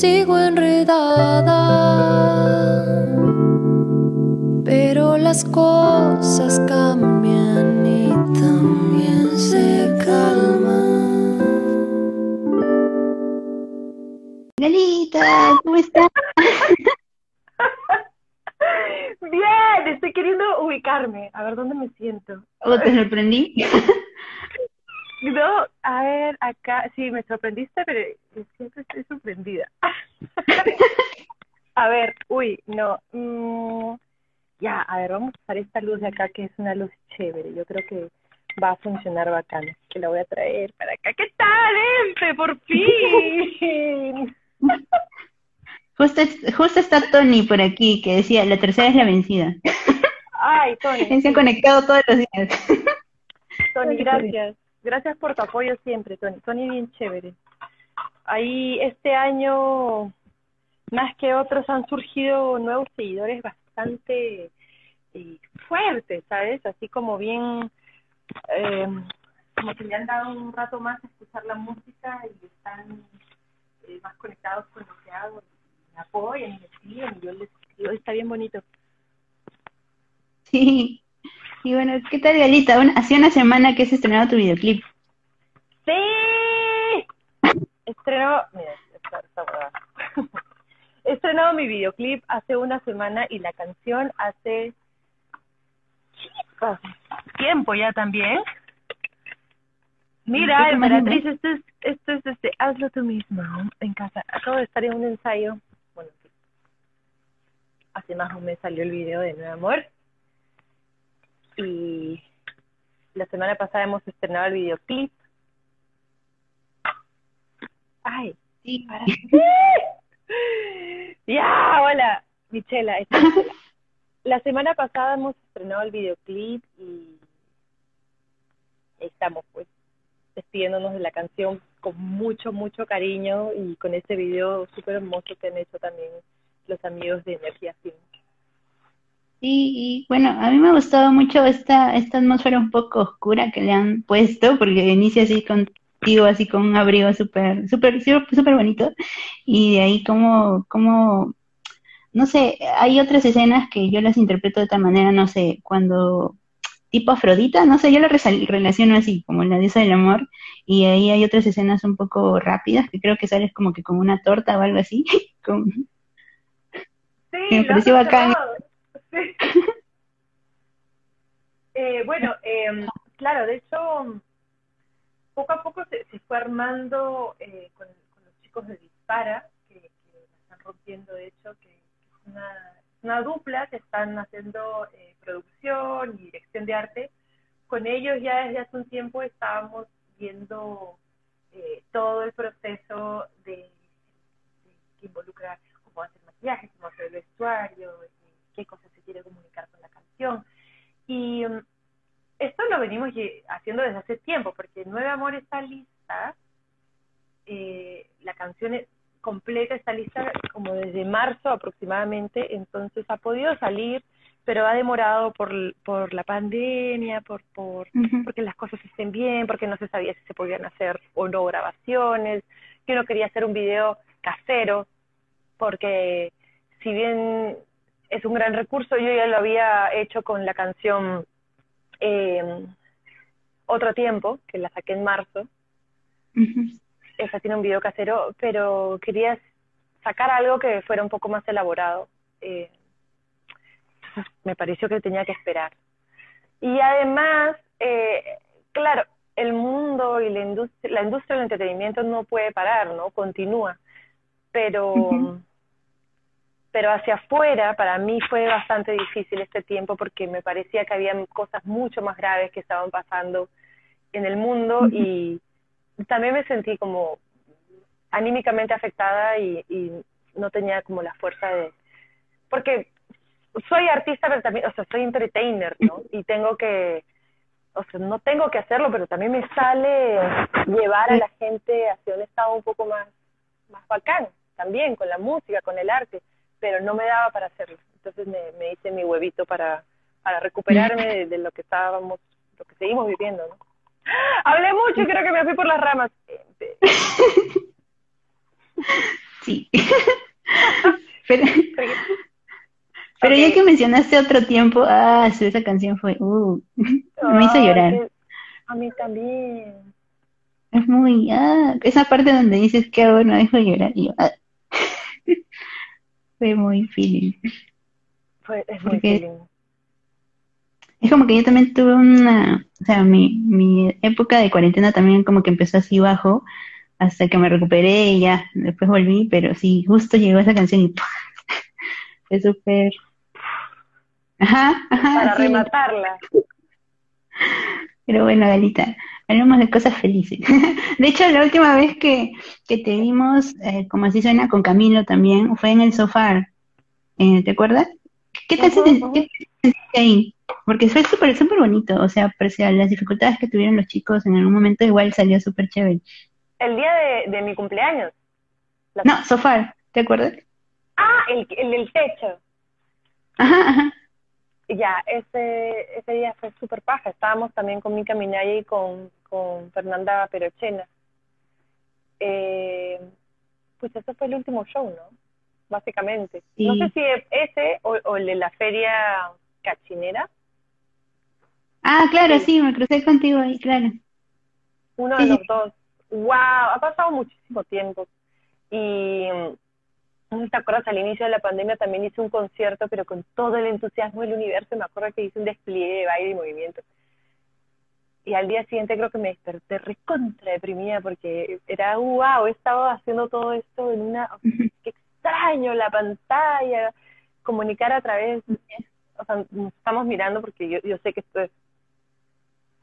sigo enredada, pero las cosas cambian y también se calman. Galita, ¿cómo estás? Bien, estoy queriendo ubicarme. A ver dónde me siento. ¿O te sorprendí? No, a ver, acá, sí, me sorprendiste, pero siempre estoy sorprendida. A ver, uy, no. mm, ya, a ver, vamos a usar esta luz de acá, que es una luz chévere. Yo creo que va a funcionar bacán. Que la voy a traer para acá. ¿Qué tal, Empe? Por fin. Justo, justo está Tony por aquí, que decía, la tercera es la vencida. Ay, Tony. Se han conectado todos los días. Tony, gracias. Gracias por tu apoyo siempre, Tony. Tony, bien chévere. Ahí este año, más que otros, han surgido nuevos seguidores bastante eh, fuertes, ¿sabes? Así como bien, eh, como que le han dado un rato más a escuchar la música y están eh, más conectados con lo que hago. Me apoyan me y yo les escribo. Está bien bonito. Sí. Y bueno, ¿qué tal, Galita? Una- Hacía una semana que has estrenado tu videoclip. ¡Sí! Estrenó, mira, esta huevada. He estrenado mi videoclip hace una semana y la canción hace chispas, tiempo ya también. Mira. Emperatriz, esto es, esto es este, hazlo tú mismo en casa. Acabo de estar en un ensayo, bueno, sí. hace más un mes salió el video de Nuevo Amor y la semana pasada hemos estrenado el videoclip. Ay, Sí. para. ya, hola, Michela. esta es Michela. La semana pasada hemos estrenado el videoclip y estamos pues despidiéndonos de la canción con mucho, mucho cariño y con este video súper hermoso que han hecho también los amigos de Energía Film. Sí, y bueno, a mí me ha gustado mucho esta, esta atmósfera un poco oscura que le han puesto, porque inicia así contigo, así con un abrigo súper, súper, súper bonito, y de ahí como, como, no sé, hay otras escenas que yo las interpreto de tal manera, no sé, cuando, tipo Afrodita, no sé, yo resal- relaciono así, como la diosa del amor, y ahí hay otras escenas un poco rápidas, que creo que sales como que con una torta o algo así, con, Sí, Me pareció bacán. Eh, bueno, eh, claro, de hecho, poco a poco se, se fue armando eh, con, con los chicos de Dispara, que, están rompiendo, de hecho, que, es una, dupla que están haciendo eh, producción y dirección de arte. Con ellos ya desde hace un tiempo estábamos viendo eh, todo el proceso de, de- que involucra cómo hacer maquillaje, cómo hacer vestuario, qué cosas se quiere comunicar con la canción. Y um, esto lo venimos haciendo desde hace tiempo, porque Nueve Amor está lista, eh, la canción es- completa está lista como desde marzo aproximadamente, entonces ha podido salir, pero ha demorado por, por la pandemia, por, por porque las cosas estén bien, porque no se sabía si se podían hacer o no grabaciones, que uno quería hacer un video casero, porque si bien es un gran recurso, yo ya lo había hecho con la canción eh, Otro Tiempo, que la saqué en marzo, Ujú. esa tiene un video casero, pero quería sacar algo que fuera un poco más elaborado. eh, entonces me pareció que tenía que esperar. Y además, eh, claro, el mundo y la industria, la industria del entretenimiento no puede parar, ¿no? Continúa. Pero. Pero hacia afuera, para mí fue bastante difícil este tiempo porque me parecía que había cosas mucho más graves que estaban pasando en el mundo y también me sentí como anímicamente afectada y, y no tenía como la fuerza de... Porque soy artista, pero también, o sea, soy entertainer, ¿no? Y tengo que, o sea, no tengo que hacerlo, pero también me sale llevar a la gente hacia un estado un poco más, más bacán, también, con la música, con el arte, pero no me daba para hacerlo. Entonces me, me hice mi huevito para, para recuperarme de, de lo que estábamos, lo que seguimos viviendo, ¿no? Hablé mucho y creo que me fui por las ramas. Sí, pero, ya que mencionaste otro tiempo, ah, esa canción fue, uh, me hizo llorar. A mí también. Es muy, ah, esa parte donde dices que hago no dejo llorar. Y yo, ah. Fue muy feeling. Fue, es muy feeling. Es como que yo también tuve una, o sea, mi, mi época de cuarentena también como que empezó así bajo, hasta que me recuperé y ya, después volví, pero sí, justo llegó esa canción y fue súper... Ajá, ajá. Para rematarla. Pero bueno, Galita, hablemos de cosas felices. De hecho, la última vez que, que te vimos, eh, como así suena, con Camilo también, fue en el sofá. Eh, ¿Te acuerdas? ¿Qué te sentiste ahí? Porque fue súper, súper bonito. O sea, a las dificultades que tuvieron los chicos en algún momento, igual salió súper chévere. El día de, de mi cumpleaños. No, sofá, ¿te acuerdas? Ah, el, el del techo. Ajá, ajá ya, ese, ese día fue súper paja. Estábamos también con Mica Minaya y con, con Fernanda Perochena. Eh, pues ese fue el último show, ¿no? Básicamente. No sé si ese o, el de la feria cachinera. Ah, claro, sí. me crucé contigo ahí, claro. Uno de los dos. ¡Wow! Ha pasado muchísimo tiempo. Y te acuerdas, al inicio de la pandemia también hice un concierto, pero con todo el entusiasmo del universo. Me acuerdo que hice un despliegue de baile y movimiento. Y al día siguiente creo que me desperté recontra deprimida porque era, wow, he estado haciendo todo esto en una... Qué extraño, la pantalla, comunicar a través... O sea, nos estamos mirando porque yo, yo sé que esto es...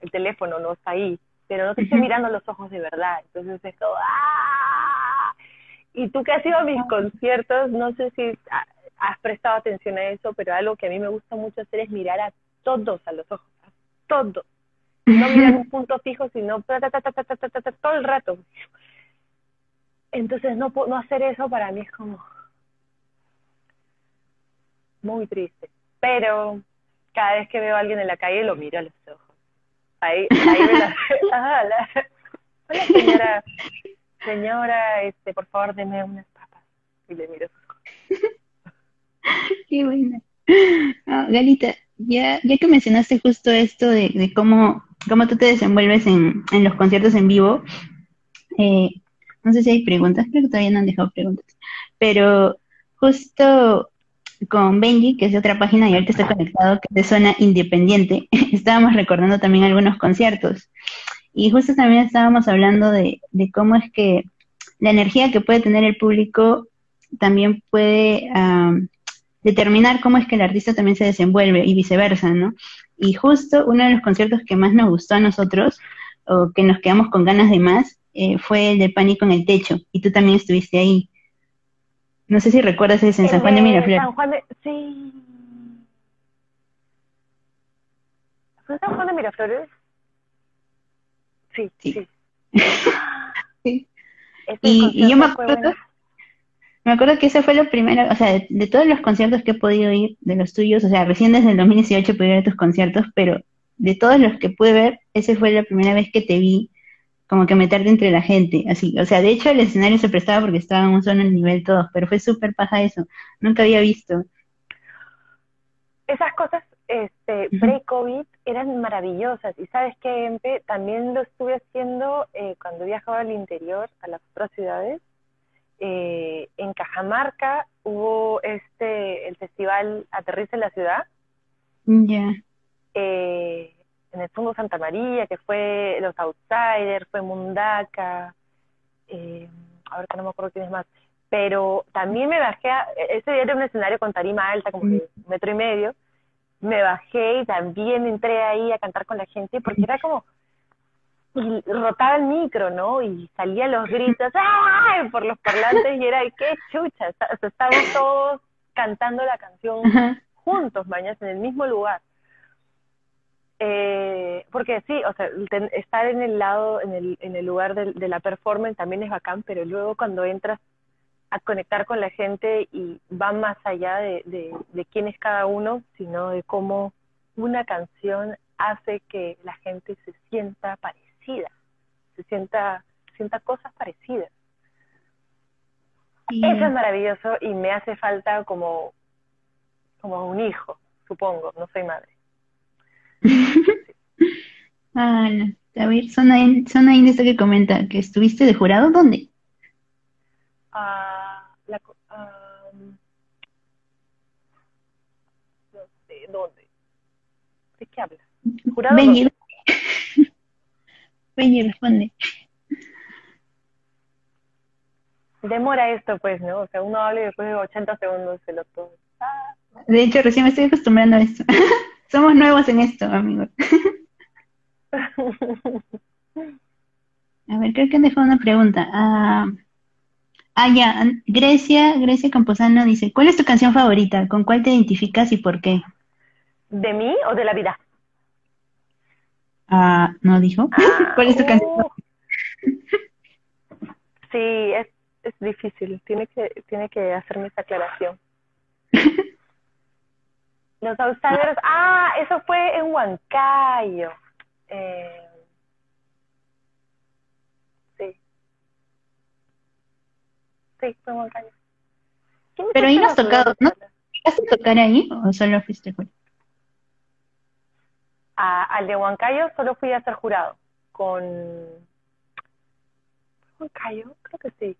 El teléfono no está ahí, pero no te estoy mirando los ojos de verdad. Entonces es todo... ¡ah! Y tú que has ido a mis conciertos, no sé si has prestado atención a eso, pero algo que a mí me gusta mucho hacer es mirar a todos a los ojos, a todos. No mirar un punto fijo, sino todo el rato. Entonces no, no hacer eso para mí es como muy triste. Pero cada vez que veo a alguien en la calle lo miro a los ojos. Ahí, ahí me la, hola, señora, señora, este, por favor, deme unas papas. Y le miro sus cosas. Qué buena. Galita, ya, ya que mencionaste justo esto de, cómo, cómo tú te desenvuelves en, en los conciertos en vivo, eh, no sé si hay preguntas, creo que todavía no han dejado preguntas, pero justo con Benji, que es de otra página y ahorita está conectado, que es de zona independiente, estábamos recordando también algunos conciertos. Y justo también estábamos hablando de, cómo es que la energía que puede tener el público también puede determinar cómo es que el artista también se desenvuelve y viceversa, ¿no? Y justo uno de los conciertos que más nos gustó a nosotros, o que nos quedamos con ganas de más, eh, fue el de Pánico en el Techo, y tú también estuviste ahí. No sé si recuerdas ese en San Juan de, Miraflores. San Juan de, sí. ¿Fue San Juan de Miraflores? Sí, sí. Y, yo me acuerdo, me acuerdo que ese fue lo primero, o sea, de, todos los conciertos que he podido ir, de los tuyos, o sea, recién desde el 2018 pude ir a tus conciertos, pero de todos los que pude ver, ese fue la primera vez que te vi como que meterte entre la gente, así, o sea, de hecho el escenario se prestaba porque estábamos solo en el nivel todos, pero fue súper paja eso, nunca había visto. Esas cosas este, pre-COVID eran maravillosas. Y sabes que también lo estuve haciendo eh, cuando viajaba al interior, a las otras ciudades. Eh, en Cajamarca hubo este el festival Aterriza en la ciudad. Ya. Eh, en el Fondo Santa María, que fue Los Outsiders, fue Mundaka, eh, ahora no me acuerdo quién es más, pero también me bajé, a, ese día era un escenario con tarima alta, como de un metro y medio, me bajé y también entré ahí a cantar con la gente porque era como y rotaba el micro, ¿no? Y salían los gritos ¡ay! por los parlantes y era qué chucha, o estábamos todos cantando la canción juntos, mañana en el mismo lugar. Eh, porque sí, o sea, estar en el lado, en el, en el lugar de, de la performance también es bacán, pero luego cuando entras a conectar con la gente y va más allá de, de, quién es cada uno, sino de cómo una canción hace que la gente se sienta parecida, se sienta, sienta cosas parecidas. Eso es maravilloso y me hace falta como, como un hijo, supongo, no soy madre. Ah, no. A ver, In- Zona India está que comenta que estuviste de jurado, ¿dónde? Ah, la co- ah, no sé, ¿dónde? ¿De qué hablas? ¿Jurado Benji, dónde? Benji responde. Demora esto, pues, ¿no? O sea, uno habla y después de 80 segundos el otro. Ah, De hecho, recién me estoy acostumbrando a esto. Somos nuevos en esto, amigos. A ver, creo que han dejado una pregunta. Ah, ah, ya. Grecia, Grecia Camposano dice, ¿cuál es tu canción favorita? ¿Con cuál te identificas y por qué? ¿De mí o de la vida? Ah, ¿no dijo? ¿Cuál es tu canción Uh. Sí, es, es difícil. Tiene que, tiene que hacerme esa aclaración. Los Outsiders. Ah, eso fue en Huancayo. Eh, sí. Sí, fue en Huancayo. ¿Quién Pero ahí no has tocado, ¿no? ¿Vas a tocar ahí o solo fuiste jurado? A- al de Huancayo solo fui a ser jurado. Con. ¿Huancayo? Creo que sí.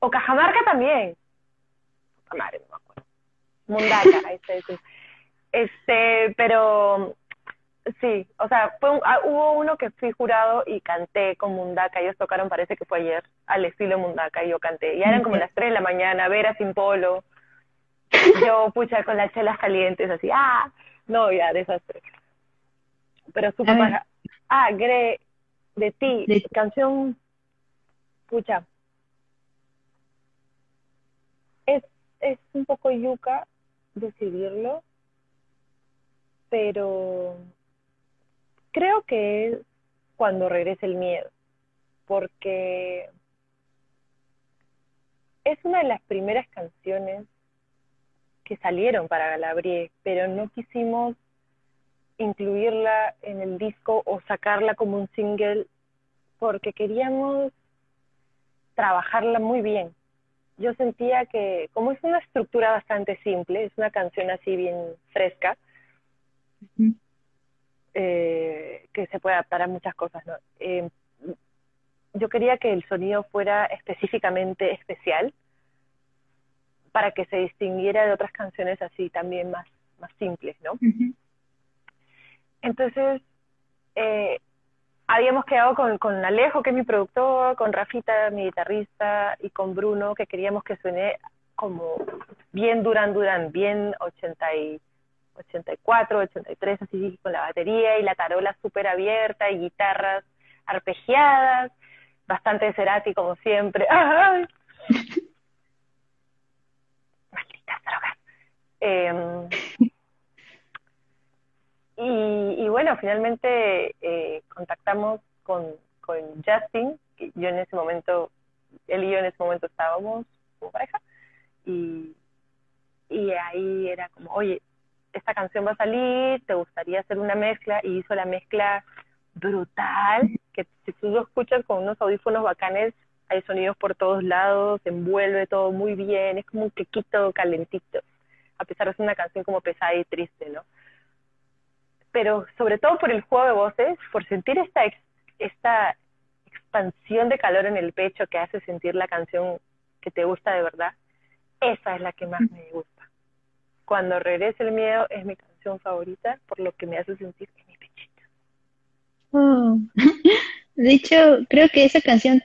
O Cajamarca también. Madre, no me acuerdo. Mundaca, ahí está. Este, pero sí, o sea, fue un- ah, hubo uno que fui jurado y canté con Mundaca. Ellos tocaron, parece que fue ayer, al estilo Mundaca, y yo canté. Ya eran como las 3 de la mañana, Vera sin polo. Yo, pucha, con las chelas calientes, así, ¡ah! No, ya, desastre. Pero súper paja. Ah, Gre, de ti, De- canción, pucha. Es, es un poco yuca decidirlo, pero creo que es cuando regrese el miedo, porque es una de las primeras canciones que salieron para Galabrie, pero no quisimos incluirla en el disco o sacarla como un single porque queríamos trabajarla muy bien. Yo sentía que, como es una estructura bastante simple, es una canción así bien fresca. Eh, que se puede adaptar a muchas cosas, ¿no? Eh, yo quería que el sonido fuera específicamente especial para que se distinguiera de otras canciones así también más, más simples, ¿no? Entonces, eh, habíamos quedado con, con Alejo, que es mi productor, con Rafita, mi guitarrista, y con Bruno, que queríamos que suene como bien Duran Duran, bien 80 y 84, 83, así con la batería y la tarola súper abierta y guitarras arpegiadas, bastante Cerati como siempre. ¡Ay! Malditas drogas. Em, y, y bueno, finalmente eh, contactamos con, Justin, que yo en ese momento, él y yo en ese momento estábamos como pareja, y ahí era como, oye, esta canción va a salir, te gustaría hacer una mezcla, y hizo la mezcla brutal, que si tú lo escuchas con unos audífonos bacanes, hay sonidos por todos lados, se envuelve todo muy bien, es como un quequito calentito, a pesar de ser una canción como pesada y triste, ¿no? Pero sobre todo por el juego de voces, por sentir esta, ex- esta expansión de calor en el pecho que hace sentir la canción que te gusta de verdad, esa es la que más me gusta. Cuando regrese el miedo es mi canción favorita por lo que me hace sentir en mi pechito. Oh. De hecho, creo que esa canción,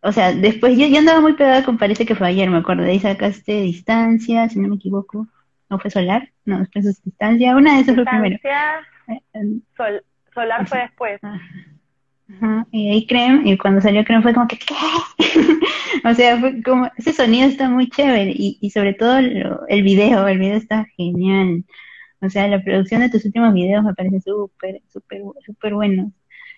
o sea, después yo, andaba muy pegada con Parece que fue ayer, me acuerdo. De ahí sacaste Distancia, si no me equivoco. ¿No fue Solar? No, después es Distancia. Una de esas fue primero. Distancia, Eh, eh, Sol, Solar fue después. Ajá, y ahí Creme, y cuando salió Creme fue como que. O sea, fue como, ese sonido está muy chévere, y, y sobre todo lo- el video, el video está genial. O sea, la producción de tus últimos videos me parece súper, súper, súper bueno.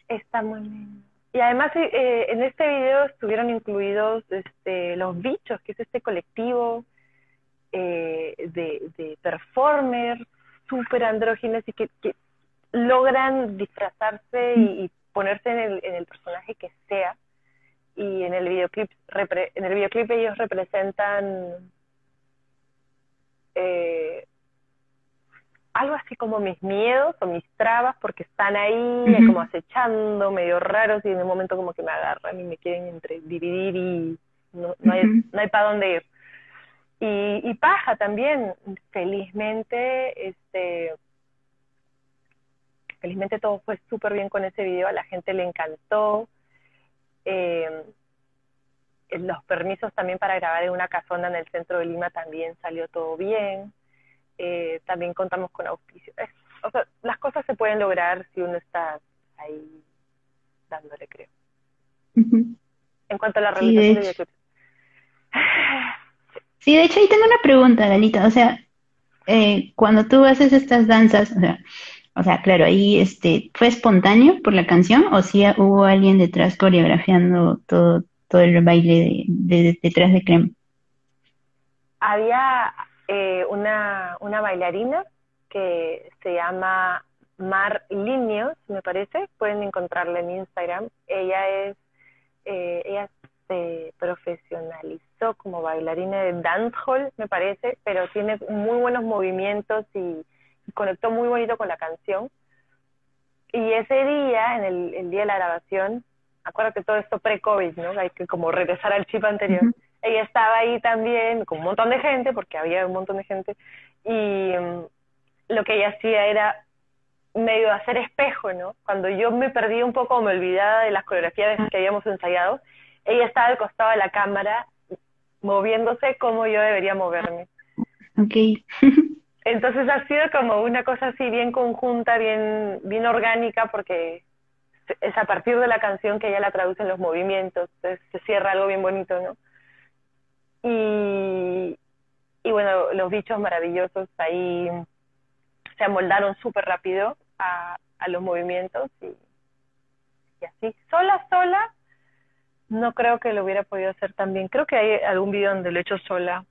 Está muy bien. Y además eh, en este video estuvieron incluidos este, Los Bichos, que es este colectivo eh, de, de performers súper andróginos y que, que logran disfrazarse y ponerse en el, en el personaje que sea y en el videoclip en el videoclip ellos representan eh, algo así como mis miedos o mis trabas porque están ahí como acechando, medio raros y en un momento como que me agarran y me quieren entre dividir y no, no, hay, no hay para dónde ir. Y, y paja también, felizmente, este, felizmente todo fue súper bien con ese video, a la gente le encantó. Eh, los permisos también para grabar en una casona en el centro de Lima también salió todo bien. Eh, también contamos con auspicio. o sea, las cosas se pueden lograr si uno está ahí dándole, creo. En cuanto a la realización de, Sí, de hecho ahí tengo una pregunta, Dalita. O sea, eh, cuando tú haces estas danzas, o sea, o sea, claro, ahí este, ¿fue espontáneo por la canción o si hubo alguien detrás coreografiando todo, todo el baile de, detrás de Creme? Había eh, una, una bailarina que se llama Mar Linios, me parece, pueden encontrarla en Instagram. Ella es, eh, ella se profesionalizó como bailarina de dancehall, me parece, pero tiene muy buenos movimientos y conectó muy bonito con la canción. Y ese día, en el, día de la grabación, acuérdate todo esto pre-COVID, ¿no? Hay que como regresar al chip anterior. Ella estaba ahí también con un montón de gente, porque había un montón de gente, y mm, lo que ella hacía era medio hacer espejo, ¿no? Cuando yo me perdí un poco, me olvidaba de las coreografías que habíamos ensayado, ella estaba al costado de la cámara moviéndose como yo debería moverme. Ok. Entonces ha sido como una cosa así bien conjunta, bien, bien orgánica, porque es a partir de la canción que ella la traduce en los movimientos, entonces se cierra algo bien bonito, ¿no? Y, bueno, los bichos maravillosos ahí se amoldaron súper rápido a, a los movimientos y, y así, sola, sola, no creo que lo hubiera podido hacer tan bien. Creo que hay algún video donde lo he hecho sola,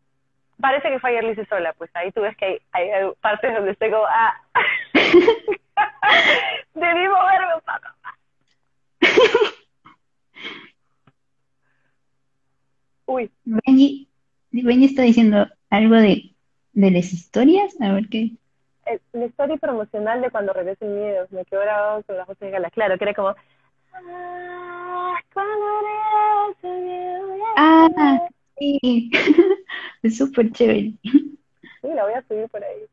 parece que fue ayer lo sola, pues ahí tú ves que hay, partes donde estoy como, ah, debí moverme un poco Uy. Benji, Benji está diciendo algo de, de las historias, a ver qué. la historia promocional de cuando regresen miedos, me quedó grabado con las voces de Gala, claro, que era como, ah, Ah, sí. Es súper chévere. Sí, la voy a subir por ahí.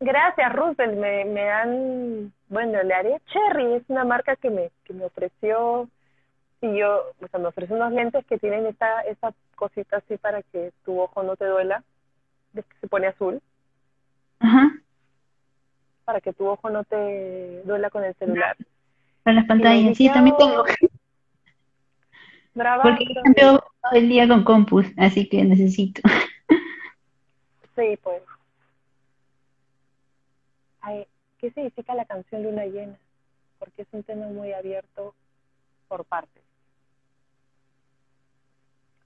Gracias, Russell. Me, me dan, bueno, le haré Cherry, es una marca que me, que me ofreció, y yo, o sea, me ofreció unos lentes que tienen esta, esa cosita así para que tu ojo no te duela, ves que se pone azul. Ajá. Para que tu ojo no te duela con el celular. Para las pantallas, sí, también tengo. Porque yo todo el día con compus, así que necesito. Sí, pues. ¿Qué significa la canción Luna Llena? Porque es un tema muy abierto por partes.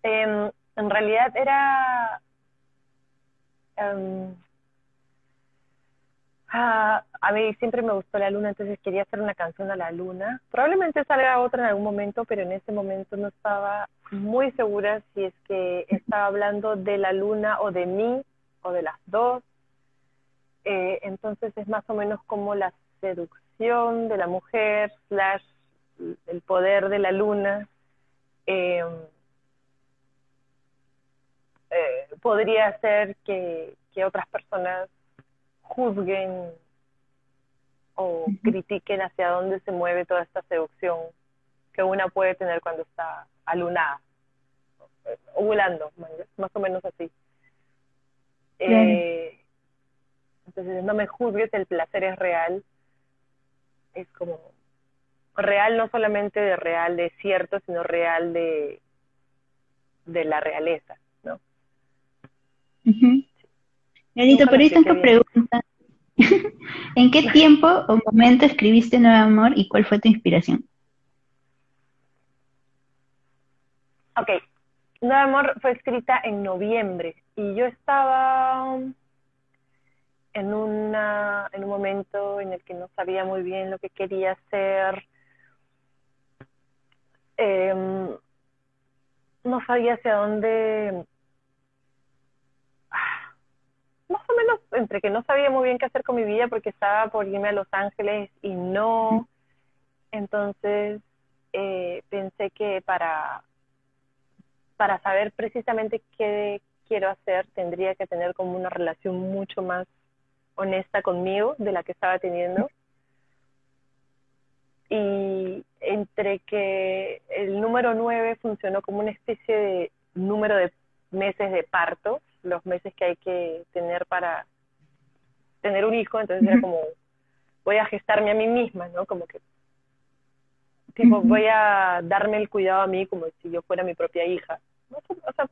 Em, en realidad era em, Ah, a mí siempre me gustó la luna, entonces quería hacer una canción a la luna. Probablemente salga otra en algún momento, pero en ese momento no estaba muy segura si es que estaba hablando de la luna o de mí o de las dos. Eh, entonces es más o menos como la seducción de la mujer, slash el poder de la luna. Eh, eh, podría ser que, que otras personas juzguen o critiquen hacia dónde se mueve toda esta seducción que una puede tener cuando está alunada, ovulando, más o menos así. Eh, entonces, no me juzgues, el placer es real. Es como real no solamente de real de cierto, sino real de, de la realeza, ¿no? Yanito, pero ahí tengo pregunta. ¿En qué tiempo o momento escribiste Nuevo Amor y cuál fue tu inspiración? Ok, Nuevo Amor fue escrita en noviembre y yo estaba en, una, en un momento en el que no sabía muy bien lo que quería hacer. em, no sabía hacia dónde, ah, más o menos entre que no sabía muy bien qué hacer con mi vida porque estaba por irme a Los Ángeles y no, entonces eh, pensé que para, para saber precisamente qué quiero hacer tendría que tener como una relación mucho más honesta conmigo de la que estaba teniendo. Y entre que el número 9 funcionó como una especie de número de meses de parto, los meses que hay que tener para tener un hijo, entonces era como, voy a gestarme a mí misma, ¿no? Como que, tipo, voy a darme el cuidado a mí como si yo fuera mi propia hija. O sea,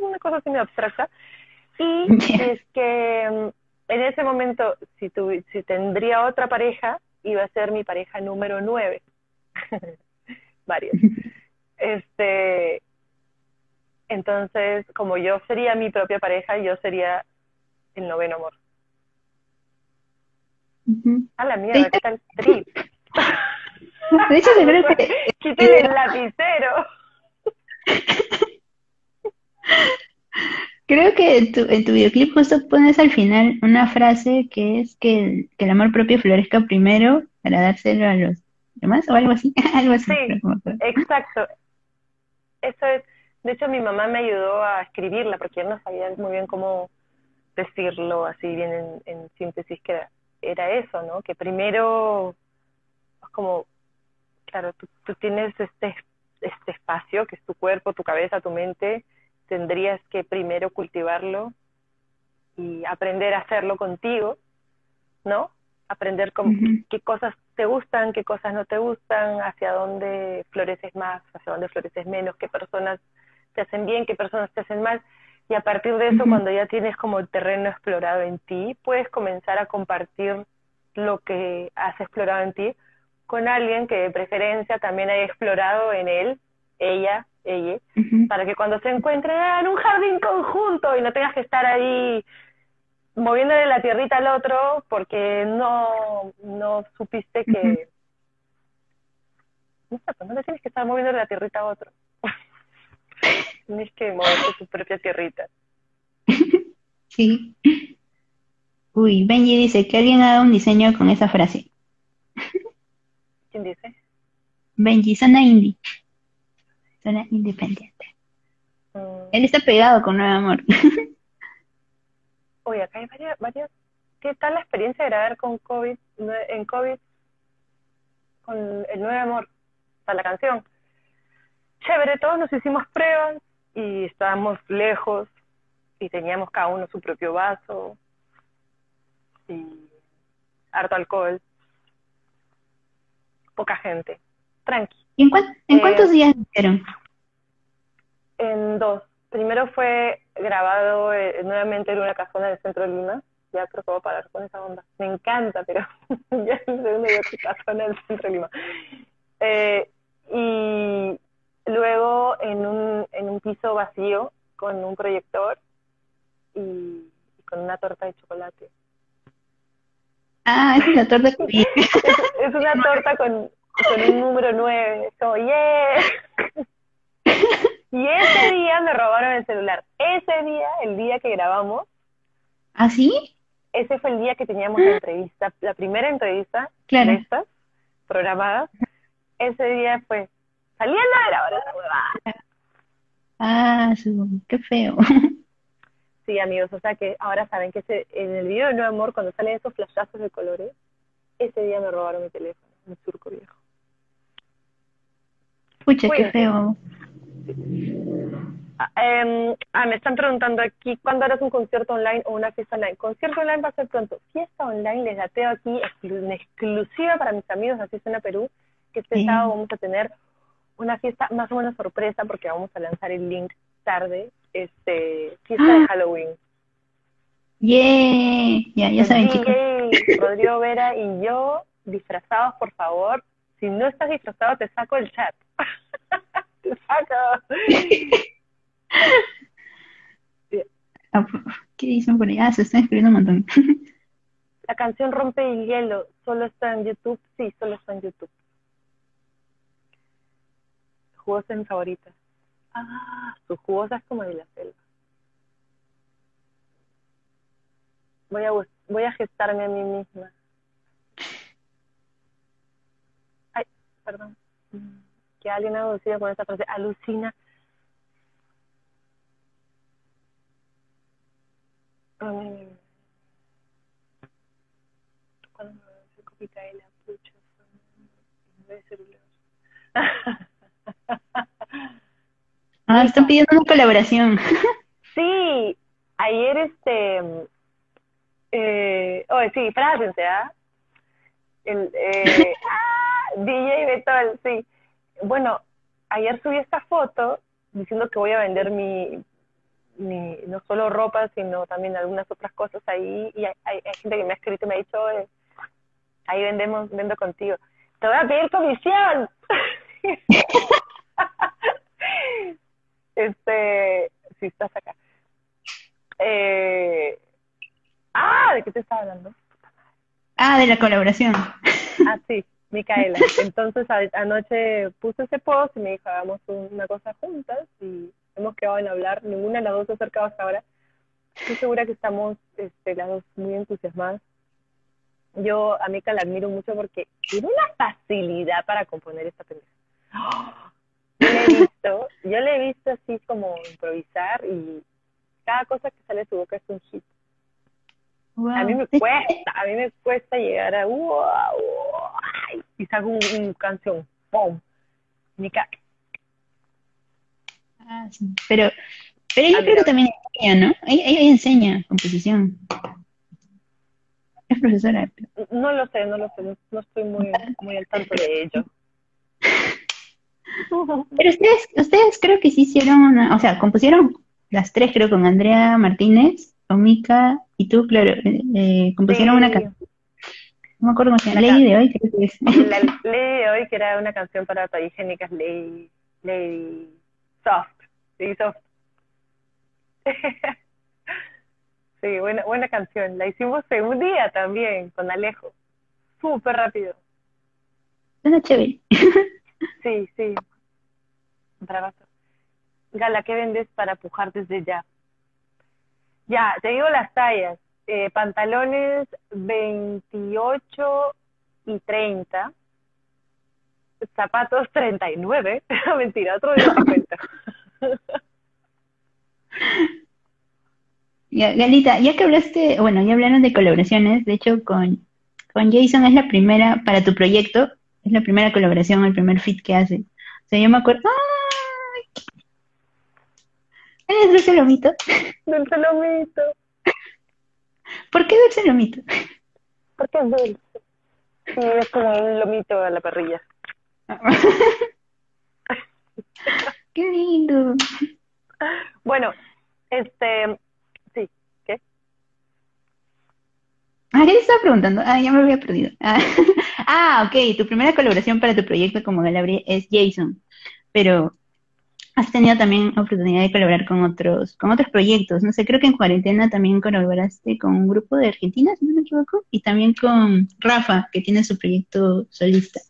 una, cosa así muy abstracta. Y es que mm, en ese momento, si, si tendría otra pareja, iba a ser mi pareja número 9. Varios. Este, entonces, como yo sería mi propia pareja, yo sería el noveno amor. A la mierda, ¿qué tal trip? De hecho, yo creo que... Quítale el lapicero. Creo que en tu, en tu videoclip justo pones al final una frase que es que el, amor propio florezca primero para dárselo a los demás o algo así. algo así sí, exacto. Eso es. De hecho, mi mamá me ayudó a escribirla porque yo no sabía muy bien cómo decirlo así bien en, síntesis que era, eso, ¿no? Que primero, como, claro, tú, tú tienes este, este espacio que es tu cuerpo, tu cabeza, tu mente, tendrías que primero cultivarlo y aprender a hacerlo contigo, ¿no? Aprender qué cosas te gustan, qué cosas no te gustan, hacia dónde floreces más, hacia dónde floreces menos, qué personas te hacen bien, qué personas te hacen mal. Y a partir de eso, cuando ya tienes como el terreno explorado en ti, puedes comenzar a compartir lo que has explorado en ti con alguien que de preferencia también haya explorado en él, ella, ella, para que cuando se encuentren en un jardín conjunto y no tengas que estar ahí moviéndole la tierrita al otro porque no, no supiste que... No sé, pues no le tienes que estar moviéndole la tierrita a otro. Tienes que moverte tu propia tierrita. Sí. Uy, Benji dice que alguien haga un diseño con esa frase. ¿Quién dice? Benji, Sana Indie zona independiente. Mm. Él está pegado con Nuevo Amor. Oye, acá hay varias, varias. ¿Qué tal la experiencia de grabar con COVID, en COVID, con el Nuevo Amor, para la canción? Chévere, todos nos hicimos pruebas y estábamos lejos y teníamos cada uno su propio vaso y harto alcohol. Poca gente. Tranqui. ¿Y en, cuántos eh, días hicieron? En dos. Primero fue grabado eh, nuevamente en una casona del centro de Lima. Ya creo que voy a parar con esa onda. Me encanta, pero ya el segundo día casona del centro de Lima. Eh, y luego en un, en un piso vacío con un proyector y, con una torta de chocolate. Ah, es una torta es una torta con, con un número 9. Como, yeah. y ese día me robaron el celular. Ese día, el día que grabamos. ¿Ah, sí? Ese fue el día que teníamos la entrevista, la primera entrevista de estas programadas. Ese día fue saliendo de grabar esa huevada. Ah, qué feo. Sí, amigos, o sea que ahora saben que ese, en el video de Nuevo Amor, cuando salen esos flashazos de colores, ese día me robaron mi teléfono, un surco viejo. Pucha, qué feo. Ah, em, ah, me están preguntando aquí, ¿cuándo harás un concierto online o una fiesta online? Concierto online va a ser pronto. Fiesta online les gateo aquí en exclusiva para mis amigos de Fiesta Perú, que este sábado vamos a tener una fiesta más o menos sorpresa porque vamos a lanzar el link tarde, este, fiesta de ah. Halloween. Yeah, ya, ya saben, chicos. Rodrigo Vera y yo, disfrazados, por favor. Si no estás disfrazado, te saco el chat. Ah, ¿Qué dicen por ahí? Ah, se están escribiendo un montón. La canción Rompe el Hielo, ¿solo está en YouTube? Sí, solo está en YouTube. Jugosa es mi favorita. Ah, su jugosa es como de la selva. Voy a, voy a gestarme a mí misma. Ay, perdón. Que alguien ha decidido con esta frase. Alucina. Cuando me copita de la pucha, de celular. Ah, están pidiendo una colaboración. Sí, ayer este, eh, oye, sí, frásense, ¿ah? El, eh, ah, DJ Betol, sí. Bueno, ayer subí esta foto diciendo que voy a vender mi, mi no solo ropa, sino también algunas otras cosas ahí. Y hay, hay, gente que me ha escrito y me ha dicho, ahí vendemos, vendo contigo. Te voy a pedir comisión. este, si estás acá. Eh, ah, ¿de qué te estaba hablando? Ah, de la colaboración. Ah, sí, Micaela. Entonces anoche puse ese post y me dijo, hagamos una cosa juntas y hemos quedado en hablar. Ninguna de las dos se ha acercado hasta ahora. Estoy segura que estamos este, las dos muy entusiasmadas. Yo a Mica la admiro mucho porque tiene una facilidad para componer esta. Yo le he visto, yo le he visto así como improvisar y cada cosa que sale de su boca es un hit. A mí me cuesta, a mí me cuesta llegar a wow, y saco un, canción, ¡pum! Mica. Ah, sí. Pero, pero yo creo que también enseña, ¿no? Ella, enseña composición. Es profesora. No lo sé, no lo sé, no estoy muy, muy al tanto de ello. Pero ustedes, ustedes creo que sí hicieron una, o sea, compusieron las tres, creo, con Andrea Martínez, con Mica y tú, claro, eh, eh compusieron una canción. No me acuerdo cómo se llama, Lady de hoy, creo que es. La Lady de hoy, que era una canción para higiénicas, Lady, Lady Soft, Lady Soft. sí, buena, buena canción. La hicimos en un día también, con Alejo. Súper rápido. Suena chévere. Sí, sí. Bravazo. Gala, ¿qué vendes para pujar desde ya? Ya, te digo las tallas. Eh, pantalones 28 y 30. Zapatos 39. Mentira, otro día te cuento. Ya, Galita, ya que hablaste, bueno, ya hablaron de colaboraciones, de hecho con, con Jason es la primera para tu proyecto, es la primera colaboración, el primer fit que hace. O sea, yo me acuerdo. ¡Ay! ¿Es dulce lomito? Dulce lomito. ¿Por qué dulce lomito? Porque es dulce. Sí, es como un lomito a la parrilla. qué lindo. Bueno, este, Ah, ¿qué te estaba preguntando? Ah, ya me había perdido. Ah, ah, ok, tu primera colaboración para tu proyecto como Galabri es Jason, pero has tenido también oportunidad de colaborar con otros, con otros proyectos. No sé, creo que en cuarentena también colaboraste con un grupo de Argentina, si no me equivoco, y también con Rafa, que tiene su proyecto solista.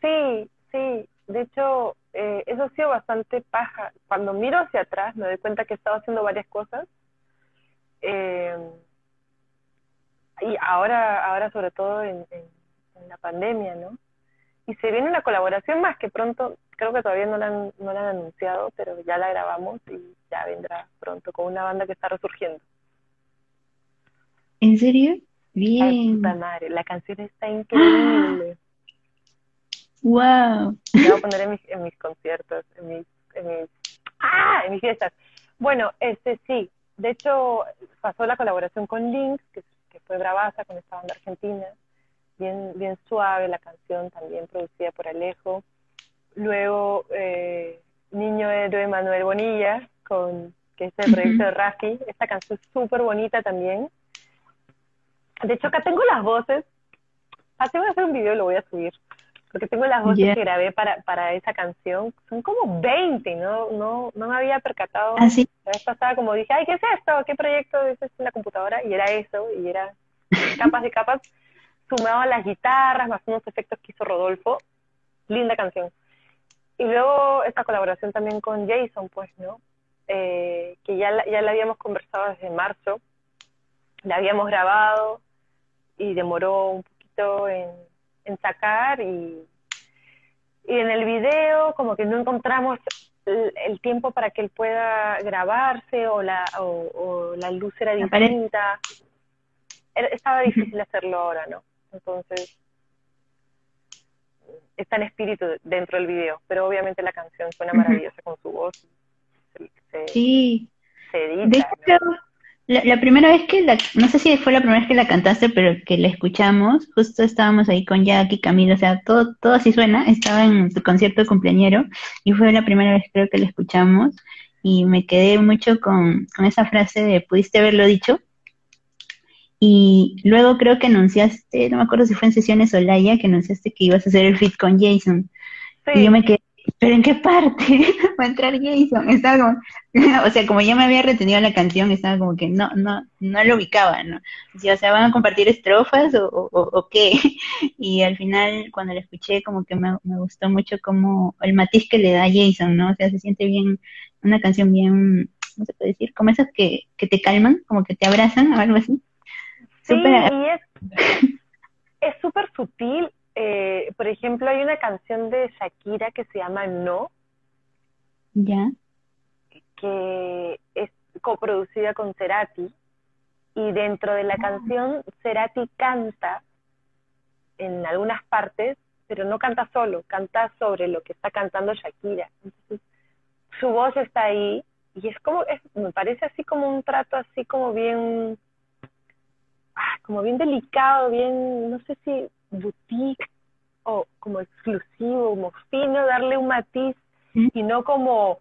Sí, sí. De hecho, eh, eso ha sido bastante paja. Cuando miro hacia atrás me doy cuenta que he estado haciendo varias cosas. Eh, y ahora, ahora sobre todo en, la pandemia, ¿no? Y se viene una colaboración más que pronto, creo que todavía no la, han, no la han anunciado, pero ya la grabamos y ya vendrá pronto con una banda que está resurgiendo. ¿En serio? Bien. madre, la canción está increíble. Wow. La voy a poner en mis, en mis conciertos, en mis, en mis, ¡ah! en mis fiestas. Bueno, este sí, de hecho pasó la colaboración con Lynx, que que fue bravaza con esta banda argentina, bien, bien suave la canción, también producida por Alejo. Luego, eh, Niño Héroe Manuel Bonilla, con, que es el proyecto de Rafi. Esta canción es súper bonita también. De hecho, acá tengo las voces. Así voy a hacer un video y lo voy a subir. Porque tengo las voces que grabé para, para esa canción. Son como 20, ¿no? No, no me había percatado. Así. ¿Ah, la vez pasada como dije, ay, ¿qué es esto? ¿Qué proyecto es esto en la computadora? Y era eso, y era capas y capas, sumado a las guitarras, más unos efectos que hizo Rodolfo. Linda canción. y luego esta colaboración también con Jason, pues, ¿no? Eh, que ya la, ya la habíamos conversado desde marzo, la habíamos grabado y demoró un poquito en, en sacar y, y en el video como que no encontramos el, el tiempo para que él pueda grabarse o la, o, o la luz era distinta. Estaba difícil hacerlo ahora, ¿no? Entonces, está en espíritu dentro del video, pero obviamente la canción suena maravillosa con su voz. Se, se, Sí, se de edita, hecho, ¿no? La, la primera vez que la, no sé si fue la primera vez que la cantaste, pero que la escuchamos, justo estábamos ahí con Jackie, Camilo, o sea, todo, todo así suena, estaba en tu concierto de cumpleañero y fue la primera vez creo que la escuchamos y me quedé mucho con, con esa frase de pudiste haberlo dicho. Y luego creo que anunciaste, no me acuerdo si fue en sesiones Olaya, que anunciaste que ibas a hacer el feat con Jason. Y yo me quedé, ¿pero en qué parte va a entrar Jason? Estaba como, o sea, como ya me había retenido la canción, estaba como que no, no, no lo ubicaba, ¿no? O sea, ¿van a compartir estrofas o, o, qué? Y al final, cuando la escuché, como que me, me gustó mucho como el matiz que le da Jason, ¿no? O sea, se siente bien, una canción bien, ¿cómo se puede decir? Como esas que, que te calman, como que te abrazan o algo así. Sí, Súper, y es es súper sutil. Eh, por ejemplo, hay una canción de Shakira que se llama No, ya, que es coproducida con Cerati, y dentro de la canción Cerati canta en algunas partes, pero no canta solo, canta sobre lo que está cantando Shakira. Entonces, su voz está ahí, y es como, es, me parece así como un trato así como bien, ah, como bien delicado, bien, no sé si boutique o como exclusivo, como fino, darle un matiz y no como,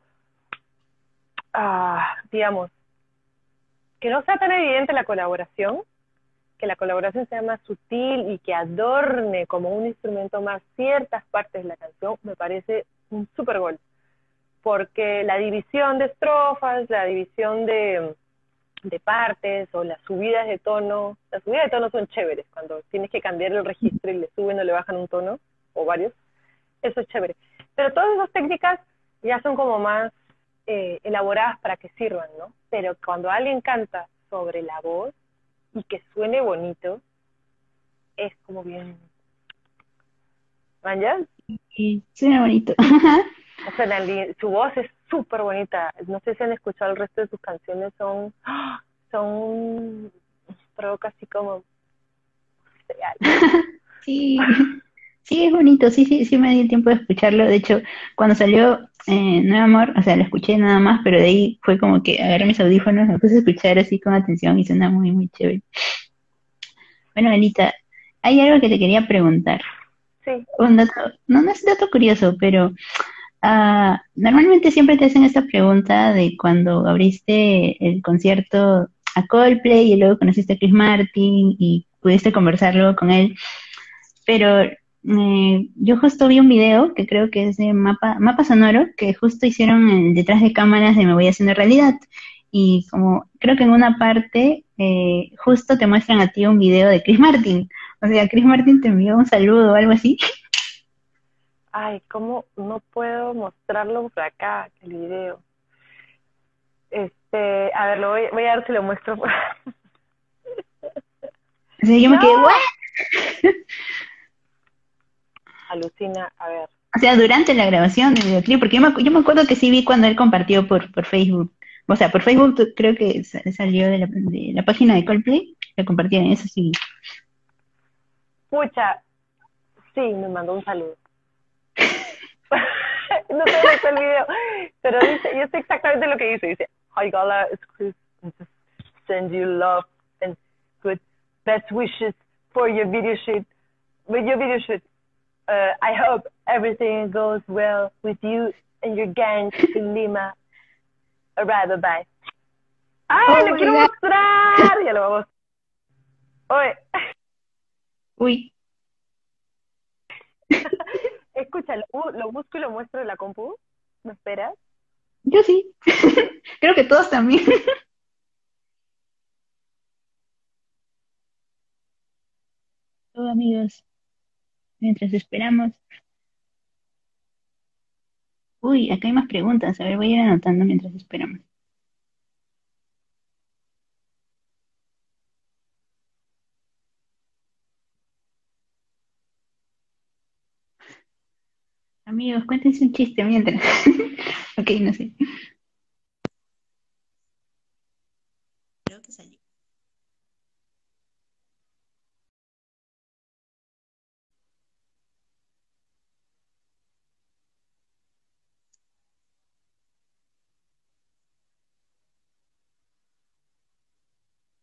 ah, digamos, que no sea tan evidente la colaboración, que la colaboración sea más sutil y que adorne como un instrumento más ciertas partes de la canción, me parece un super gol. Porque la división de estrofas, la división de, de partes o las subidas de tono, las subidas de tono son chéveres cuando tienes que cambiar el registro y le suben o le bajan un tono o varios, eso es chévere. Pero todas esas técnicas ya son como más eh, elaboradas para que sirvan, ¿no? Pero cuando alguien canta sobre la voz y que suene bonito, es como bien... ¿Manjas? y suena bonito. O sea, su voz es súper bonita. No sé si han escuchado el resto de sus canciones, son, son, provoca así como, Sí, sí, es bonito, sí, sí, sí me di el tiempo de escucharlo. De hecho, cuando salió eh, Nuevo Amor, o sea, lo escuché nada más, pero de ahí fue como que agarré mis audífonos, me puse a escuchar así con atención y suena muy, muy chévere. Bueno, Anita, hay algo que te quería preguntar. sí, Un dato, no, no es dato curioso, pero ah, normalmente siempre te hacen esta pregunta de cuando abriste el concierto a Coldplay y luego conociste a Chris Martin y pudiste conversar luego con él. Pero eh, yo justo vi un video que creo que es de Mapa, Mapa Sonoro, que justo hicieron el detrás de cámaras de Me Voy Haciendo Realidad. Y como creo que en una parte eh, justo te muestran a ti un video de Chris Martin. O sea, Chris Martin te envió un saludo o algo así. ay, ¿cómo no puedo mostrarlo por acá, el video? Este, a ver, lo voy, voy a ver si lo muestro. por- sea, yo me quedé, No. ¿what? Alucina, a ver. O sea, durante la grabación del videoclip, porque yo me, yo me acuerdo que sí vi cuando él compartió por, por Facebook. O sea, por Facebook creo que sa- salió de la, de la página de Coldplay, lo compartieron, eso sí. Pucha, sí, me mandó un saludo. no sé dónde está el video, pero dice, yo sé exactamente lo que dice. Dice, Hi Gala, it's Chris. Send you love and good best wishes for your video shoot. With your video shoot, uh, I hope everything goes well with you and your gang in Lima. Alright, bye bye. ¡Ay, Oh lo quiero mostrar! Ya lo vamos. Oye. Uy, Escucha, lo, bu- lo busco y lo muestro en la compu. ¿Me esperas? yo sí. Creo que todos también. Todo amigos, mientras esperamos. Uy, acá hay más preguntas. A ver, voy a ir anotando mientras esperamos. Amigos, cuéntense un chiste mientras. Ok, no sé. Creo que salió.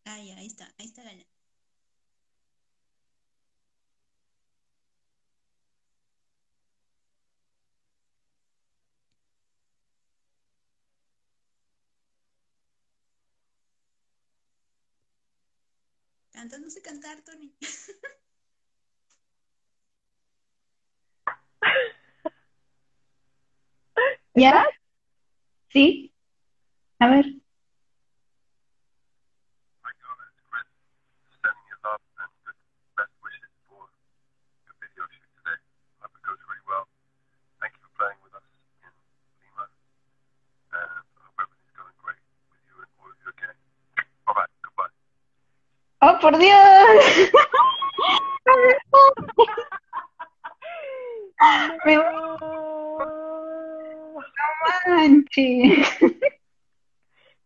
Ah, ya, ahí está, ahí está Gala. Canta, no sé cantar, Tony. ¿Ya? ¿Sí? A ver. I know that Chris is sending you love and good best wishes for your video shoot today. Hope it goes really well. Thank you for playing with us in Lima. And I hope everything's going great with you and all of you again. Bye bye. Goodbye. ¡Oh, por Dios! No. manches.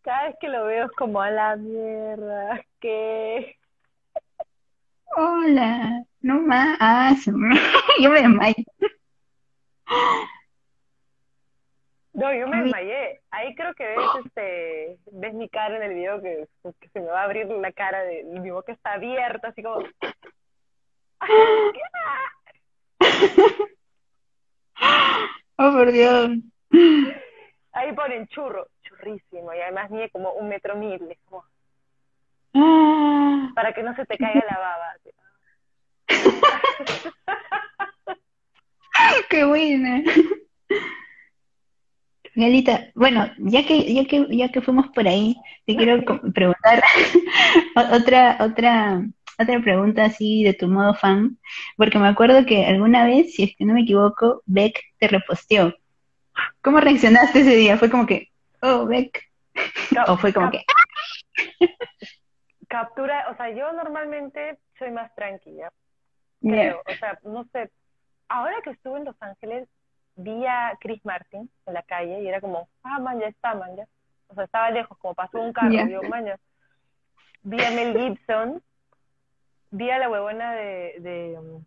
Cada vez que lo veo es como a la mierda, que Hola. No más. Ah, yo me desmayo. No, yo me Ay. desmayé. Ahí creo que ves, este, ves mi cara en el video que, que se me va a abrir la cara de mi boca está abierta, así como. Oh, por Dios. Ahí ponen churro, churrísimo, y además mide como un metro mil, como, Ah, para que no se te caiga la baba. qué buena. Galita, bueno, ya que, ya que, ya que fuimos por ahí, te quiero preguntar otra, otra, otra pregunta así de tu modo fan, porque me acuerdo que alguna vez, si es que no me equivoco, Beck te reposteó. ¿Cómo reaccionaste ese día? ¿Fue como que, oh, Beck? ¿O fue como que, Captura, o sea, yo normalmente soy más tranquila, creo, o sea, no sé, ahora que estuve en Los Ángeles, vi a Chris Martin en la calle y era como, ah, man, ya está, man, ya. O sea, estaba lejos, como pasó un carro, Ya. digo, man, ya. Vi a Mel Gibson, vi a la huevona de, de, um,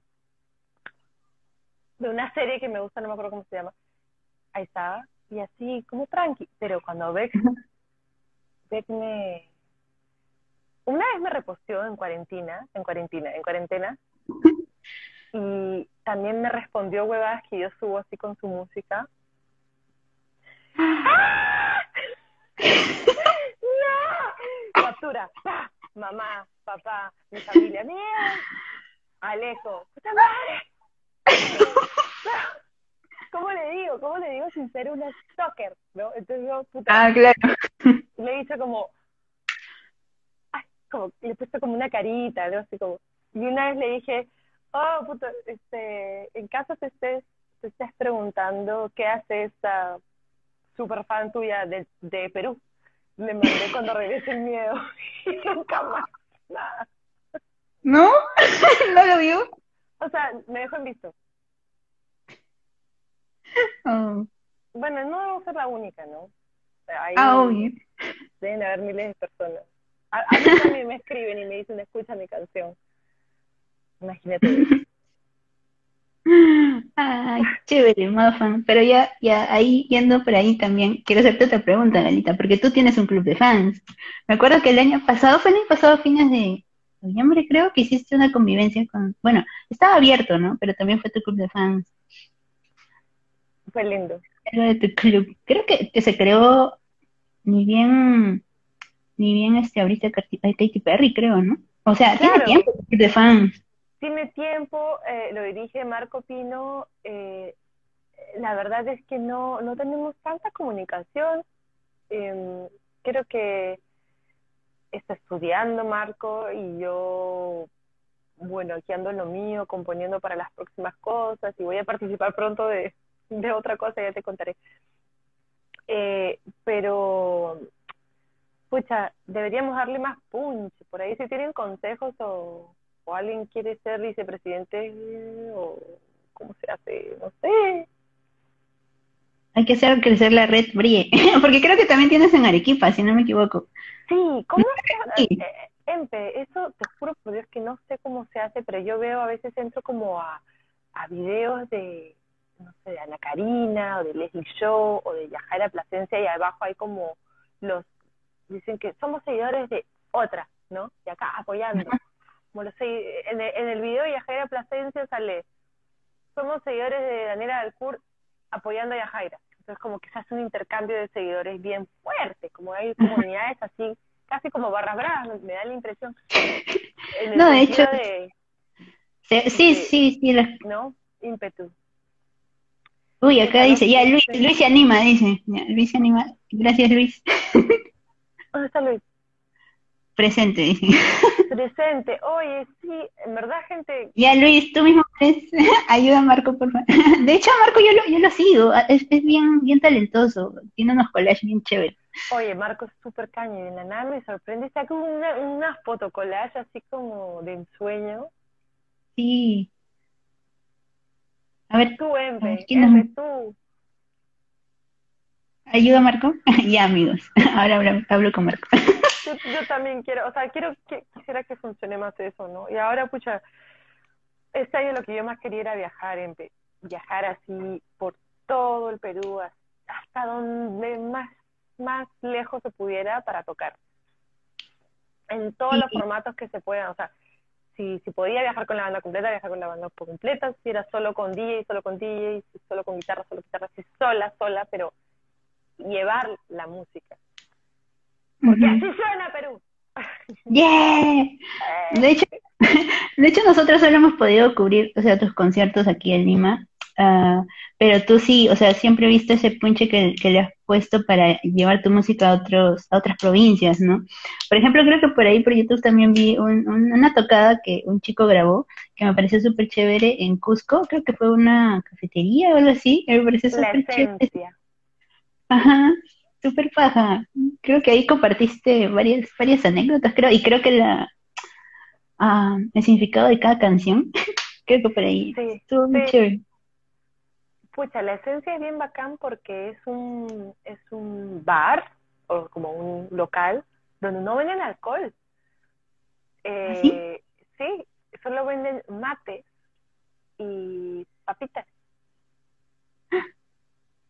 de una serie que me gusta, no me acuerdo cómo se llama. Ahí estaba, y así, como tranqui. Pero cuando Beck, Beck me... Una vez me reposteó en cuarentena, en cuarentena, en cuarentena, y también me respondió huevadas que yo subo así con su música. ¡Ah! ¡No! Captura, ¡pa! mamá, papá, mi familia, mía, Alejo, puta madre. ¿Cómo le digo? ¿Cómo le digo sin ser una stalker? ¿No? Entonces yo, puta, ah, claro, le he dicho como, ay, como, le he puesto como una carita, algo así como, y una vez le dije, oh, puto, este, en caso te estés, te estés preguntando qué hace esta super fan tuya de, de Perú, le mandé cuando regrese el miedo, y nunca más, nada. ¿no? ¿No lo vio? O sea, me dejó en visto. Oh. Bueno, no debo ser la única, ¿no? Ahí Ah, obvio. deben haber miles de personas. A, a mí también me escriben y me dicen, escucha mi canción. Imagínate. Ay, chévere, fan. Pero ya, ya ahí, yendo por ahí también, quiero hacerte otra pregunta, Galita, porque tú tienes un club de fans. Me acuerdo que el año pasado, fue el año pasado, a fines de noviembre, creo que hiciste una convivencia con, bueno, estaba abierto, ¿no? Pero también fue tu club de fans. Fue lindo. Algo de tu club. Creo que, que se creó ni bien, ni bien este, ahorita Katy Perry, creo, ¿no? O sea, tiene tiempo de fans. Tiene tiempo, eh, lo dirige Marco Pino. eh, la verdad es que no, no tenemos tanta comunicación. Em, creo que está estudiando Marco y yo, bueno, aquí ando en lo mío, componiendo para las próximas cosas y voy a participar pronto de, otra cosa, ya te contaré. Eh, pero, pucha, deberíamos darle más punch. Por ahí si tienen consejos o, o alguien quiere ser vicepresidente o cómo se hace, no sé. Hay que hacer crecer la red Brie, porque creo que también tienes en Arequipa, si no me equivoco. Sí, ¿cómo se Sí. eh, Empe, eso te juro por Dios que no sé cómo se hace, pero yo veo a veces entro como a, a videos de, no sé, de Ana Karina o de Leslie Show o de Yajaira Plasencia y abajo hay como los, dicen que somos seguidores de otra, ¿no? Y acá apoyando. Como los segui- en, el, en el video de Yajaira Plasencia sale, somos seguidores de Daniela Dalcourt apoyando a Yajaira. Entonces como que se hace un intercambio de seguidores bien fuerte, como hay comunidades así, casi como barras bravas, me da la impresión. No, de hecho- de, Sí, sí, sí. ¿no? Ímpetu. Uy, acá dice, ya sí, Luis, sí. Luis se anima, dice. Ya, Luis se anima. Gracias, Luis. ¿Dónde está Luis? Presente. Presente. Oye, sí, en verdad, gente, Ya, Luis, tú mismo eres. Ayuda a Marco, por favor. De hecho, a Marco yo lo, yo lo sigo. Es, es bien, bien talentoso. Tiene unos collages bien chéveres. oye, Marco es súper caño y de la nada me sorprende. Saca una, una fotocollage así como de ensueño. Sí. A ver, Tú, Empe, ¿quién tú. ayuda Marco. Ya, amigos. Ahora hablo, hablo con Marco. Yo, yo también quiero, o sea, quiero que quisiera que funcione más eso, ¿no? Y ahora, pucha, este año lo que yo más quería era viajar, Empe. Viajar así por todo el Perú, hasta donde más, más lejos se pudiera para tocar. En todos Sí. los formatos que se puedan, o sea, si, si podía viajar con la banda completa, viajar con la banda completa, si era solo con DJ, solo con DJ, si solo con guitarra, solo guitarra, si sola, sola, pero llevar la música. Porque así suena Perú. ¡Yeah! De hecho, de hecho, nosotros solo hemos podido cubrir, o sea, tus conciertos aquí en Lima, ah, pero tú sí, o sea, siempre he visto ese punche que, que le has puesto para llevar tu música a otros, a otras provincias, ¿no? Por ejemplo, creo que por ahí por YouTube también vi un- un- una tocada que un chico grabó, que me pareció súper chévere en Cusco, creo que fue una cafetería o algo así, me pareció súper chévere. Ajá, súper paja. Creo que ahí compartiste varias, varias anécdotas, creo, y creo que la, ah, el significado de cada canción, creo que por ahí Sí, estuvo muy sí. chévere. Pucha, la esencia es bien bacán porque es un, es un bar o como un local donde no venden alcohol. Eh, sí? sí, solo venden mates y papitas.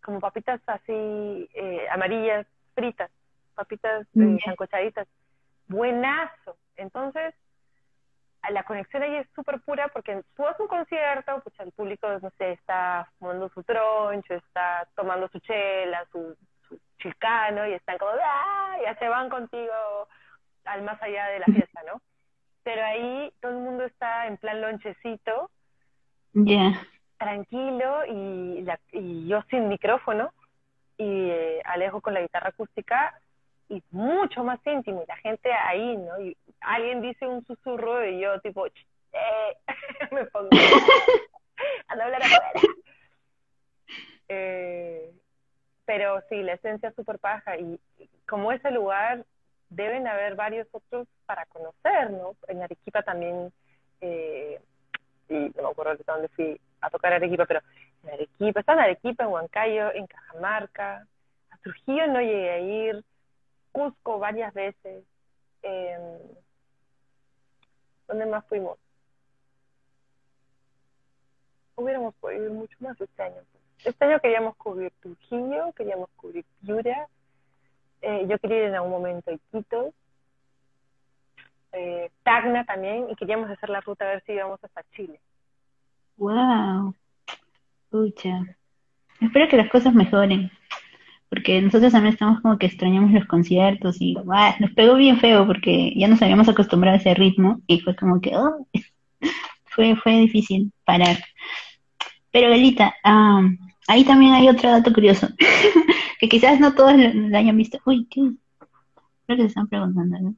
Como papitas así eh, amarillas, fritas, papitas eh, sancochaditas. Buenazo. Entonces, la conexión ahí es súper pura porque tú vas a un concierto, pues el público, no sé, está fumando su troncho, está tomando su chela, su, su chilcano y están como, ¡ah! Ya se van contigo al más allá de la fiesta, ¿no? Pero ahí todo el mundo está en plan lonchecito, Ya. Tranquilo y, la- y yo sin micrófono y eh, Alejo con la guitarra acústica y mucho más íntimo y la gente ahí, ¿no? Y alguien dice un susurro y yo tipo, "Ch, eh", me pongo a no hablar afuera. Eh, pero sí, la esencia es súper paja y y como ese lugar deben haber varios otros para conocer, ¿no? En Arequipa también, eh, y no me acuerdo de dónde fui a tocar Arequipa, pero en Arequipa, está en Arequipa, en Huancayo, en Cajamarca, a Trujillo no llegué a ir, Cusco varias veces, eh, ¿dónde más fuimos? Hubiéramos podido ir mucho más este año. Este año queríamos cubrir Trujillo, queríamos cubrir Piura, eh, yo quería ir en algún momento a Iquitos, eh, Tacna también, y queríamos hacer la ruta a ver si íbamos hasta Chile. Wow. Pucha. Espero que las cosas mejoren. Porque nosotros también estamos como que extrañamos los conciertos y ¡guau! nos pegó bien feo porque ya nos habíamos acostumbrado a ese ritmo y fue como que oh, fue, fue difícil parar. Pero Belita, ah, ahí también hay otro dato curioso, que quizás no todos lo, lo hayan visto. Uy, ¿qué? Creo que se están preguntando, ¿no?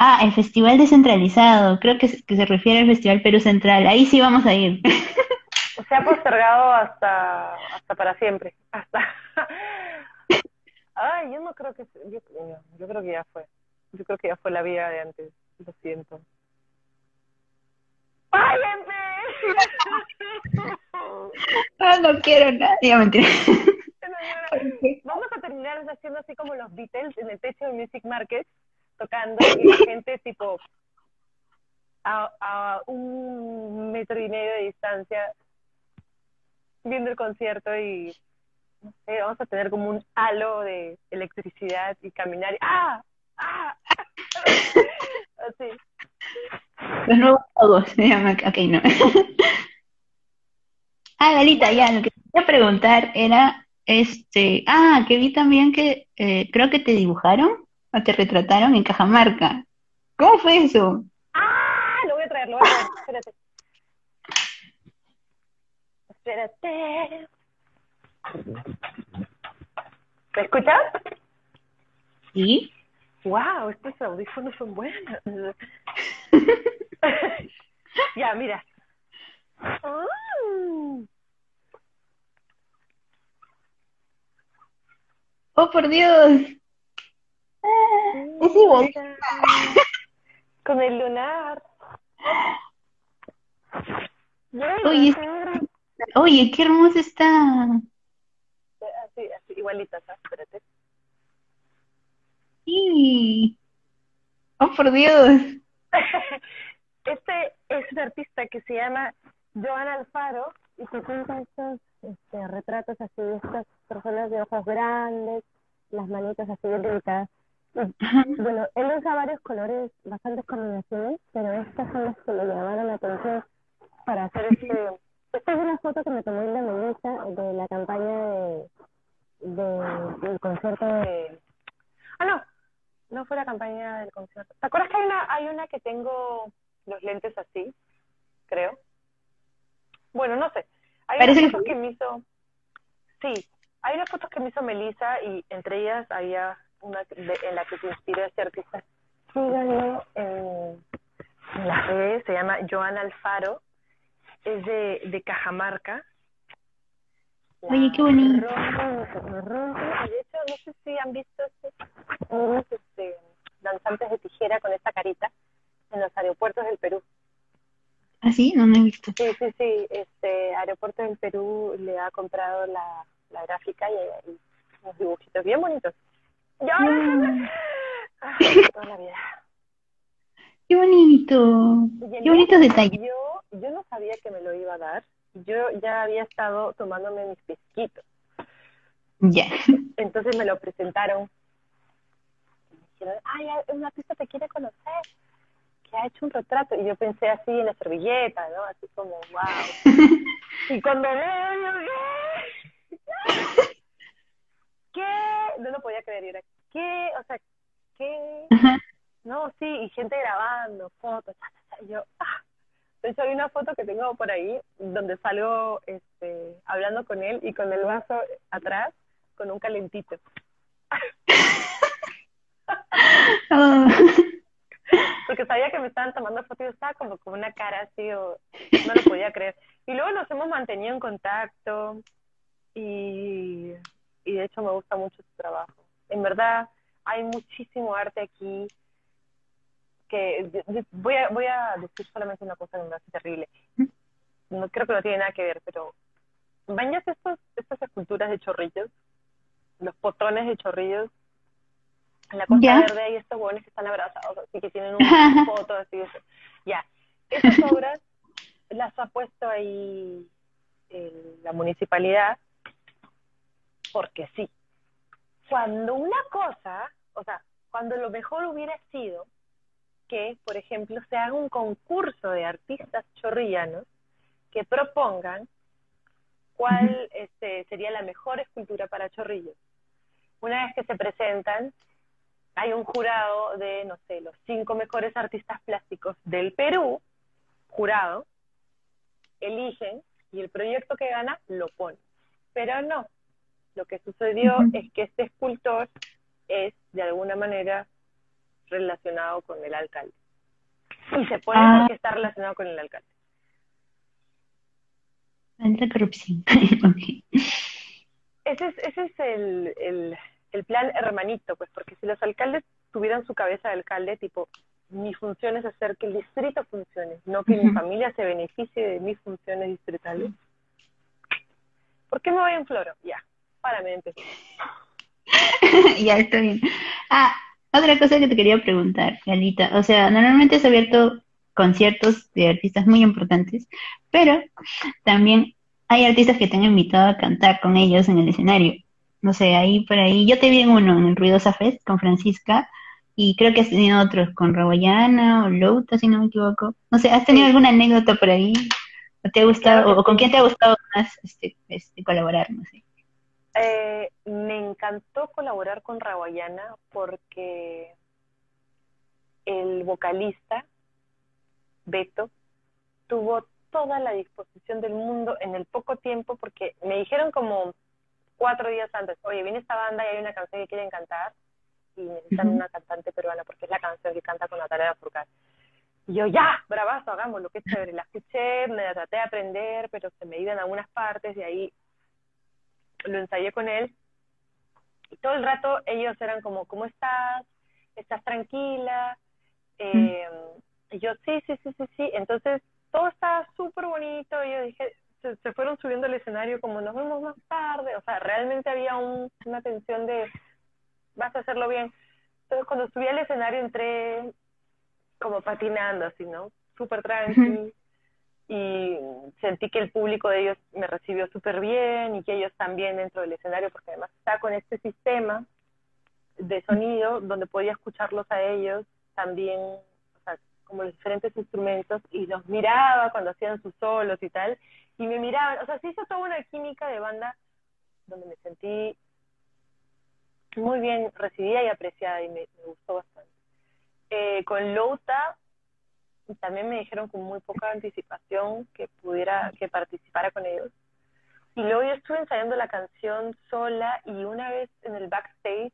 Ah, el Festival Descentralizado, creo que se, que se refiere al Festival Perú Central. Ahí sí vamos a ir. se ha postergado hasta, hasta para siempre. Hasta. Ay, yo no creo que. Yo, no, yo creo que ya fue. Yo creo que ya fue la vida de antes. Lo siento. ¡Váyanse! Ah, no quiero nada. Ya, mentira. Vamos a terminar haciendo así como los Beatles en el techo de Music Market, tocando y la gente tipo a, a un metro y medio de distancia viendo el concierto y vamos a tener como un halo de electricidad y caminar ¡ah! ¡ah! Así. Los nuevos juegos. se Ok, no. Ah, Galita, ya, lo que quería preguntar era, este, ah, que vi también que eh, creo que te dibujaron o te retrataron en Cajamarca. ¿Cómo fue eso? ¡Ah! Lo voy a traer, lo voy a traer. Espérate. Espérate. ¿Me escuchas? Sí. ¡Wow! Estos audífonos son buenos. ya, mira. Mm. Oh, por Dios. Es igual. Con el lunar. Oye, Oye, qué hermoso está. Así, así, igualita, ¿sabes? Espérate. Sí. Oh, por Dios. Este es un artista que se llama Joan Alfaro y que pinta estos este, retratos así de estas personas de ojos grandes, las manitas así bien delicadas. Bueno, él usa varios colores, bastantes combinaciones, pero estas son las que le llamaron la atención para hacer este... Esta es una foto que me tomó en la Melissa de la campaña de, de- del concierto de... Ah, no, no fue la campaña del concierto. ¿Te acuerdas que hay una, hay una que tengo los lentes así? Creo. Bueno, no sé. Hay Parece unas que- fotos que me hizo... Sí, hay unas fotos que me hizo Melissa y entre ellas había una de- en la que se inspiró este artista. Síganlo en, en las redes, se llama Joan Alfaro, es de, de Cajamarca. Oye, qué bonito. Rompe. Y de hecho, no sé si han visto unos, este, danzantes de tijera con esta carita en los aeropuertos del Perú. ¿Ah, sí? No, no he visto. Sí, sí, sí. Este aeropuerto del Perú le ha comprado la, la gráfica y hay unos dibujitos bien bonitos. Mm. Ah, toda la vida. Qué bonito. Y Qué bonitos detalles. Yo, yo no sabía que me lo iba a dar. Yo ya había estado tomándome mis pesquitos. Ya. Entonces me lo presentaron. Me dijeron, ay, un artista te quiere conocer, que ha hecho un retrato. Y yo pensé así en la servilleta, ¿no? Así como, wow. y cuando veo, yo, ¿qué? ¿Qué? No lo podía creer. Era, ¿qué? O sea, ¿qué? Ajá. No, sí, y gente grabando, fotos. Y yo, ah. De hecho, hay una foto que tengo por ahí donde salgo este, hablando con él y con el vaso atrás con un calentito. Oh. Porque sabía que me estaban tomando fotos y yo estaba como con una cara así, o no lo podía creer. Y luego nos hemos mantenido en contacto y, y de hecho me gusta mucho su trabajo. En verdad, hay muchísimo arte aquí que voy a, voy a decir solamente una cosa que me parece terrible. No creo que no tiene nada que ver, pero bañas estos, estas esculturas de chorrillos, los potones de chorrillos, en la Costa. Verde hay estos huevones que están abrazados, así que tienen una foto así. eso. Ya, esas obras las ha puesto ahí eh, la municipalidad porque sí. Cuando una cosa, o sea, cuando lo mejor hubiera sido que, por ejemplo, se haga un concurso de artistas chorrillanos que propongan cuál este, sería la mejor escultura para chorrillos. Una vez que se presentan, hay un jurado de, no sé, los cinco mejores artistas plásticos del Perú, jurado, eligen y el proyecto que gana lo pone. Pero no, lo que sucedió es que este escultor es de alguna manera relacionado con el alcalde. Y se pone Ah. porque está relacionado con el alcalde. Alta corrupción. Ese es, ese es el, el, el plan hermanito, pues, porque si los alcaldes tuvieran su cabeza de alcalde, tipo, mi función es hacer que el distrito funcione, no que mi familia se beneficie de mis funciones distritales. ¿Por qué me voy en floro? Ya, párame, empecé. Ya está bien. Ah, otra cosa que te quería preguntar, Galita. O sea, normalmente has abierto conciertos de artistas muy importantes, pero también hay artistas que te han invitado a cantar con ellos en el escenario. No sé, ahí por ahí. Yo te vi en uno, en el Ruidosa Fest, con Francisca, y creo que has tenido otros con Raboyana o Louta, si no me equivoco. No sé, ¿has tenido Sí. alguna anécdota por ahí? ¿O te ha gustado, Claro o, con quién te ha gustado más este, este, colaborar? No sé. Eh, me encantó colaborar con Rawayana porque el vocalista, Beto, tuvo toda la disposición del mundo en el poco tiempo, porque me dijeron como cuatro días antes, oye, viene esta banda y hay una canción que quieren cantar y necesitan una cantante peruana porque es la canción que canta con Natalia Furcal. Y yo, ya, bravazo, hagámoslo, qué chévere. La escuché, me la traté de aprender, pero se me iban algunas partes y ahí lo ensayé con él. Y todo el rato ellos eran como, ¿cómo estás? ¿Estás tranquila? Eh, y yo, sí, sí, sí, sí, sí. Entonces, todo estaba súper bonito. Y yo dije, se, se fueron subiendo al escenario como, nos vemos más tarde. O sea, realmente había un, una tensión de, vas a hacerlo bien. Entonces, cuando subí al escenario entré como patinando, así, ¿no? Súper tranqui. Ujú. Y sentí que el público de ellos me recibió súper bien y que ellos también dentro del escenario, porque además está con este sistema de sonido donde podía escucharlos a ellos también, o sea, como los diferentes instrumentos, y los miraba cuando hacían sus solos y tal, y me miraban, o sea, se hizo toda una química de banda donde me sentí muy bien recibida y apreciada y me, me gustó bastante. Eh, con Louta también me dijeron con muy poca anticipación que pudiera, que participara con ellos. Y luego yo estuve ensayando la canción sola y una vez en el backstage,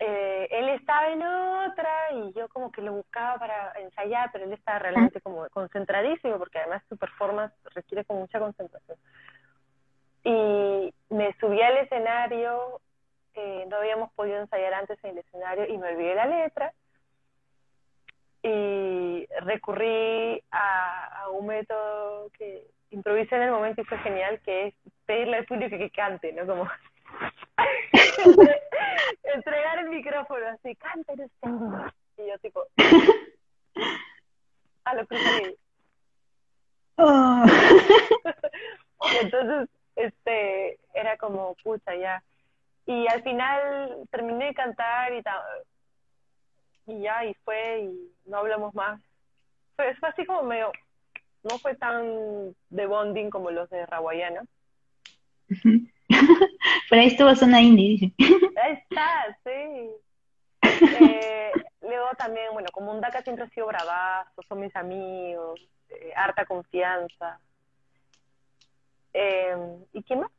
eh, él estaba en otra y yo como que lo buscaba para ensayar, pero él estaba realmente como concentradísimo porque además su performance requiere con mucha concentración. Y me subí al escenario, eh, no habíamos podido ensayar antes en el escenario y me olvidé la letra y recurrí a, a un método que improvisé en el momento y fue genial, que es pedirle al público que cante, ¿no? Como entregar el micrófono así, canten ustedes. Y yo tipo, a lo que Oh. Y entonces, este, era como, pucha, ya. Y al final terminé de cantar y, ta- y ya, y fue, y no hablamos más. Fue, fue así como medio, no fue tan de bonding como los de Rawayana. Por ahí estuvo zona indie. Ahí está, sí. Eh, luego también, bueno, como un DACA siempre ha sido bravazo, son mis amigos, eh, harta confianza. Eh, ¿Y qué más?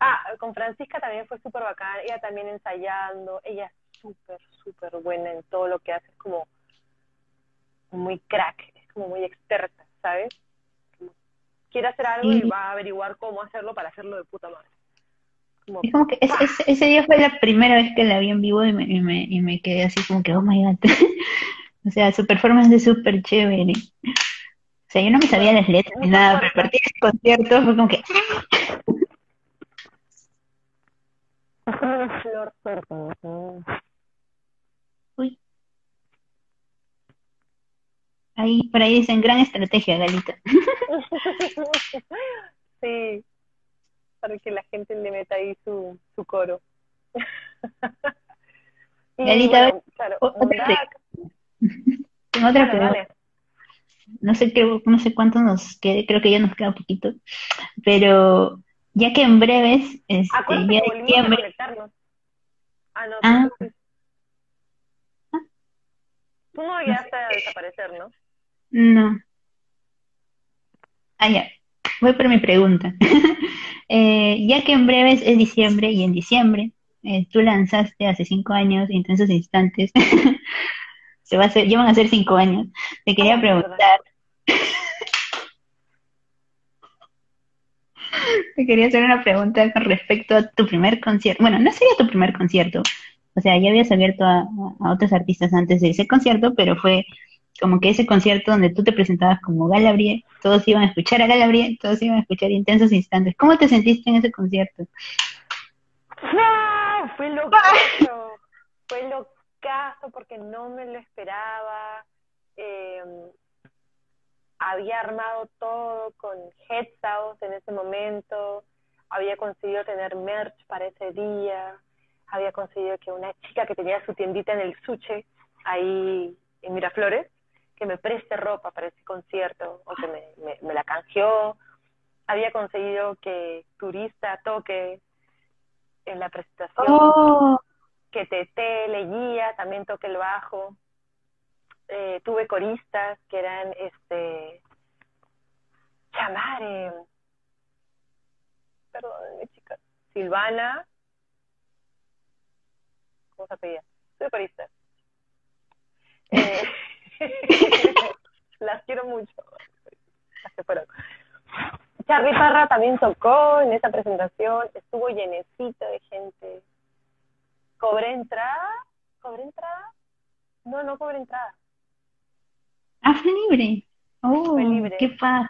Ah, con Francisca también fue súper bacán, ella también ensayando, ella súper, súper buena en todo lo que hace, es como muy crack, es como muy experta, ¿sabes? Como quiere hacer algo y va a averiguar cómo hacerlo para hacerlo de puta madre. Como, Es como que es- es- ese día fue la primera vez que la vi en vivo y me, y me, y me quedé así como que, oh my god. O sea, su performance es súper chévere. O sea, yo no me sabía las letras ni nada, pero a partir de ese concierto fue como que, Flor fuerte. uy. Ahí, por ahí dicen, gran estrategia, Galita. Sí, para que la gente le meta ahí su, su coro. Y Galita, bueno, claro, otra Tengo otra pregunta. dale. No sé qué, no sé cuánto nos quede, creo que ya nos queda poquito, pero ya que en breves, este, ya que conectarnos. Ah, no, Ah. tú no llegaste a desaparecer, ¿no? No. Ah, ya, voy por mi pregunta. Eh, ya que en breves es diciembre y en diciembre eh, tú lanzaste hace cinco años esos instantes se va a hacer, ya van a ser cinco años. Te quería preguntar, te quería hacer una pregunta con respecto a tu primer concierto. Bueno, no sería tu primer concierto. O sea, ya habías abierto a otros artistas antes de ese concierto, pero fue como que ese concierto donde tú te presentabas como Galabrie, todos iban a escuchar a Galabrie, todos iban a escuchar intensos instantes. ¿Cómo te sentiste en ese concierto? ¡Ah! Fue locazo, fue locazo porque no me lo esperaba. Eh, había armado todo con Headsounds en ese momento, había conseguido tener merch para ese día, había conseguido que una chica que tenía su tiendita en el Suche, ahí en Miraflores, que me preste ropa para ese concierto o que me, me, me la canjeó. Había conseguido que Turista toque en la presentación, Oh, que Tete le guía, también toque el bajo. Eh, tuve coristas que eran este Chamare, perdón, mi chica, Silvana, ¿cómo se apellida? Tuve coristas. Eh, las quiero mucho. Las que fueron. Charly Parra también tocó en esa presentación, estuvo llenecito de gente. ¿Cobré entrada? ¿Cobré entrada? No, no cobré entrada. ah, fue libre. Oh, Fue libre. qué paz.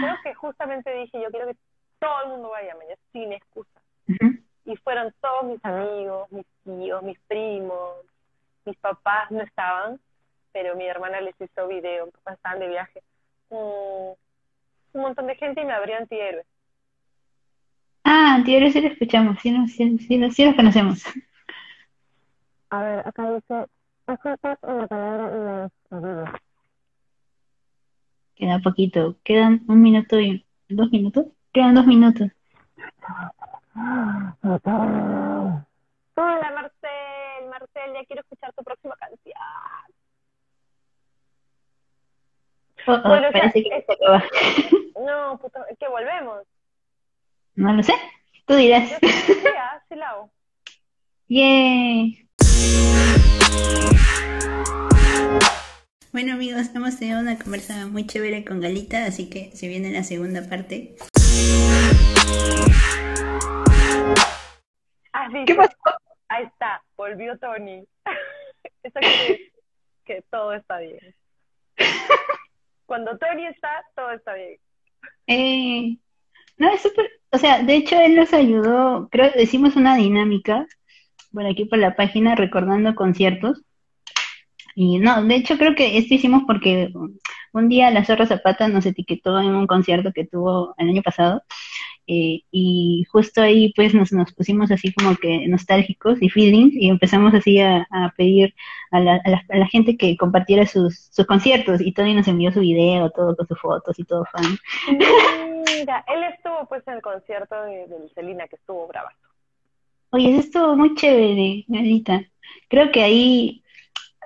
Creo que justamente dije, yo quiero que todo el mundo vaya mañana, sin excusa. Y fueron todos mis amigos, mis tíos, mis primos, mis papás no estaban, pero mi hermana les hizo video, papás estaban de viaje. Mm, un montón de gente y me abrió antihéroe. Ah, anteriores sí lo escuchamos, sí, no, sí, sí, lo- sí los conocemos. A ver, acá dice, en la palabra y Queda poquito, quedan un minuto y dos minutos. Quedan dos minutos. Hola Marcel, Marcel, ya quiero escuchar tu próxima canción. Oh, Bueno, o sea, parece que es- se acaba. No, puto, es que volvemos. No lo sé, tú dirás. Yo sí, ah, la hago. Yay. Bueno amigos, hemos tenido una conversa muy chévere con Galita, así que se viene la segunda parte. Ah, sí, ¿Qué pasó? Ahí está, volvió Tony. Eso quiere decir que todo está bien. Cuando Tony está, todo está bien. Eh, no, es súper, o sea, de hecho él nos ayudó, creo que hicimos una dinámica por aquí por la página recordando conciertos. Y no, de hecho creo que esto hicimos porque un día la Zorra Zapata nos etiquetó en un concierto que tuvo el año pasado. Eh, y justo ahí pues nos, nos pusimos así como que nostálgicos y feelings y empezamos así a, a pedir a la, a, la, a la gente que compartiera sus, sus conciertos y Tony nos envió su video, todo con sus fotos y todo fan. Mira, él estuvo pues en el concierto de, de Celina, que estuvo bravazo. Oye, eso estuvo muy chévere, Galita. Creo que ahí,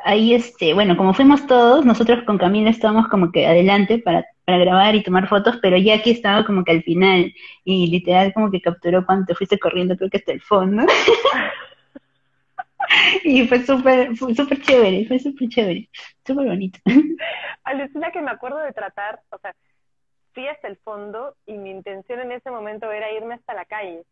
ahí este, bueno, como fuimos todos, nosotros con Camila estábamos como que adelante para, para grabar y tomar fotos, pero Jackie estaba como que al final y literal como que capturó cuando te fuiste corriendo, creo que hasta el fondo. Y fue súper, fue súper chévere, fue súper chévere, súper bonito. Alucina que me acuerdo de tratar, o sea, fui hasta el fondo y mi intención en ese momento era irme hasta la calle.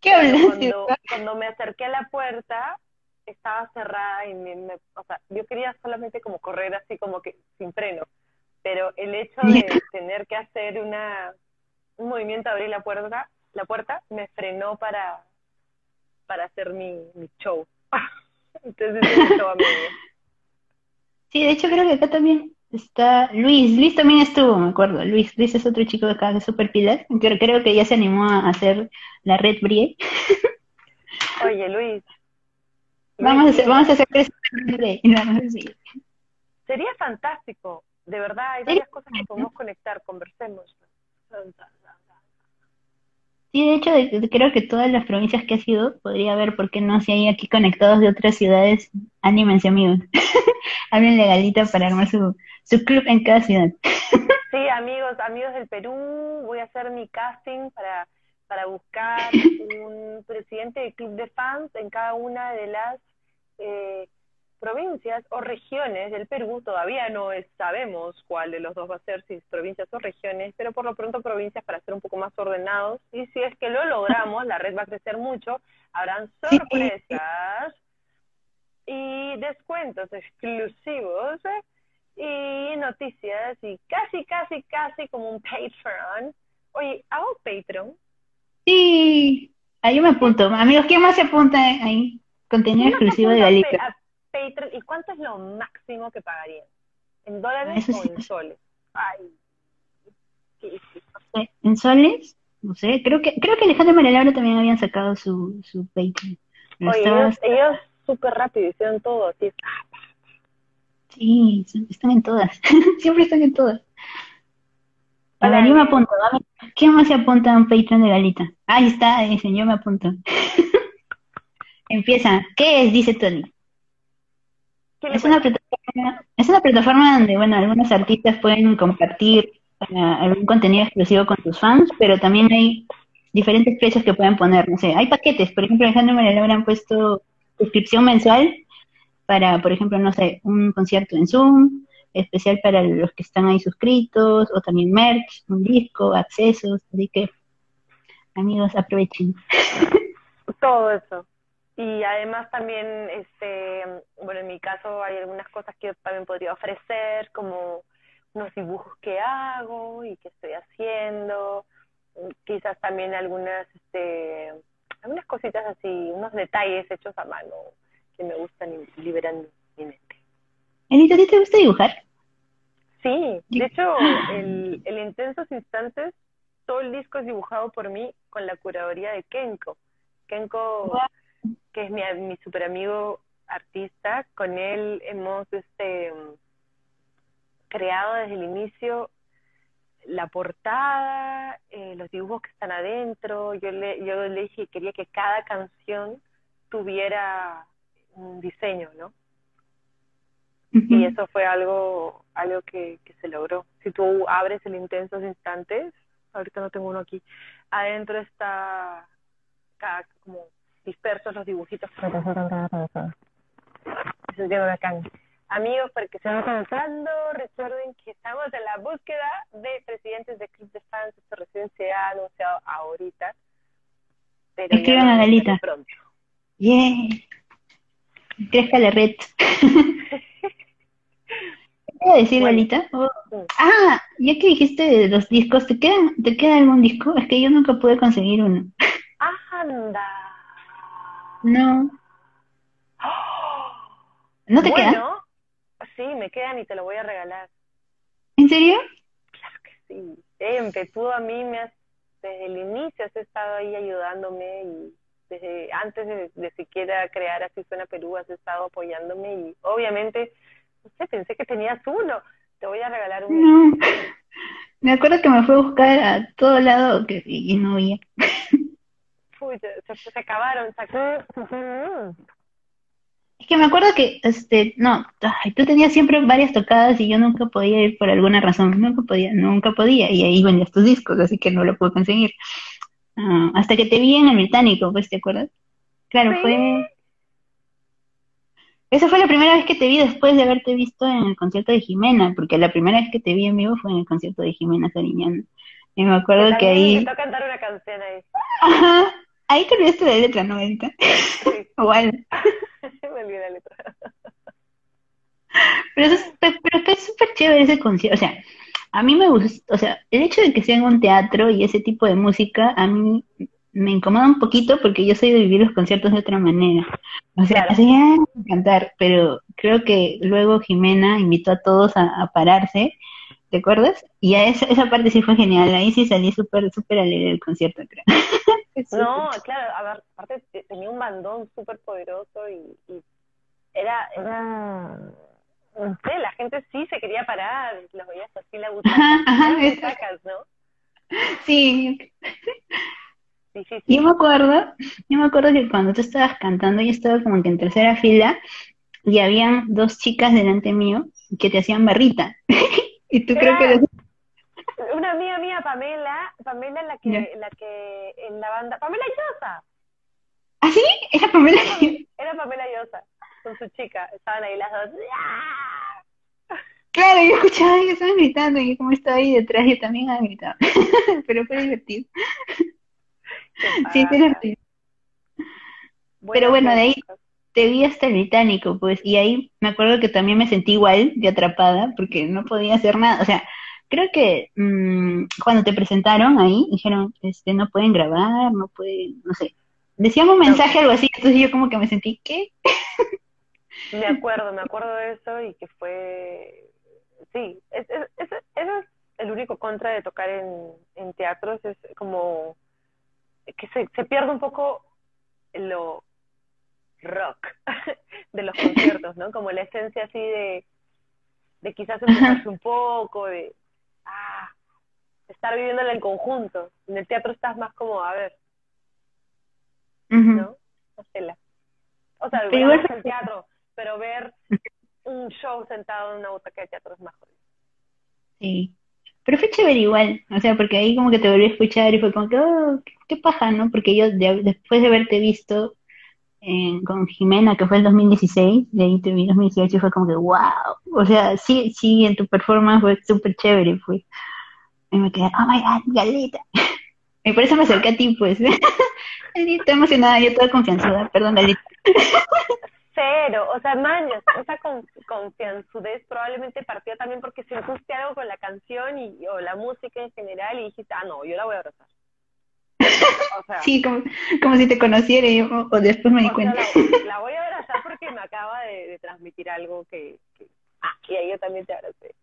¿Qué hablas? cuando, cuando me acerqué a la puerta, estaba cerrada y me, me- o sea, yo quería solamente como correr así como que sin freno, pero el hecho de tener que hacer una un movimiento abrir la puerta, la puerta me frenó para para hacer mi, mi show. Entonces a mí. Sí, de hecho creo que acá también está Luis. Luis también estuvo, me acuerdo. Luis, Luis es otro chico de acá que es súper pilas. Creo, creo que ya se animó a hacer la red Brie. Oye, Luis. Vamos a hacer, vamos a hacer. Sería fantástico, de verdad, hay varias cosas que podemos conectar, conversemos. Sí, de hecho, creo que todas las provincias que ha sido, podría haber, ¿por qué no? Si hay aquí conectados de otras ciudades, anímense, amigos. Hablen legalita para armar su, su club en cada ciudad. Sí, amigos, amigos del Perú, voy a hacer mi casting para, para buscar un presidente del club de fans en cada una de las eh, provincias o regiones del Perú, todavía no es- sabemos cuál de los dos va a ser, si es provincias o regiones, pero por lo pronto provincias para ser un poco más ordenados. Y si es que lo logramos, la red va a crecer mucho, habrán sorpresas y descuentos exclusivos ¿eh? y noticias y casi, casi, casi como un Patreon. Oye, ¿hago Patreon? Sí, ahí me apunto. Amigos, ¿quién más se apunta ahí? Contenido ¿Cómo se exclusivo de apunta Galita. a Patreon y cuánto es lo máximo que pagarían? ¿En dólares Eso o sí. en soles? Ay, ¿En soles? No sé, creo que, creo que Alejandro y María Laura también habían sacado su, su Patreon. Pero Oye, ellos, ellos súper rápido hicieron todo, así. sí, están en todas. Siempre están en todas. A ver, yo me apunto. ¿Quién más se apunta a un Patreon de Galita? Ahí está, dicen, yo me apunto. Empieza. ¿Qué es? Dice Tony. ¿Qué Es una plataforma, es una plataforma donde, bueno, algunos artistas pueden compartir eh, algún contenido exclusivo con sus fans, pero también hay diferentes precios que pueden poner. No sé, hay paquetes. Por ejemplo, Alejandro María han puesto suscripción mensual para, por ejemplo, no sé, un concierto en Zoom, especial para los que están ahí suscritos, o también merch, un disco, accesos. Así que, amigos, aprovechen. Todo eso. Y además también, este, bueno, en mi caso hay algunas cosas que yo también podría ofrecer, como unos dibujos que hago y que estoy haciendo, quizás también algunas, este, algunas cositas así, unos detalles hechos a mano que me gustan y liberan mi mente. Elita, ¿a ti te gusta dibujar? Sí, de hecho, el, el Intensos Instantes, todo el disco es dibujado por mí con la curaduría de Kenko. Kenko, que es mi, mi super amigo artista, con él hemos este, creado desde el inicio la portada, eh, los dibujos que están adentro. Yo le, yo le dije que quería que cada canción tuviera un diseño, ¿no? Y eso fue algo, algo que, que se logró. Si tú abres el Intensos Instantes, ahorita no tengo uno aquí, adentro está como dispersos los dibujitos. Se entiende bacán. Amigos, para que se vayan conectando, recuerden que estamos en la búsqueda de presidentes de club de fans. Esto recién se ha anunciado ahorita. Pero Escriban a Galita. Pronto. Yeah. Crezca la red. ¿Qué iba a decir, Bueno. Galita? Oh. Sí. Ah, ya que dijiste de los discos, ¿te queda, ¿te queda algún disco? Es que yo nunca pude conseguir uno. ¡Anda! No. ¿No te queda? bueno, sí, me quedan y te lo voy a regalar. ¿En serio? Claro que sí. Tú a mí me has, desde el inicio has estado ahí ayudándome y desde antes de, de siquiera crear Así Suena Perú has estado apoyándome y obviamente, sé, pensé que tenías uno. Te voy a regalar uno. No. Me acuerdo que me fue a buscar a todo lado que, y no había. Uy, se, acabaron, sacó. Es que me acuerdo que, este, no, ay, tú tenías siempre varias tocadas y yo nunca podía ir por alguna razón, nunca podía, nunca podía, y ahí vendías tus discos, así que no lo pude conseguir. Ah, hasta que te vi en el británico, pues, ¿te acuerdas? Claro, Sí. fue... Esa fue la primera vez que te vi después de haberte visto en el concierto de Jimena, porque la primera vez que te vi en vivo fue en el concierto de Jimena Sariñana. Y me acuerdo que ahí... Me toca cantar una canción ahí. Ajá, ahí te olvidaste de la letra, ¿no, Erika? Sí, Igual. me olvidé la letra. Pero, eso es, pe- pero es súper chévere ese concierto. O sea, a mí me gusta, o sea, el hecho de que sea en un teatro y ese tipo de música, a mí me incomoda un poquito porque yo soy de vivir los conciertos de otra manera. O sea, así, cantar, pero creo que luego Jimena invitó a todos a, a pararse, ¿te acuerdas? Y a esa, esa parte sí fue genial, ahí sí salí súper, súper alegre del concierto, creo. No, claro, a ver, aparte te- tenía un bandón súper poderoso y, y era, era, no sé, la gente sí se quería parar, los veías así en la butaca, Ajá, ajá, butacas, ¿no? Sí, Sí, sí, Yo me acuerdo, yo me acuerdo que cuando tú estabas cantando, yo estaba como que en tercera fila y habían dos chicas delante mío que te hacían barrita. Y tú creo que Una amiga mía, Pamela, Pamela la que, la que en la banda, Pamela Llosa, ¿Ah, sí? Era Pamela. era Pamela Llosa. con su chica. Estaban ahí las dos. ¡Ah! Claro, yo escuchaba que estaban gritando y como estaba ahí detrás, yo también había gritado. Pero fue divertido. Sí, divertido. Buenas bueno, de ahí-. Te vi hasta el británico, pues, y ahí me acuerdo que también me sentí igual de atrapada porque no podía hacer nada. O sea, creo que mm, cuando te presentaron ahí, dijeron, este, no pueden grabar, no pueden, no sé. Decían un mensaje, algo así, entonces yo como que me sentí, ¿qué? Me acuerdo, me acuerdo de eso y que fue, sí, es, es, es- ese es el único contra de tocar en, en teatros, es como que se, se pierde un poco lo rock de los conciertos, ¿no? Como la esencia así de, de quizás empujarse un poco, de ah, estar viviéndola en conjunto. En el teatro estás más como, a ver, Ujú. ¿no? Hacela. O sea, Pero igual- vamos al teatro, pero ver un show sentado en una butaca de teatro es más jodido. Sí. Pero fue chévere igual, o sea, porque ahí como que te volví a escuchar y fue como que, oh, qué, paja, ¿no? Porque yo de- después de haberte visto en- con Jimena, que fue el 2016, de ahí te vi en 2018 y fue como que, wow, o sea, sí, sí, en tu performance fue súper chévere, fue. Y me quedé, oh my god, Galita. Y por eso me acerqué a ti, pues. Galita, emocionada, yo toda confianzuda, perdón, Galita. Cero, o sea, man, esa con, confianzudez probablemente partió también porque sentiste algo con la canción y, o la música en general y dijiste, ah, no, yo la voy a abrazar. O sea, Sí, como, como si te conociera y o, o después me di sea, cuenta. la, la voy a abrazar porque me acaba de, de transmitir algo que, que- Ah, y ahí yo también te abracé.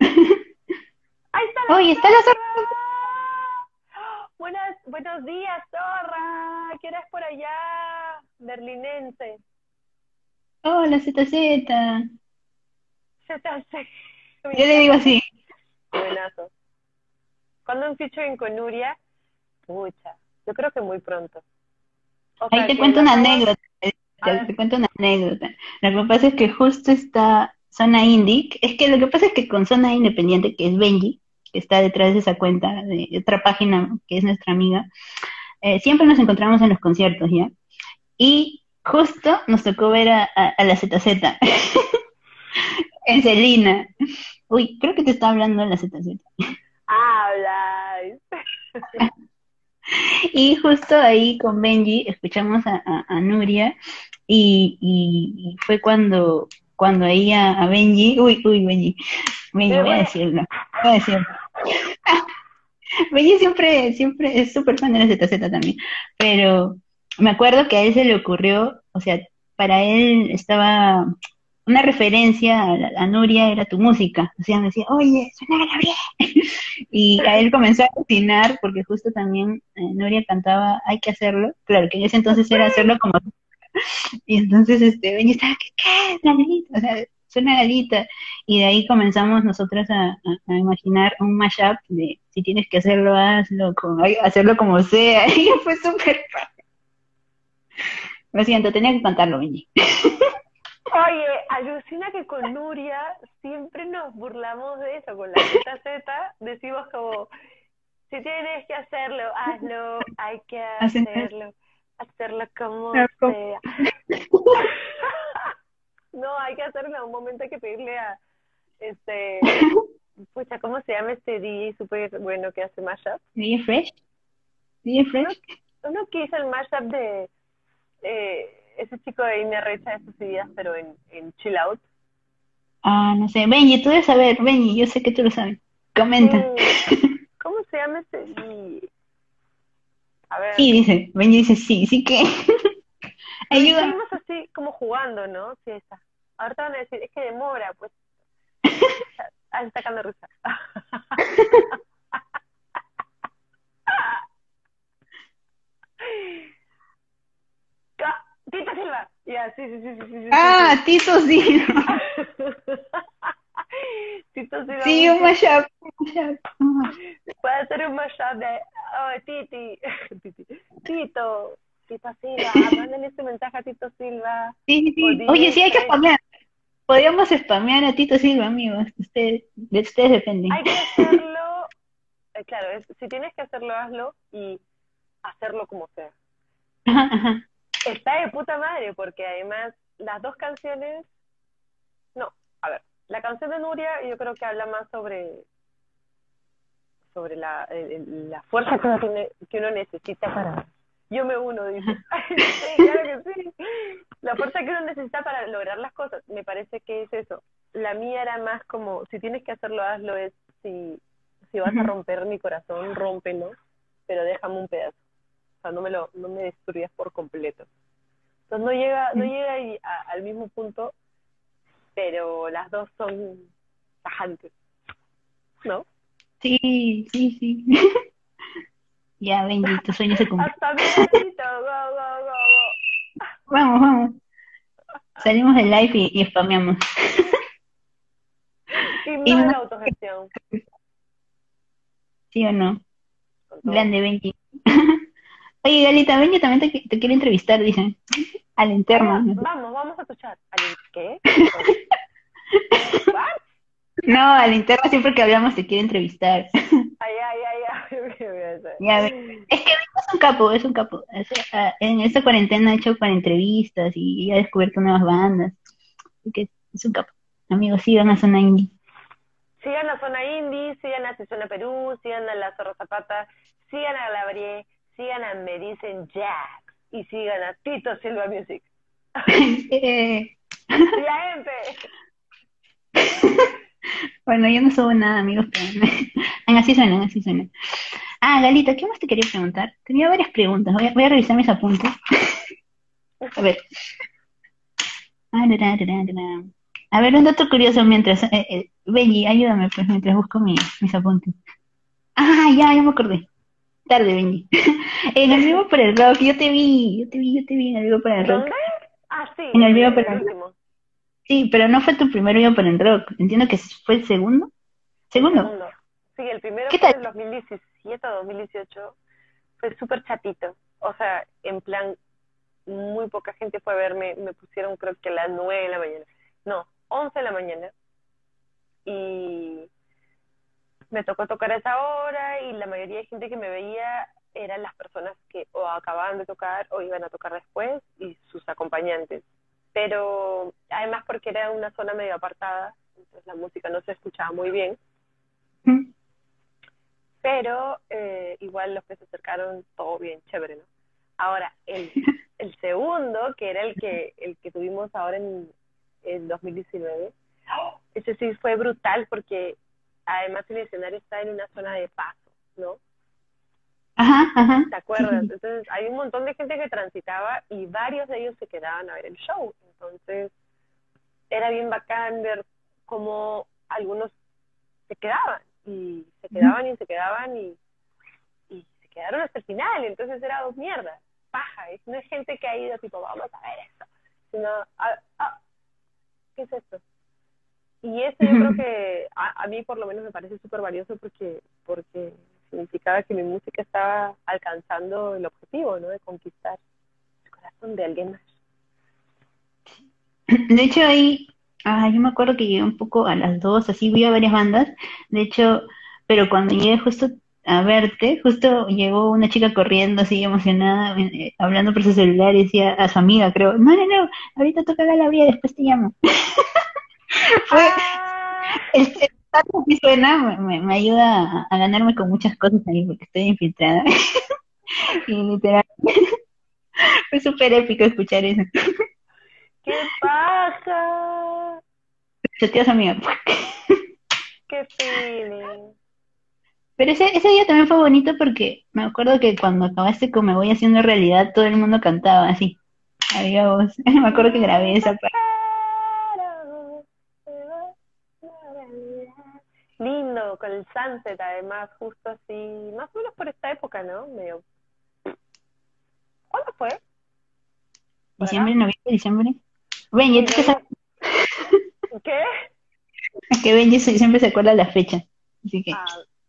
¡Ahí está la Oye, está la zorra! Buenas, buenos días, zorra. ¿Qué hora es por allá? Berlinense. Hola, ZZ. Te hace. Yo le digo así. Buenazo. ¿Cuándo un featuring con Nuria? Pucha, yo creo que muy pronto. O sea, Ahí te cuento una anécdota. Te cuento una anécdota. Lo que pasa es que justo está Zona Indie. Es que lo que pasa es que con Zona Independiente, que es Benji, que está detrás de esa cuenta, de otra página que es nuestra amiga, eh, siempre nos encontramos en los conciertos, ¿ya? Y justo nos tocó ver a, a, a la ZZ en Celina. Uy, creo que te está hablando la ZZ. Hablas. Y justo ahí con Benji escuchamos a, Nuria y, fue cuando, cuando ahí a, Benji, uy, uy, Benji, Benji, voy a decirlo, voy a decirlo. Benji siempre, siempre es súper fan de la ZZ también, pero me acuerdo que a él se le ocurrió, o sea, para él estaba una referencia a, la- a Nuria era tu música, o sea, me decía, oye, suena Gabriel. Y a él comenzó a alucinar porque justo también eh, Nuria cantaba Hay que hacerlo. Claro, que en ese entonces era hacerlo como... Y entonces este, Benji estaba, ¿qué? ¿Qué? Galita, o sea, suena Galita. Y de ahí comenzamos nosotras a, imaginar un mashup de si tienes que hacerlo, hazlo, con, ay, hacerlo como sea. Y fue súper padre. Lo siento, tenía que contarlo, Benji. Oye, alucina que con Nuria siempre nos burlamos de eso, con la ZZ decimos como, si tienes que hacerlo, hazlo, hay que hacerlo, hacerlo como sea. No, hay que hacerlo en un momento, hay que pedirle a, este, pucha, ¿cómo se llama este DJ súper bueno que hace mashup? ¿DJ Fresh? ¿DJ Fresh? Uno que hizo el mashup de eh, ese chico de Ine Recha de sus ideas, pero en, en Chill Out. Ah, no sé. Benji, tú debes saber. Benji, yo sé que tú lo sabes. Comenta. Mm, ¿Cómo se llama ese? A ver. Sí, dice. Benji dice sí, sí que. Ayuda. Estuvimos así como jugando, ¿no? Sí, está. Ahorita van a decir, es que demora, pues. Ah, está sacando risa. Tita Silva. Ya, sí, sí, sí, sí, sí, sí, Ah, sí. Tito sí. Tito Silva. Sí, un mashup. Puede hacer un mashup de, oh, Titi, Titi, Tito, Tito Silva, mándale este mensaje a Tito Silva. Sí, sí. Oye, sí, hay que spamear. Podríamos spamear a Tito Silva, amigos. Ustedes, de ustedes depende. Hay que hacerlo, eh, claro, es- si tienes que hacerlo, hazlo y hacerlo como sea. Ajá, ajá. Está de puta madre, porque además las dos canciones, no, a ver, la canción de Nuria yo creo que habla más sobre sobre la, el- la fuerza que uno, tiene- que uno necesita para... Yo me uno, dice. sí, claro que sí. La fuerza que uno necesita para lograr las cosas, me parece que es eso. La mía era más como, si tienes que hacerlo, hazlo, es si, si vas a romper mi corazón, rómpelo, pero déjame un pedazo. O sea, no me lo, no me destruyas por completo. Entonces no llega, no llega a- al mismo punto, pero las dos son tajantes, ¿no? Sí, sí, sí. Ya, Benji, tu sueño se cumple. Hasta go, go, go, go. Vamos, vamos. Salimos del live y, y spameamos. Y Y no no- la autogestión. ¿Sí o no? Grande Benji. Oye, Galita, Benji también te, te quiere entrevistar, dicen. Al interno. No sé. Vamos, vamos a tu chat. ¿Al- ¿Qué? No, al interno siempre que hablamos te quiere entrevistar. Ay, ay, ay, ay. ¿Qué voy a? Ya. Es que es un capo, es un capo. Ah, en esta cuarentena ha hecho para entrevistas y ha descubierto nuevas bandas. Así que es un capo. Amigos, sigan a Zona Indie. Sigan la zona indie, sigan a Sesión Perú, sigan a la Zorra Zapata, sigan a la Brie, sigan a Me Dicen Jack y sigan a Tito Silva Music. Eh, Y a Empe. bueno, yo no subo nada, amigos, pero así suenan, así suenan. Ah, Galita, ¿qué más te quería preguntar? Tenía varias preguntas. Voy a, voy a revisar mis apuntes. A ver. Ah. A ver, un dato curioso mientras... Eh, eh, Benji, ayúdame, pues, mientras busco mi- mis apuntes. Ah, ya, ya me acordé. Tarde, Benji. En el vivo por el rock, yo te vi, yo te vi, yo te vi en el vivo por el rock. Ah, sí. En el video, el pero- último. Sí, pero no fue tu primer vivo por el rock. Entiendo que fue el segundo. ¿Segundo? Segundo. Sí, el primero ¿Qué fue tal? en 2017 o 2018. Fue súper chatito. O sea, en plan, muy poca gente fue a verme. Me pusieron creo que a las 9 de la mañana. No, 11 de la mañana. Y me tocó tocar a esa hora y la mayoría de gente que me veía eran las personas que o acababan de tocar o iban a tocar después y sus acompañantes. Pero además porque era una zona medio apartada, entonces la música no se escuchaba muy bien Mm. pero eh, igual los que se acercaron, todo bien, chévere, ¿no? Ahora, el, el segundo, que era el que, el que tuvimos ahora en, en 2019, ese sí fue brutal porque además el escenario está en una zona de paso, ¿no? Ajá, ajá. ¿Te acuerdas? Entonces hay un montón de gente que transitaba y varios de ellos se quedaban a ver el show. Entonces era bien bacán ver cómo algunos se quedaban y se quedaban y se quedaban y, y se quedaron hasta el final. Entonces era dos mierdas, paja. Es- No es gente que ha ido tipo, vamos a ver esto, sino, ah, ah, ¿qué es esto? Y eso yo creo que a, a mí por lo menos me parece súper valioso porque, porque significaba que mi música estaba alcanzando el objetivo, ¿no? De conquistar el corazón de alguien más. De hecho, ahí, ah, yo me acuerdo que llegué un poco a las dos, así vi a varias bandas. De hecho, pero cuando llegué justo a verte, justo llegó una chica corriendo así emocionada, eh, hablando por su celular y decía a su amiga, creo, no, no, no, ahorita toca Galabria, después te llamo. Fue, ¡Ah! el, tanto que suena me, ayuda a, ganarme con muchas cosas ahí porque estoy infiltrada. Y literal, fue súper épico escuchar eso. ¡Qué paja! Chateas amiga. ¡Qué feeling! Pero ese, ese día también fue bonito porque me acuerdo que cuando acabaste con Me Voy Haciendo Realidad, todo el mundo cantaba así. Adiós. Me acuerdo que grabé esa parte. Con el sunset además, justo así, más o menos por esta época, ¿no? Medio... ¿Cuándo fue? Diciembre, noviembre, diciembre. ¿tú qué sabes? ¿Qué? Es que Benji siempre se acuerda la fecha. Así que, Ah,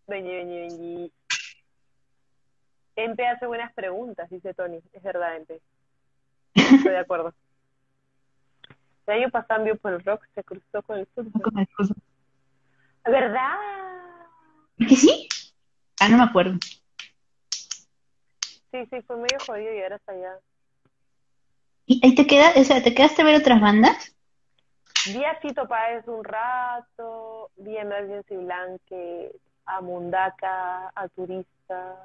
Benji, Benji, Benji. Empe hace buenas preguntas, dice Tony. Es verdad, Empe. Estoy de acuerdo. El año pasado envió por el rock, se cruzó con el fútbol. con el curso. ¿Verdad? ¿Que sí? Ah, no me acuerdo. Sí, sí, fue medio jodido llegar hasta allá. ¿Y ahí te queda, o sea, te quedaste a ver otras bandas? Vi a Fito Páez un rato, vi a Emergency Blanque, a Mundaka, a Turista.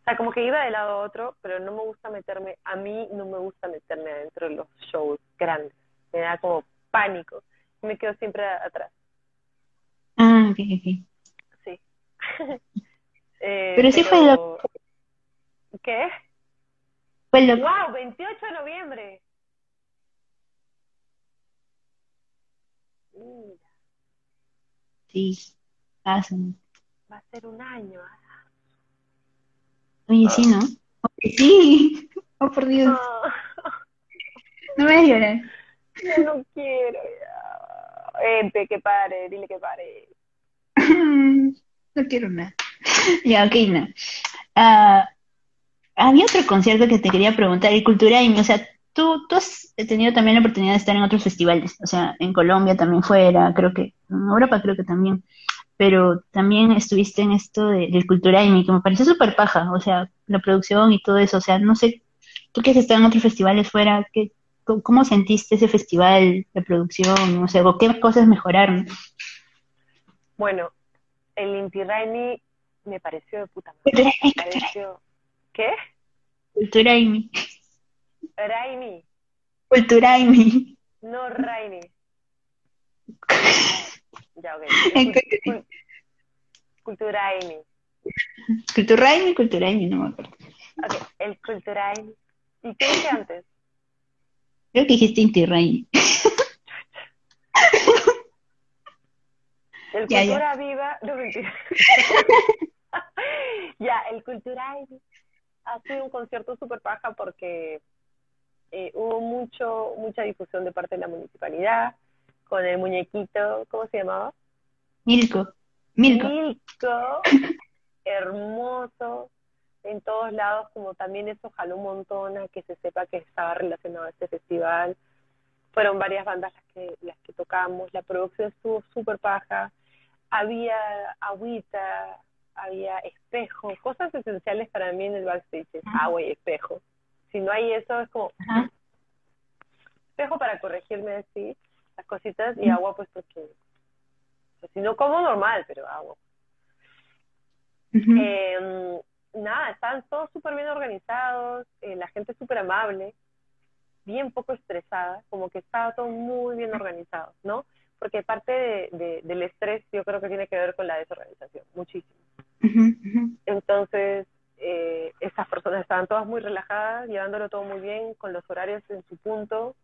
O sea, como que iba de lado a otro, pero no me gusta meterme, a mí no me gusta meterme adentro de los shows grandes. Me da como pánico. Me quedo siempre atrás. Ah, ok, ok. Sí. Eh, Pero sí fue pero- ¿Qué? Fue lo ¡Wow! 28 de noviembre. Mira, Sí. Ah, sí. va a ser un año. ah. Oye, sí, ¿no? Oye, sí. Oh, por Dios. Ah, No me llorar. yo no quiero ya. Ente, que pare, dile que pare. No quiero nada. Ya, ok, no. Ah, había otro concierto que te quería preguntar, el Culturain, o sea, tú, tú has tenido también la oportunidad de estar en otros festivales, o sea, en Colombia también fuera, creo que, en Europa creo que también, pero también estuviste en esto de- del Culturain, que me pareció súper paja, o sea, la producción y todo eso, o sea, no sé, tú que has estado en otros festivales fuera, ¿qué, cómo, sentiste ese festival, la producción, o sea, qué cosas mejoraron? Bueno, el Inti Raimi me pareció de puta madre. Me pareció... ¿Qué? Culturain. Raimi, Culturaimi. no Raimi. Ya, ok. Culturaimi. Culturaimi, Culturaimi, no me acuerdo. Ok, el Culturaimi. ¿Y qué dije antes? Creo que dijiste Inti. El Ya, ya. Cultura Viva, no mentira. ya, el Cultura ha sido un concierto súper paja porque eh, hubo mucho mucha difusión de parte de la municipalidad con el muñequito, ¿cómo se llamaba? Milko. Milko. Milko, hermoso en todos lados, como también eso jaló un montón a que se sepa que estaba relacionado a este festival. Fueron varias bandas las que, las que tocamos, la producción estuvo súper paja, había agüita, había espejo, cosas esenciales para mí en el backstage, es agua y espejo. Si no hay eso, es como Ajá. espejo para corregirme así, las cositas, y agua pues porque, pues, si no como normal, pero agua. Eh, nada, estaban todos súper bien organizados, eh, la gente súper amable, bien poco estresada, como que estaba todo muy bien organizado, ¿no? Porque parte de, de- del estrés yo creo que tiene que ver con la desorganización, muchísimo. Entonces, eh, esas personas estaban todas muy relajadas, llevándolo todo muy bien, con los horarios en su punto.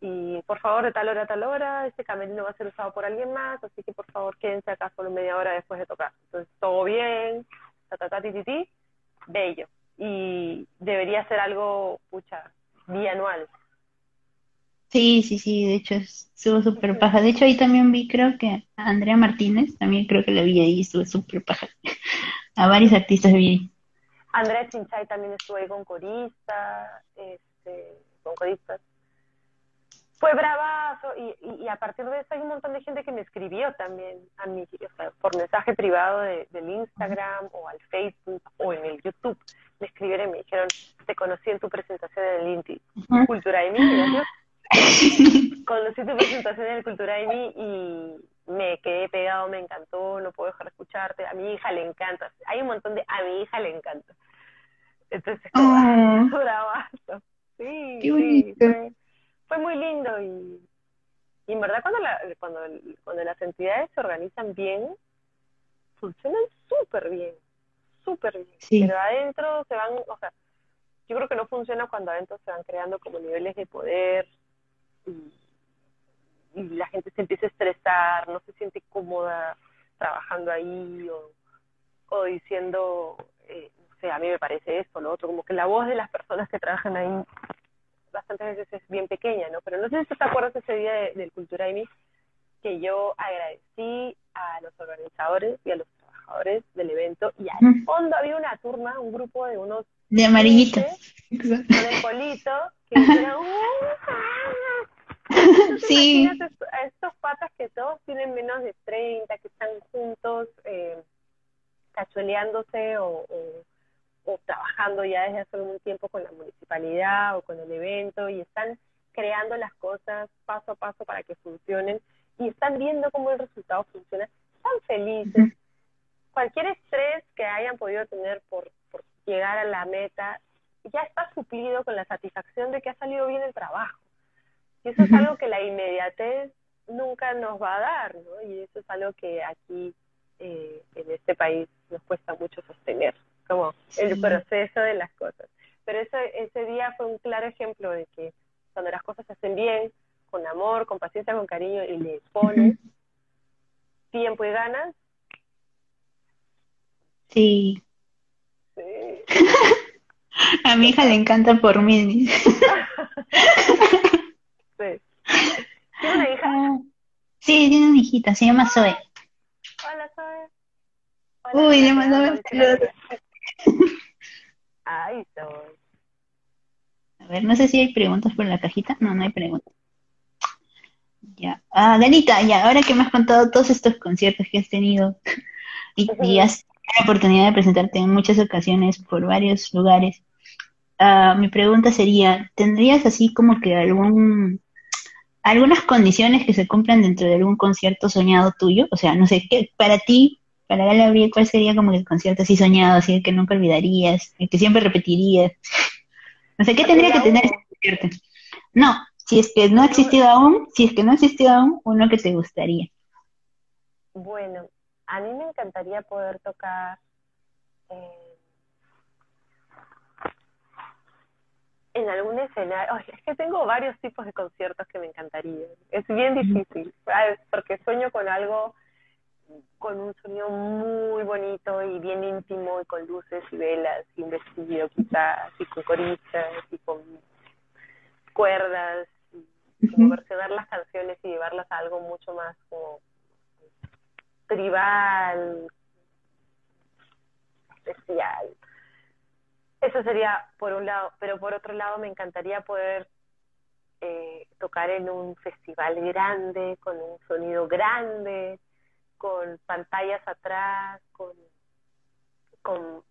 Y por favor, de tal hora a tal hora, este camerino va a ser usado por alguien más, así que por favor quédense acá solo media hora después de tocar. Entonces, todo bien, ta ta ta ti ti ti, bello. Y debería ser algo, pucha, bianual. Sí, sí, sí, de hecho estuvo súper paja. De hecho ahí también vi, creo que a Andrea Martínez, también creo que la vi ahí, estuvo súper paja. A varios artistas vi ahí. Andrea Chinchay también estuvo ahí con corista, este, con coristas. Fue bravazo y, y, y a partir de eso hay un montón de gente que me escribió también a mí, o sea, por mensaje privado de- del Instagram o al Facebook o en el YouTube. Me escribieron y me dijeron, te conocí en tu presentación en el INTI. Cultura de mí. Conocí tu presentación en el Cultura de mí y me quedé pegado, me encantó, no puedo dejar de escucharte. A mi hija le encanta. Hay un montón de, a mi hija le encanta. Entonces, como, Oh. bravazo. Sí, Qué sí, bonito. fue, fue muy lindo y, y en verdad cuando, la, cuando, cuando las entidades se organizan bien, funcionan súper bien, súper bien. Sí. Pero adentro se van, o sea, yo creo que no funciona cuando adentro se van creando como niveles de poder y, y la gente se empieza a estresar, no se siente cómoda trabajando ahí o, o diciendo, eh, no sé, a mí me parece esto, lo otro, como que la voz de las personas que trabajan ahí bastantes veces es bien pequeña, ¿no? Pero no sé si tú te acuerdas ese día de- del Cultura Amy que yo agradecí a los organizadores y a los trabajadores del evento y al fondo había una turma, un grupo de unos De amarillito. 15 con el polito que dijeron ¿Tú te Sí. a estos patas que todos tienen menos de 30, que están juntos, eh, cachueleándose o, o, o trabajando? ya desde hace un tiempo con la municipalidad o con el evento y están creando las cosas paso a paso para que funcionen y están viendo cómo el resultado funciona, están felices. Cualquier estrés que hayan podido tener por, por llegar a la meta ya está suplido con la satisfacción de que ha salido bien el trabajo. Y eso es algo que la inmediatez nunca nos va a dar, ¿no? Y eso es algo que aquí eh, en este país nos cuesta mucho sostener, como el proceso de las cosas. Pero ese, ese día fue un claro ejemplo de que cuando las cosas se hacen bien, con amor, con paciencia, con cariño, y le pones tiempo y ganas. Sí. Sí. A mi hija le encanta por mí. sí. ¿Tiene una hija? Sí, tiene una hijita, se llama Zoe. Hola, Zoe. Uy, le Zoe. mandamos saludos. Ay, Zoe. A ver, no sé si hay preguntas por la cajita. No, no hay preguntas. Ya. Ah, Danita, ya, ahora que me has contado todos estos conciertos que has tenido y, y has tenido la oportunidad de presentarte en muchas ocasiones por varios lugares, ah, mi pregunta sería, ¿tendrías así como que algún algunas condiciones que se cumplan dentro de algún concierto soñado tuyo? O sea, no sé, ¿qué para ti, para Gabriel, cuál sería como el concierto así soñado, así el que nunca olvidarías, el que siempre repetirías? No sé, ¿qué tendría que tener ese concierto? No, si es que no ha existido aún, si es que no ha existido aún, uno que te gustaría. Bueno, a mí me encantaría poder tocar eh, en algún escenario. Ay, es que tengo varios tipos de conciertos que me encantaría. Es bien difícil, ¿sabes? porque sueño con algo con un sonido muy bonito y bien íntimo y con luces y velas y un vestido quizás y con coristas y con cuerdas y como versionar las canciones y llevarlas a algo mucho más como tribal, especial. Eso sería por un lado, pero por otro lado me encantaría poder eh, tocar en un festival grande, con un sonido grande, con pantallas atrás, con, con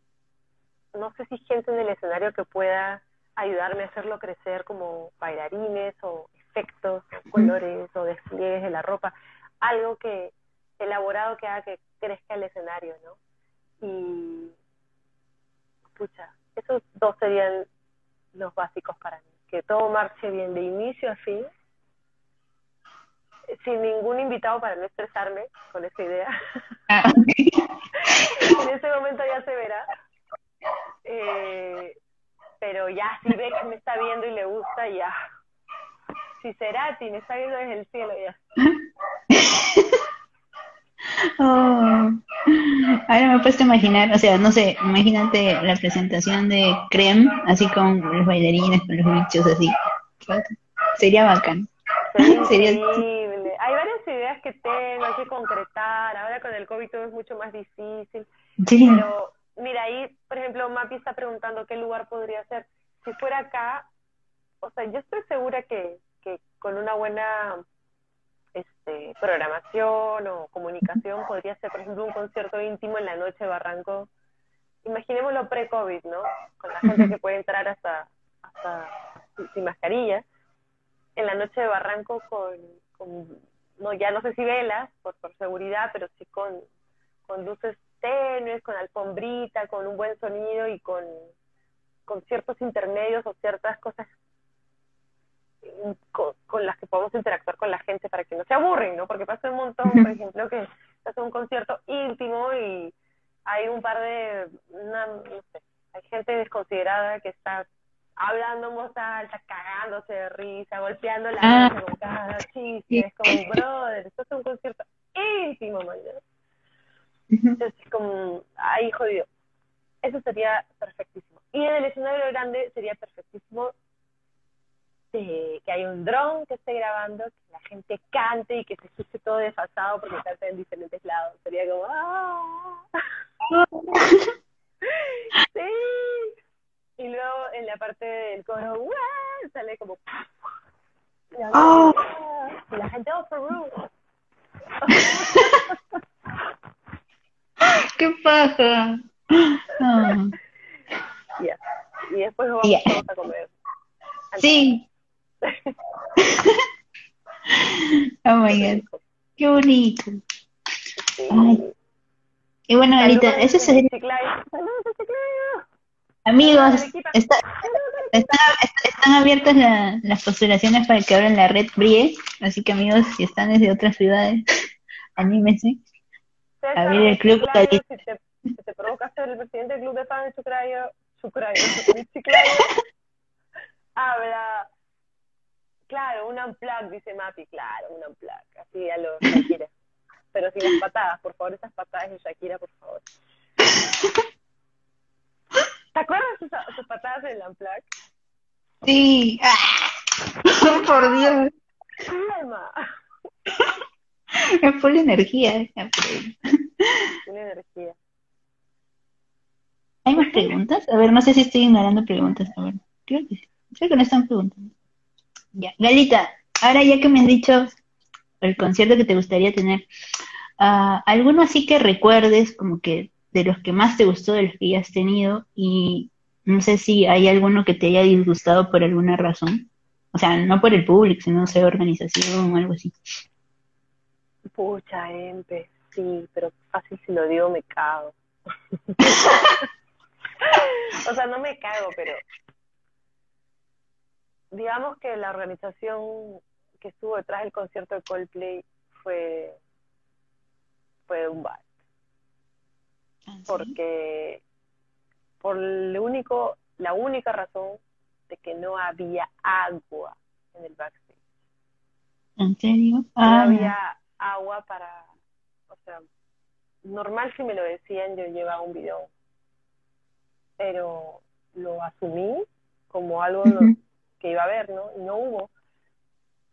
no sé si gente en el escenario que pueda ayudarme a hacerlo crecer como bailarines o efectos, o colores o despliegues de la ropa, algo que elaborado que haga que crezca el escenario, ¿no? Y pucha, esos dos serían los básicos para mí, que todo marche bien de inicio a fin sin ningún invitado para no estresarme con esa idea. Ah, en ese momento ya se verá. Eh, pero ya, si ve que me está viendo y le gusta, ya. Si será, si me está viendo desde el cielo, ya. Oh. Ahora me he puesto a imaginar, o sea, no sé, imagínate la presentación de Creme, así con los bailarines, con los bichos así. Sería bacán. Sería Sería-. Hay varias ideas que tengo, hay que concretar. Ahora con el COVID todo es mucho más difícil. Sí. Pero mira, ahí, por ejemplo, Mapi está preguntando qué lugar podría ser. Si fuera acá, o sea, yo estoy segura que, que con una buena este, programación o comunicación podría ser, por ejemplo, un concierto íntimo en la noche de Barranco. Imaginémoslo pre-COVID, ¿no? Con la gente que puede entrar hasta, hasta sin- sin mascarilla. En la noche de Barranco con, con no ya no sé si velas, por, por seguridad, pero sí con, con luces tenues, con alfombrita, con un buen sonido y con, con ciertos intermedios o ciertas cosas mm, con, con las que podemos interactuar con la gente para que no se aburren, ¿no? Porque pasa un montón, por ejemplo, que hace un concierto íntimo y hay un par de, una, no sé, hay gente desconsiderada que está hablando en voz alta, cagándose de risa, golpeando la Ah. mesa con cada chiste, es como, brother, esto es un concierto íntimo, man. Entonces, como, ay, jodido. Eso sería perfectísimo. Y en el escenario grande sería perfectísimo eh, que haya un dron que esté grabando, que la gente cante y que se escuche todo desfasado porque canta en diferentes lados. Sería como, ¡ah! ¡Sí! Y luego en la parte del coro, ¡guau! sale como, la, ¡Oh! y la gente, ¡oh, Peru! ¡Qué paja! Ah. Ya. y después vamos Ya. todos a comer. Sí. Oh my god, qué bonito. Sí. Ay. Y bueno, ahorita, Saludos eso desde sería. Saludos. Amigos, está, está- están abiertas la- las postulaciones para que abran la red BRIE, así que amigos, si están desde otras ciudades, anímense. César, A ver, el club Chiclayo, si te, si te provoca ser el presidente del club de fans de Chiclayo, de Chiclayo, habla. Claro, un unplug, dice Mapi, claro, un unplug, así a los Shakira. Pero sin las patadas, por favor, esas patadas de Shakira, por favor. ¿Te acuerdas sus, sus patadas en el unplug? Sí, ¡Ah! por Dios, Calma, es full energía. una energía. ¿Hay más preguntas? A ver, no sé si estoy ignorando preguntas. A ver, creo que sí. Creo que no están preguntando. Ya, Galita, ahora ya que me has dicho el concierto que te gustaría tener, ah, ¿alguno así que recuerdes como que de los que más te gustó, de los que ya has tenido? Y no sé si hay alguno que te haya disgustado por alguna razón. O sea, no por el público, sino, no sé, organización o algo así. Pucha, Empe, sí, pero fácil si lo digo me cago. o sea, no me cago, pero digamos que la organización que estuvo detrás del concierto de Coldplay fue fue un bar, porque por el único, la única razón de que no había agua en el backstage. ¿En serio? no Ah, había agua para, o sea, normal si me lo decían yo llevaba un bidón, pero lo asumí como algo que iba a haber, ¿no? Y no hubo.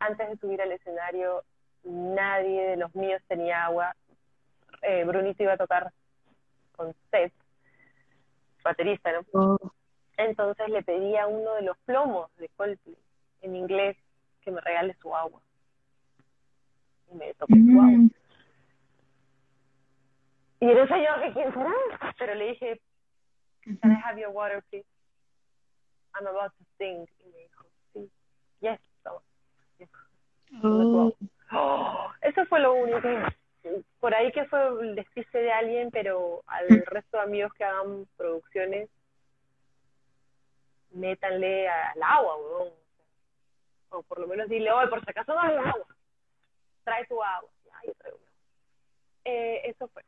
Antes de subir al escenario, nadie de los míos tenía agua. Eh, Brunito iba a tocar con Seth, baterista, ¿no? oh, Entonces le pedí a uno de los plomos de Coldplay, en inglés, que me regale su agua. Y me tocó su agua. mm, Y en eso yo, ¿que quién será? Pero le dije, can I have your water, please? I'm about to sing. Y me dijo, sí, yes, toma. oh, Oh, eso fue lo único. Por ahí que fue el despiste de alguien, pero al resto de amigos que hagan producciones, métanle al agua, weón. O por lo menos dile, oye, por si acaso no hay agua. Trae tu agua. Yo traigo. Eh, eso fue.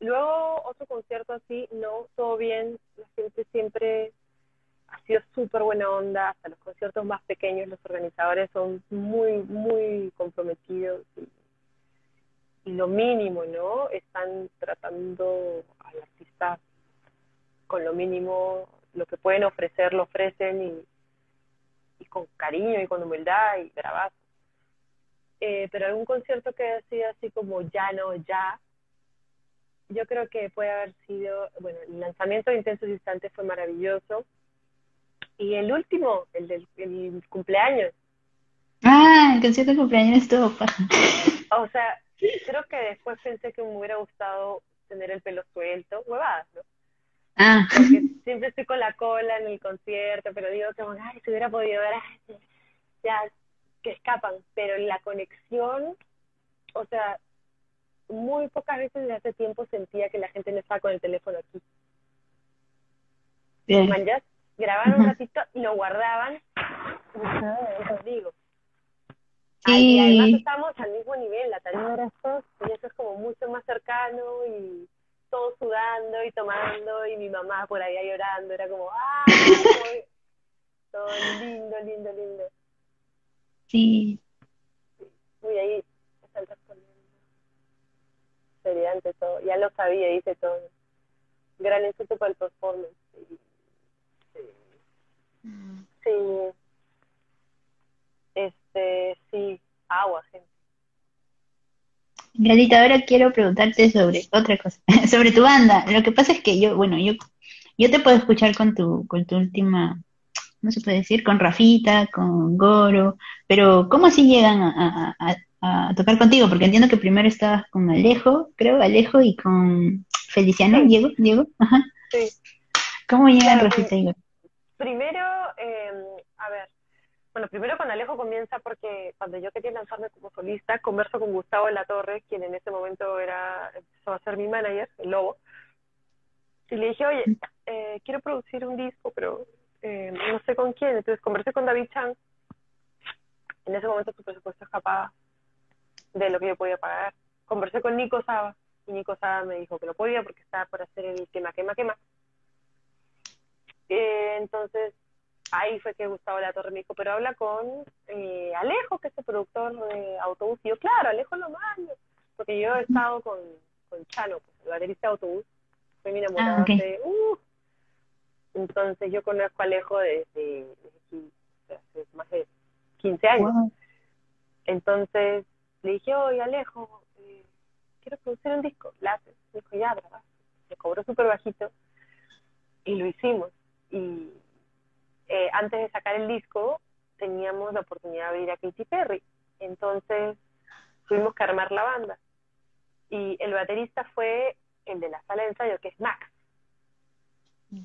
Luego, otro concierto así, no, todo bien. La gente siempre ha sido súper buena onda. Hasta los conciertos más pequeños, los organizadores son muy, muy comprometidos. Y lo mínimo, ¿no? Están tratando al artista con lo mínimo, lo que pueden ofrecer, lo ofrecen y, y con cariño y con humildad y bravazo. Eh, pero algún concierto que haya sido así como ya no, ya, yo creo que puede haber sido, bueno, el lanzamiento de Intensos Instantes fue maravilloso. Y el último, el del el cumpleaños, Ah, el concierto de cumpleaños estuvo o sea, creo que después pensé que me hubiera gustado tener el pelo suelto, huevadas, ¿no? Ah, Porque siempre estoy con la cola en el concierto, pero digo que, ay, si hubiera podido ver, ay, ya, que escapan, pero la conexión, o sea, muy pocas veces desde hace tiempo sentía que la gente no estaba con el teléfono aquí. bien. manjas, grababan un ratito y lo guardaban y me quedaba de ahí conmigo. Sí. Ay, y además estamos al mismo nivel, la era esto, y eso es como mucho más cercano y todos sudando y tomando y mi mamá por allá llorando, era como, ¡ah! Todo, lindo, lindo, lindo. Sí. Uy, ahí están respondiendo. Seriedad ante todo, ya lo sabía, dice todo. Gran insulto para el performance. Sí. Sí. Sí. Este, sí, agua, gente. Galita, ahora quiero preguntarte sobre otra cosa, sobre tu banda. Lo que pasa es que yo, bueno, yo, yo te puedo escuchar con tu, con tu última, ¿cómo se puede decir? Con Rafita, con Goro, pero ¿cómo así llegan a, a- a- a tocar contigo? Porque entiendo que primero estabas con Alejo, creo, Alejo y con Feliciano, Sí. Diego, Diego, ajá. Sí. ¿Cómo llegan Claro, Rafita y Goro? primero, eh, bueno, primero con Alejo comienza porque cuando yo quería lanzarme como solista, converso con Gustavo de la Torre, quien en ese momento era, empezó a ser mi manager, el Lobo, y le dije, oye, eh, quiero producir un disco, pero eh, no sé con quién. Entonces conversé con David Chan. En ese momento su presupuesto escapaba de lo que yo podía pagar. Conversé con Nico Saba y Nico Saba me dijo que no podía porque estaba por hacer el quema, quema, quema. Eh, entonces ahí fue que Gustavo La Torre me dijo, pero habla con eh, Alejo, que es el productor de Autobús. Y yo, claro, Alejo lo mando, porque yo he estado con, con Chano, pues, el baterista de Autobús, fue mi enamorado Ah, ok. hace, uh, entonces yo conozco a Alejo desde, desde hace más de 15 años. Wow. Entonces le dije, oye Alejo, eh, quiero producir un disco, ¿la haces? Me dijo, ya, ¿verdad? Me cobró súper bajito y lo hicimos. Y eh, antes de sacar el disco teníamos la oportunidad de ir a Katy Perry. Entonces tuvimos que armar la banda. Y el baterista fue el de la sala de ensayo, que es Max.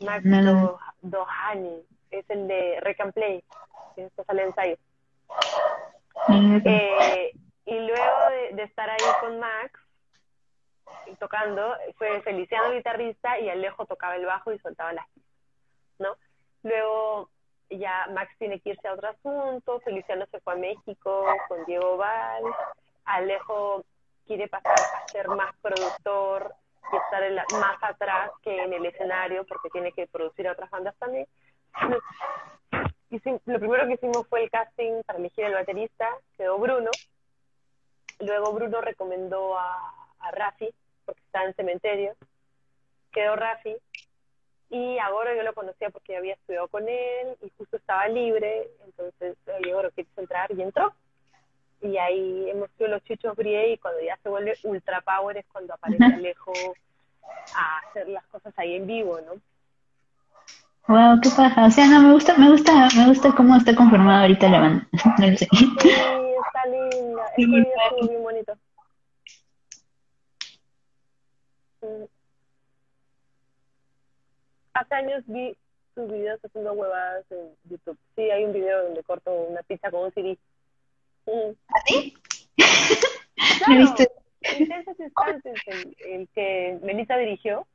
Max. Do- Dohany, es el de Rec and Play, que es esta sala de ensayo. Eh, y luego de, de estar ahí con Max y tocando, fue Feliciano el guitarrista y Alejo tocaba el bajo y soltaba las pistas, ¿no? Luego ya Max tiene que irse a otro asunto, Feliciano se fue a México con Diego Val, Alejo quiere pasar a ser más productor y estar más atrás que en el escenario porque tiene que producir a otras bandas también. Hicim- lo primero que hicimos fue el casting para elegir el baterista, quedó Bruno. Luego Bruno recomendó a, a Rafi, porque estaba en cementerio. Quedó Rafi. Y ahora yo lo conocía porque yo había estudiado con él y justo estaba libre. Entonces le digo, ¿quieres entrar? Y entró. Y ahí hemos sido los chuchos brie y cuando ya se vuelve ultra power es cuando aparece Alejo a hacer las cosas ahí en vivo, ¿no? Wow, qué paja. O sea, no, me gusta, me gusta, me gusta cómo está conformada ahorita la banda. No lo sé. Sí, está linda. Sí, estuvo bien bonito. Hace años vi sus videos haciendo huevadas en YouTube. Sí, hay un video donde corto una pizza con un CD. Mm. ¿Así? Claro, ¿Lo viste? Intensos Instantes, el, el que Melissa dirigió.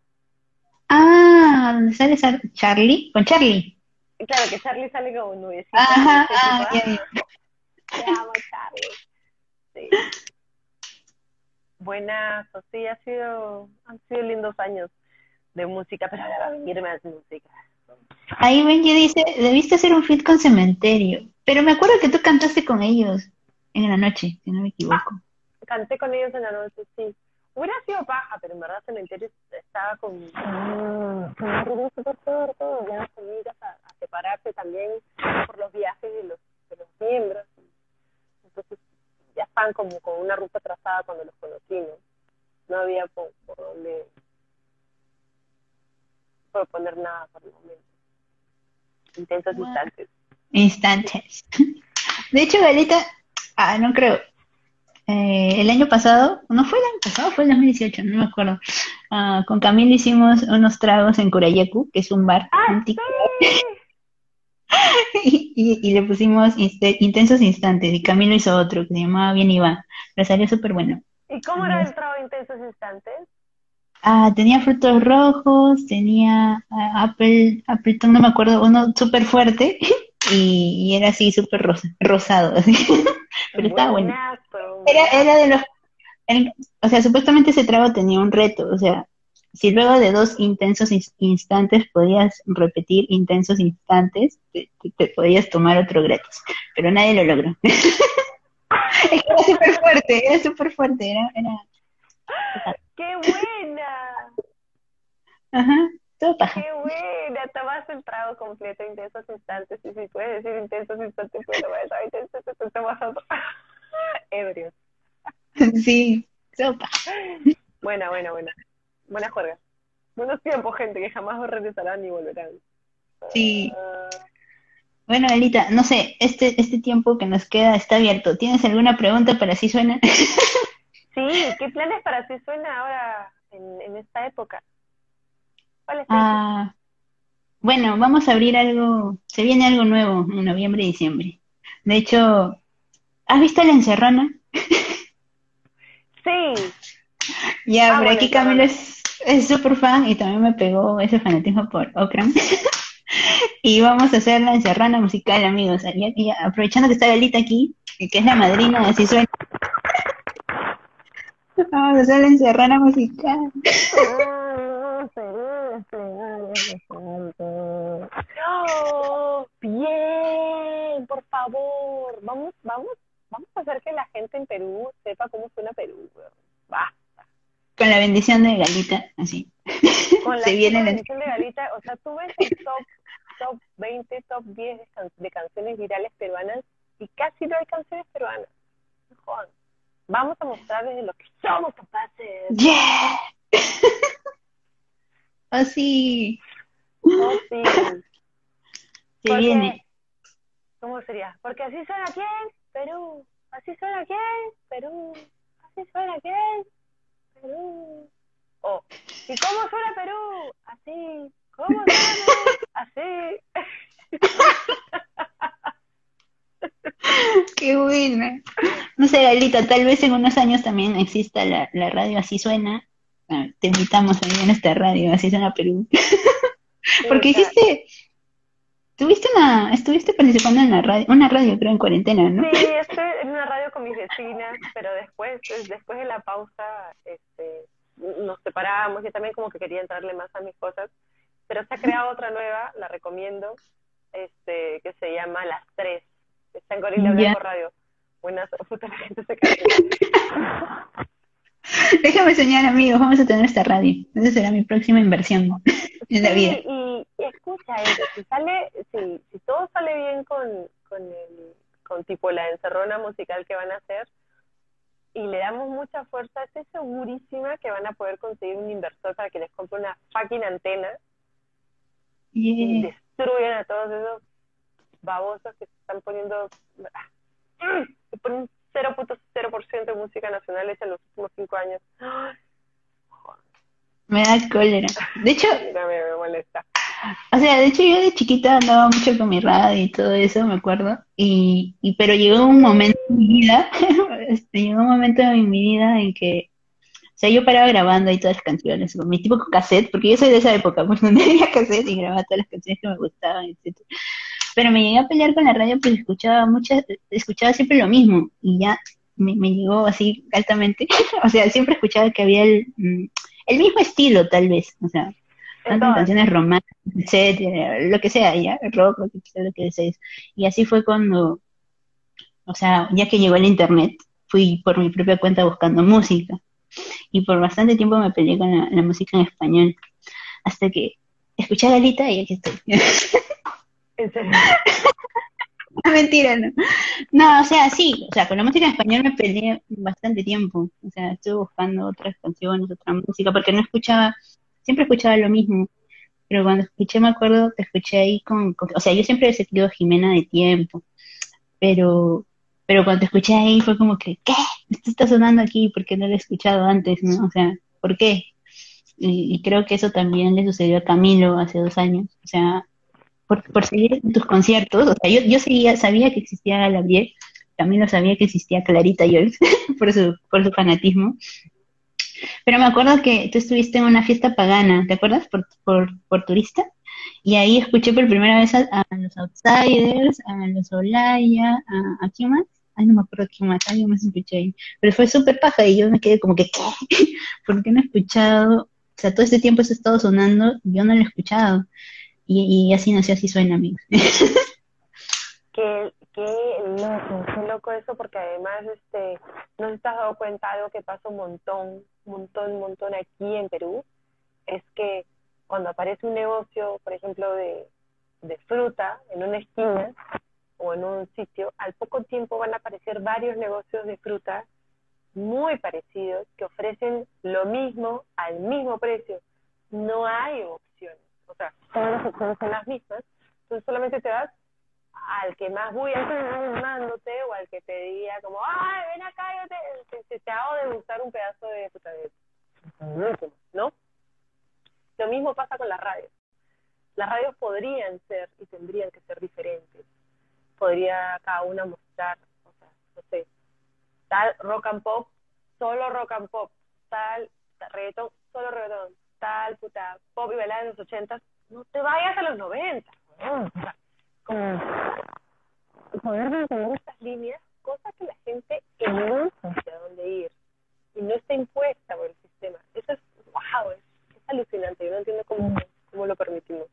Ah, ¿dónde sale Charlie? Con Charlie. Claro, que Charlie sale como nubecita. Ajá, ah, ya. Te amo, Charlie. Sí. Buenas, o sí, ha sido, han sido lindos años de música, pero ahora va a venir más música. Ahí Benji dice, debiste hacer un feat con Cementerio. Pero me acuerdo que tú cantaste con ellos en la noche, si no me equivoco. Canté con ellos en la noche, sí. Hubiera sido paja, pero en verdad Cementerio estaba con, con un ritmo súper fuerte, ya miras a, a separarse también por los viajes de los, de los miembros. Entonces ya estaban como con una ruta trazada cuando los conocí, ¿no? No había por, por dónde proponer nada por el momento. Intensos Wow. instantes. Instantes. De hecho, Galita, ah, no creo. Eh, el año pasado, no fue el año pasado, fue el 2018, no me acuerdo. Ah, con Camilo hicimos unos tragos en Curayacu, que es un bar tic- y, y- y le pusimos intensos instantes. Y Camilo hizo otro que se llamaba Bien Iván. Pero salió súper bueno. ¿Y cómo era el trabajo intensos instantes? Ah, tenía frutos rojos, tenía ah, Apple, Appleton, no me acuerdo, uno súper fuerte y, y era así súper rosa, rosado, así. Pero estaba bueno. Era, era de los, el- o sea, supuestamente ese trago tenía un reto, o sea, si luego de dos intensos ins- instantes podías repetir intensos instantes, te, te- te podías tomar otro gratis, pero nadie lo logró. Es que era súper fuerte, era súper fuerte, era, era, ¡Qué buena! ajá, todo paja. ¡Qué buena! Tomas el trago completo, intensos instantes, y si puedes decir intensos instantes, pues lo vas a intensos instantes, tomas otro. Ebrios. Sí, sopa. Buena, buena, buena. Buena juerga. Buenos tiempos, gente, que jamás regresarán ni volverán. Sí. Ah, Bueno, Elita, no sé, este, este tiempo que nos queda está abierto. ¿Tienes alguna pregunta para si suena? sí, ¿qué planes para si suena ahora en, en esta época? ¿Cuáles Ah, bueno, vamos a abrir algo, se viene algo nuevo en noviembre y diciembre. De hecho, ¿has visto La Encerrona? Sí, Ya, Ah, por bueno, aquí. Camilo es súper fan y también me pegó ese fanatismo por Okran. Y vamos a hacer la encerrona musical, amigos. Y- y aprovechando que está Galita aquí, que es la madrina de Así Suena. Vamos a hacer la encerrona musical. Bien, por favor. Vamos, vamos, vamos a hacer que la gente en Perú sepa cómo suena Perú. Va. Con la bendición de Galita, así. Con la Se viene la- bendición de Galita, o sea, tú ves el top, top 20, top 10 de, can- de canciones virales peruanas y casi no hay canciones peruanas. Jodan. Vamos a mostrarles de lo que somos capaces. ¡Yeah! Así. Oh, sí. Se Porque- viene. ¿Cómo sería? Porque así suena quién, Perú. Así suena quién, Perú. Así suena quién, Perú. Oh, ¿y cómo suena Perú? Así. ¿Cómo suena? Así. Qué buena. No sé, Galita, tal vez en unos años también exista la, la radio Así Suena. Ah, Te invitamos a ir en esta radio, Así Suena Perú. Porque hiciste, tuviste una, estuviste participando en la radio, una radio creo en cuarentena, ¿no? Sí, estoy en una radio con mis vecinas, pero después, después de la pausa, este, nos separamos. Yo también como que quería entrarle más a mis cosas, pero se ha creado otra nueva, la recomiendo, este, que se llama Las Tres. Está en Gorila Ya. Blanco Radio. Buenas, puta, la gente se. Déjame soñar, amigos, vamos a tener esta radio. Esa será mi próxima inversión en la Sí, vida. y, y escucha, eh, si sale, si, si todo sale bien con, con el, con tipo la encerrona musical que van a hacer, y le damos mucha fuerza, estoy segurísima que van a poder conseguir un inversor para que les compre una fucking antena y Yeah. destruyan a todos esos babosos que se están poniendo, que ponen 0.0% de música nacional hecha en los últimos cinco años. Me da cólera. De hecho, me, me molesta. O sea, de hecho yo de chiquita andaba mucho con mi radio y todo eso, me acuerdo, y, y pero llegó un momento en mi vida, este, llegó un momento en mi vida en que, o sea, yo paraba grabando ahí todas las canciones, con mi tipo cassette, porque yo soy de esa época, pues donde había cassette y grababa todas las canciones que me gustaban, etcétera. Pero me llegué a pelear con la radio porque escuchaba muchas, escuchaba siempre lo mismo, y ya me, me llegó así altamente, o sea, siempre escuchaba que había el, mm, el mismo estilo, tal vez, o sea, Entonces, canciones románticas, etcétera, lo que sea, ya, rock, lo que sea, lo que desees. Y así fue cuando, o sea, ya que llegó el internet, fui por mi propia cuenta buscando música. Y por bastante tiempo me peleé con la, la música en español. Hasta que escuché a Galita y aquí estoy. Mentira, no. No, o sea, sí, o sea, con la música en español me peleé bastante tiempo. O sea, estuve buscando otras canciones, otra música, porque no escuchaba, siempre escuchaba lo mismo. Pero cuando escuché, me acuerdo, te escuché ahí con, o sea, yo siempre he seguido Jimena de tiempo, pero, pero cuando te escuché ahí fue como que, ¿qué? Esto está sonando aquí, ¿por qué no lo he escuchado antes, no? O sea, ¿por qué? Y, y creo que eso también le sucedió a Camilo hace dos años. O sea, por, por seguir tus conciertos, o sea, yo, yo seguía, sabía que existía Gabriel, también lo sabía que existía Clarita Joyce, por su, por su fanatismo, pero me acuerdo que tú estuviste en una fiesta pagana, ¿te acuerdas? Por, por, por turista, y ahí escuché por primera vez a, a los Outsiders, a los Olaya, a, ¿a quién más? Ay, no me acuerdo quién más, alguien más escuché ahí, pero fue súper paja y yo me quedé como que, ¿qué? ¿Por qué no he escuchado? O sea, todo este tiempo eso ha estado sonando y yo no lo he escuchado. Y, y así nació, así suena, amigos. Qué, qué loco, qué loco eso, porque además, este, no te has dado cuenta de algo que pasa un montón, montón, montón aquí en Perú, es que cuando aparece un negocio, por ejemplo, de, de fruta en una esquina o en un sitio, al poco tiempo van a aparecer varios negocios de fruta muy parecidos que ofrecen lo mismo al mismo precio. No hay o sea, todas las son las mismas, entonces solamente te vas al que más voy animándote o al que te diga como, ay, ven acá, yo te, te, te, te hago degustar un pedazo de puta ¿no? Lo mismo pasa con la radio. las radios podrían ser y tendrían que ser diferentes. Podría cada una mostrar, o sea, no sé, tal rock and pop, solo rock and pop, tal reggaetón, solo reggaetón, tal puta pop y balada de los ochentas, no te vayas a los noventa, weón. O sea, como poder mantener estas líneas, cosa que la gente elige hacia dónde ir y no está impuesta por el sistema. Eso es, wow, es, es alucinante, yo no entiendo cómo, cómo lo permitimos.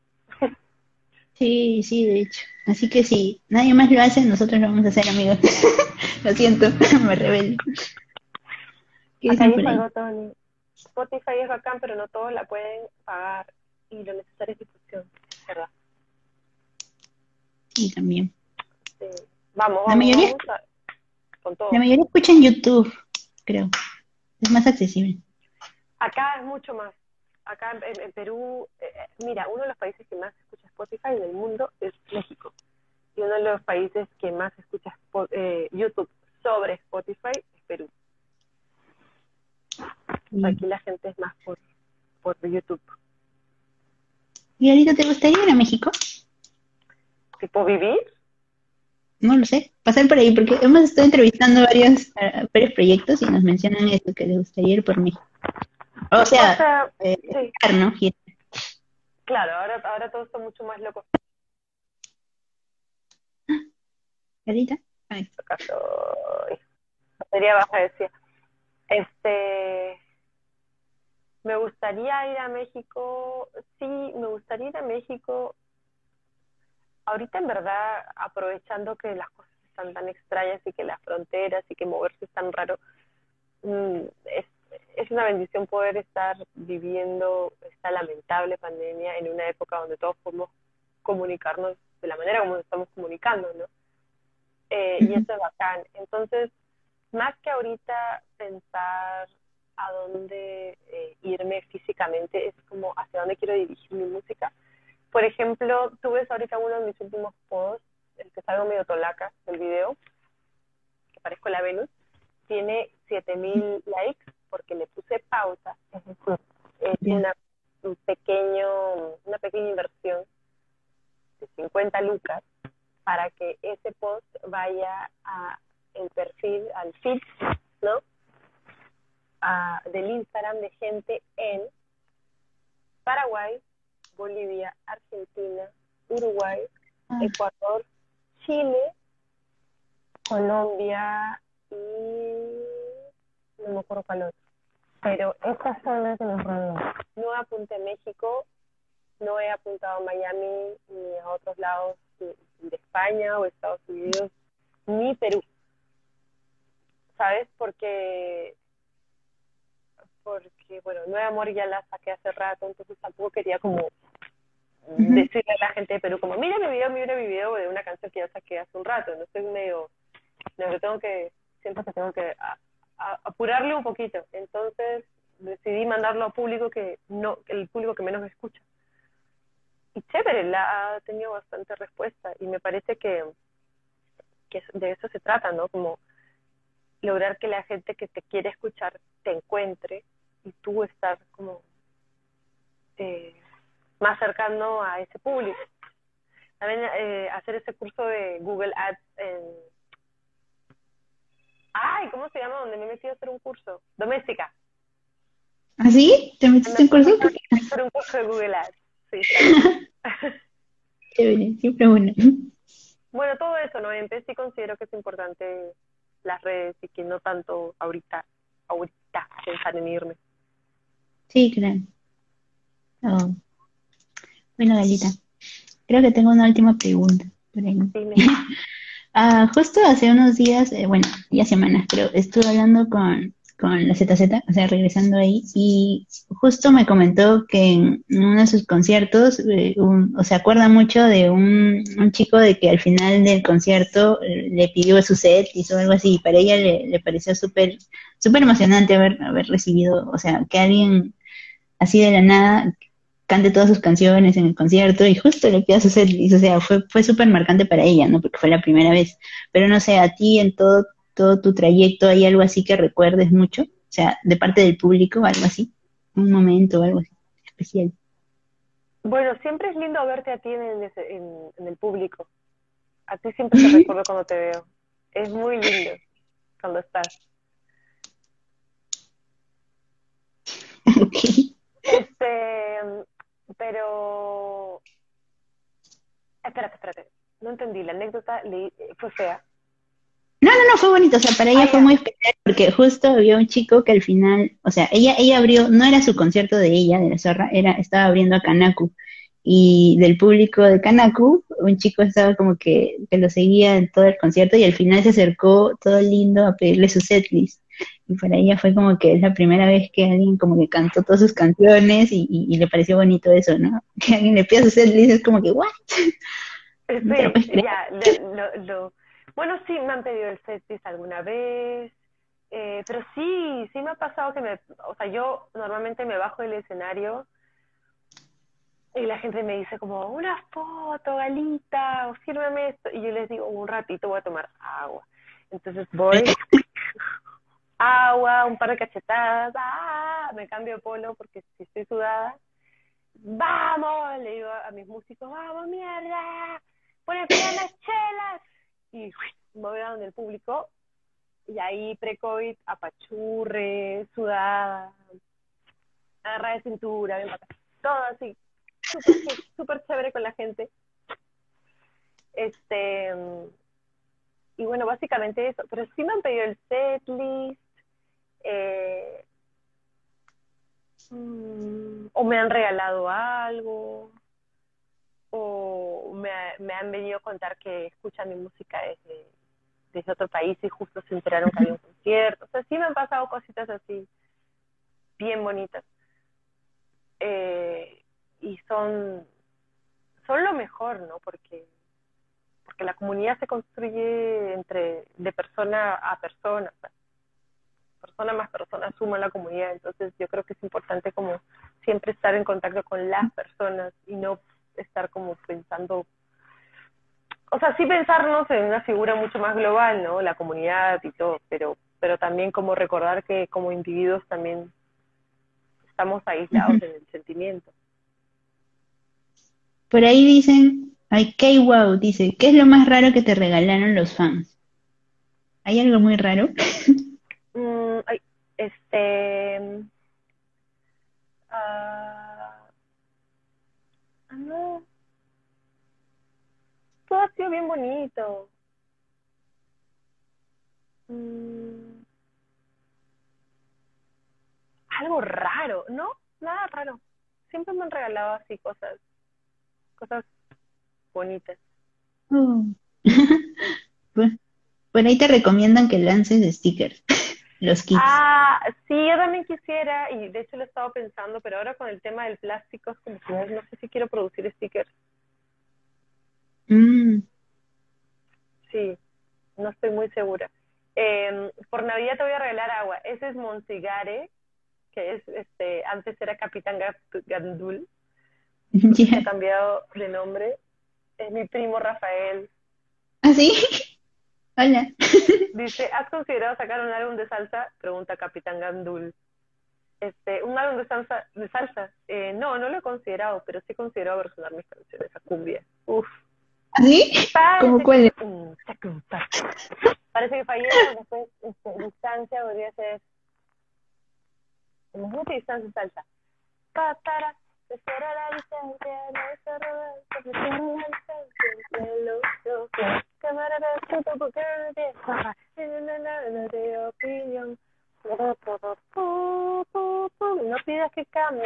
Sí, sí, de hecho. Así que si nadie más lo hace, nosotros lo vamos a hacer, amigos. lo siento, me rebelo. ¿Qué Acá ahí? algo, Tony. Spotify es bacán, pero no todos la pueden pagar y lo necesario es difusión, es verdad. Sí, también. Sí. Vamos, La vamos, mayoría- vamos a- con todo. La mayoría escucha en YouTube, creo. Es más accesible. Acá es mucho más. Acá en, Perú, eh, eh, mira, uno de los países que más escucha Spotify en el mundo es México. Y uno de los países que más escucha eh, YouTube sobre Spotify es Perú. Aquí la gente es más por, por YouTube. ¿Y ahorita te gustaría ir a México? Tipo vivir, No lo sé. Pasar por ahí, porque hemos estado entrevistando varios, eh, varios proyectos y nos mencionan esto, que les gustaría ir por México. O o sea, sea, eh, sí, ¿no? Claro, ahora, ahora todo está mucho más loco. ¿Carita? Sería baja decía este me gustaría ir a México sí me gustaría ir a México ahorita en verdad aprovechando que las cosas están tan extrañas y que las fronteras y que moverse es tan raro mm, es, es una bendición poder estar viviendo esta lamentable pandemia en una época donde todos podemos comunicarnos de la manera como nos estamos comunicando, ¿no? Eh, y eso es bacán. Entonces, más que ahorita pensar a dónde eh, irme físicamente, es como hacia dónde quiero dirigir mi música. Por ejemplo, tú ves ahorita uno de mis últimos posts, el que salgo medio tolaca del video, que parezco la Venus, tiene 7000 likes porque le puse pausa. Es una, un pequeño, una pequeña inversión de 50 lucas para que ese post vaya a el perfil, al feed, ¿no? A- del Instagram de gente en Paraguay, Bolivia, Argentina, Uruguay, Ah. Ecuador, Chile, Colombia y no me acuerdo cuál otro. Pero estas son las que nos. No apunté México, no he apuntado a Miami ni a otros lados de España o Estados Unidos, ni Perú. ¿Sabes? Porque, porque bueno, Nueva Amor ya la saqué hace rato, entonces tampoco quería como decirle a la gente de Perú como, mira mi video, mira mi video de una canción que ya saqué hace un rato, no estoy medio, no, yo tengo que, siento que tengo que a- a- apurarle un poquito, entonces decidí mandarlo a público que no, el público que menos me escucha. Y chévere, la ha tenido bastante respuesta y me parece que, que de eso se trata, ¿no? Como lograr que la gente que te quiere escuchar te encuentre y tú estar como eh, más cercano a ese público. También eh, hacer ese curso de Google Ads en... Ay, ¿cómo se llama? Donde me he metido a hacer un curso. Doméstica. ¿Ah, sí? ¿Te metiste en curso? Hacer un curso de Google Ads. Sí. Chévere, siempre bueno. Bueno, todo eso, ¿no? En sí considero que es importante las redes y que no tanto ahorita, ahorita pensar en irme. Sí, claro. Oh. Bueno, Galita, creo que tengo una última pregunta por ahí. Dime. Ah, justo hace unos días, eh, bueno, ya semanas creo, estuve hablando con, con la ZZ, o sea, regresando ahí, y justo me comentó que en uno de sus conciertos, eh, o se acuerda mucho de un, un chico de que al final del concierto eh, le pidió su set, hizo algo así, y para ella le, le pareció súper, súper emocionante haber, haber recibido, o sea, que alguien así de la nada cante todas sus canciones en el concierto y justo le pida su setlist, o sea, fue, fue súper marcante para ella, ¿no? Porque fue la primera vez. Pero no sé, a ti en todo, todo tu trayecto, ¿hay algo así que recuerdes mucho? O sea, de parte del público, algo así, un momento algo así especial. Bueno, siempre es lindo verte a ti en, ese- en, en el público. A ti siempre te recuerdo cuando te veo. Es muy lindo cuando estás. Este, pero... Espérate, espérate. No entendí. La anécdota fue fea. No, no, no, fue bonito, o sea, para ella Ah, fue muy especial porque justo había un chico que al final, o sea, ella, ella abrió, no era su concierto de ella, de la zorra, era, estaba abriendo a Kanaku. Y del público de Kanaku, un chico estaba como que, que lo seguía en todo el concierto y al final se acercó todo lindo a pedirle su setlist. Y para ella fue como que es la primera vez que alguien como que cantó todas sus canciones y, y, y le pareció bonito eso, ¿no? Que alguien le pida su setlist es como que, ¿what? Pero, pues, ya, lo- bueno, sí, me han pedido el setlist alguna vez, eh, pero sí, sí me ha pasado que me, o sea, yo normalmente me bajo del escenario y la gente me dice como, una foto, Galita, o sírveme esto, y yo les digo, un ratito voy a tomar agua. Entonces voy, agua, un par de cachetadas, ¡ah! me cambio de polo porque si estoy sudada, vamos, le digo a mis músicos, vamos, mierda, ponen las chelas, y voy a donde el público, y ahí pre-COVID, apachurre, sudada, agarra de cintura, todo así, súper súper chévere con la gente. Este, y bueno, básicamente eso, pero sí me han pedido el setlist, eh, mm, o me han regalado algo, o me, me han venido a contar que escuchan mi música desde, desde otro país y justo se enteraron que había un concierto. O sea, sí me han pasado cositas así, bien bonitas. Eh, y son, son lo mejor, ¿no? Porque, porque la comunidad se construye entre de persona a persona. persona más persona suma la comunidad. Entonces yo creo que es importante como siempre estar en contacto con las personas y no estar como pensando, o sea, sí pensarnos en una figura mucho más global, ¿no? La comunidad y todo, pero, pero también como recordar que como individuos también estamos aislados en el sentimiento. Por ahí dicen, ay, K-Wow dice, ¿qué es lo más raro que te regalaron los fans? ¿Hay algo muy raro? Mm, ay, este. ah, ah. Todo ha sido bien bonito. Mm, algo raro, ¿no? Nada raro. Siempre me han regalado así cosas, cosas bonitas. Por por ahí te recomiendan que lances stickers, los kits. Ah, sí, yo también quisiera, y de hecho lo he estado pensando, pero ahora con el tema del plástico, es como que no sé si quiero producir stickers. Mm, Sí, no estoy muy segura. Eh, por Navidad te voy a regalar agua. Ese es Monsigare, que es, este, antes era Capitán Gandul, ya. ha cambiado de nombre. Es mi primo Rafael. ¿Ah, sí? Hola. Dice, ¿has considerado sacar un álbum de salsa? Pregunta Capitán Gandul. Este, un álbum de salsa, de salsa. Eh, no, no lo he considerado, pero sí he considerado versionar mis canciones a cumbia. Uf. ¿Ah, sí? Parece ¿Cómo cuál es? que- tacumpa. Parece que fallé, después este, distancia podría ser. Imagínate distancia y salsa. Patara, la distancia, no la distancia entre los dos. Cámara de porque te opinión. Pidas que cambie.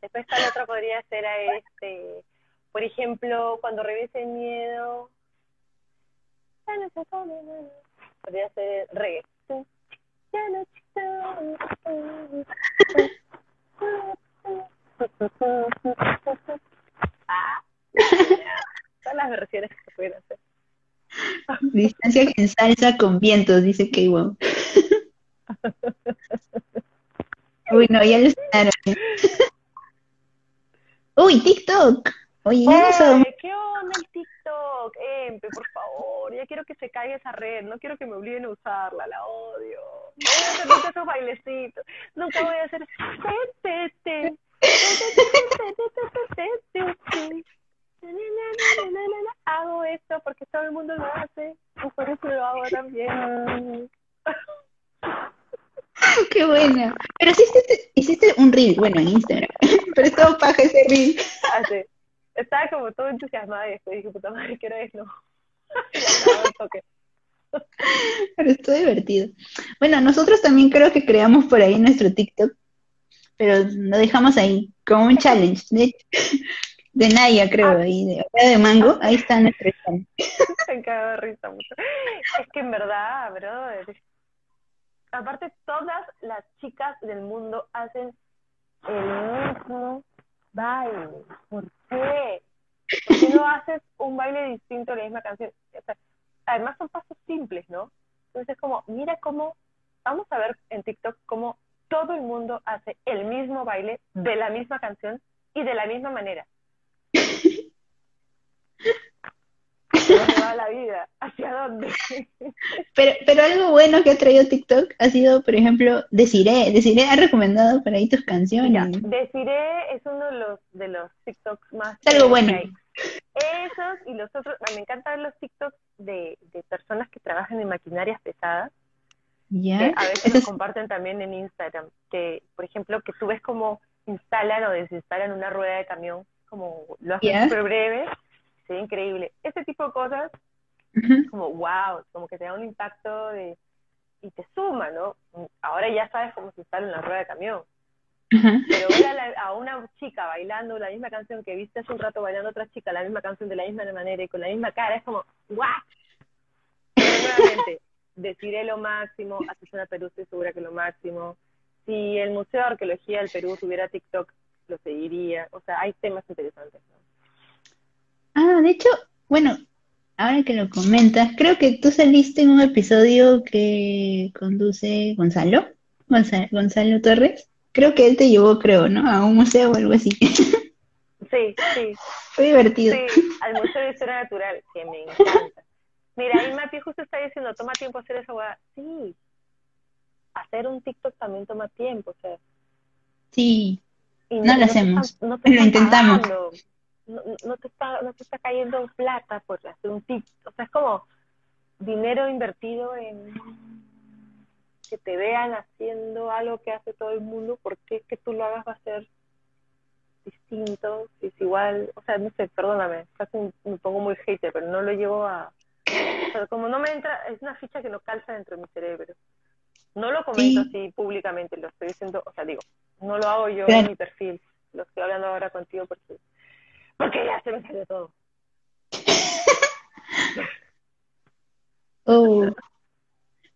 Después tal otro podría ser a este, por ejemplo, cuando regrese el miedo. Podría ser reggae. Ah, Todas las versiones que se pueden hacer. Distancia en salsa con vientos, dice K-Wow. Uy, no, ya lo sonaron. Uy, TikTok. Ya. Oye, ¿Qué onda el TikTok? Empe, por favor, ya quiero que se caiga esa red, no quiero que me obliguen a usarla, la odio. No voy a hacer esos bailecitos, nunca voy a hacer hago esto porque todo el mundo lo hace, y por eso lo hago también. Qué buena. Pero sí hiciste, hiciste un reel, bueno, en Instagram. Pero estaba paja ese reel. Así. Estaba como todo entusiasmada y después dije, puta madre, ¿qué hora es? No. Pero estuvo divertido. Bueno, nosotros también creo que creamos por ahí nuestro TikTok, pero lo dejamos ahí, como un challenge. De, de Naya, creo, ahí, de, de Mango. Ahí está nuestro challenge. Me cago de risa mucho. Es que en verdad, brother, aparte todas las chicas del mundo hacen el mismo baile. ¿Por qué? ¿Por no haces un baile distinto a la misma canción? O sea, además son pasos simples, ¿no? Entonces es como, mira cómo, vamos a ver en TikTok cómo todo el mundo hace el mismo baile de la misma canción y de la misma manera. ¿Hacia dónde va la vida? ¿Hacia dónde? Pero, pero algo bueno que ha traído TikTok ha sido, por ejemplo, Desiree. Desiree ha recomendado por ahí tus canciones. Ya, Desiree es uno de los, de los TikToks más... Es algo bueno. Esos y los otros, me encanta ver los TikToks de, de personas que trabajan en maquinarias pesadas, que a veces los comparten también en Instagram, que por ejemplo que tú ves cómo instalan o desinstalan una rueda de camión, como lo hacen súper breve, se ve increíble. Ese tipo de cosas, como wow, como que te da un impacto de y te suma, ¿no? Ahora ya sabes cómo se instala una rueda de camión, pero ver a, la- a una chica bailando la misma canción que viste hace un rato bailando otra chica, la misma canción de la misma manera y con la misma cara, es como, ¡guau! Pero nuevamente, deciré lo máximo, Azucena Perú estoy segura que lo máximo. Si el Museo de Arqueología del Perú tuviera TikTok, lo seguiría. O sea, hay temas interesantes. ¿no? Ah, de hecho, bueno, ahora que lo comentas, creo que tú saliste en un episodio que conduce Gonzalo, Gonza- Gonzalo Torres. Creo que él te llevó, creo, ¿no? A un museo o algo así. Sí, sí, Fue divertido. sí, al Museo de Historia Natural, que me encanta. Mira, ahí Mati justo está diciendo, toma tiempo hacer esa hueá. Sí, hacer un TikTok también toma tiempo, o sea, Sí, Y No lo te hacemos. están- no te Lo intentamos. pagando. No, no te está, no te está cayendo plata por hacer un tip. O sea, es como dinero invertido en que te vean haciendo algo que hace todo el mundo. ¿Por qué que tú lo hagas va a ser distinto? Es igual. O sea, no sé, perdóname. Casi me pongo muy hater, pero no lo llevo a. O sea, como no me entra, es una ficha que no calza dentro de mi cerebro. No lo comento Sí. así públicamente, lo estoy diciendo, o sea, digo, no lo hago yo Claro. en mi perfil, lo estoy hablando ahora contigo porque, porque ya se me salió todo. Oh.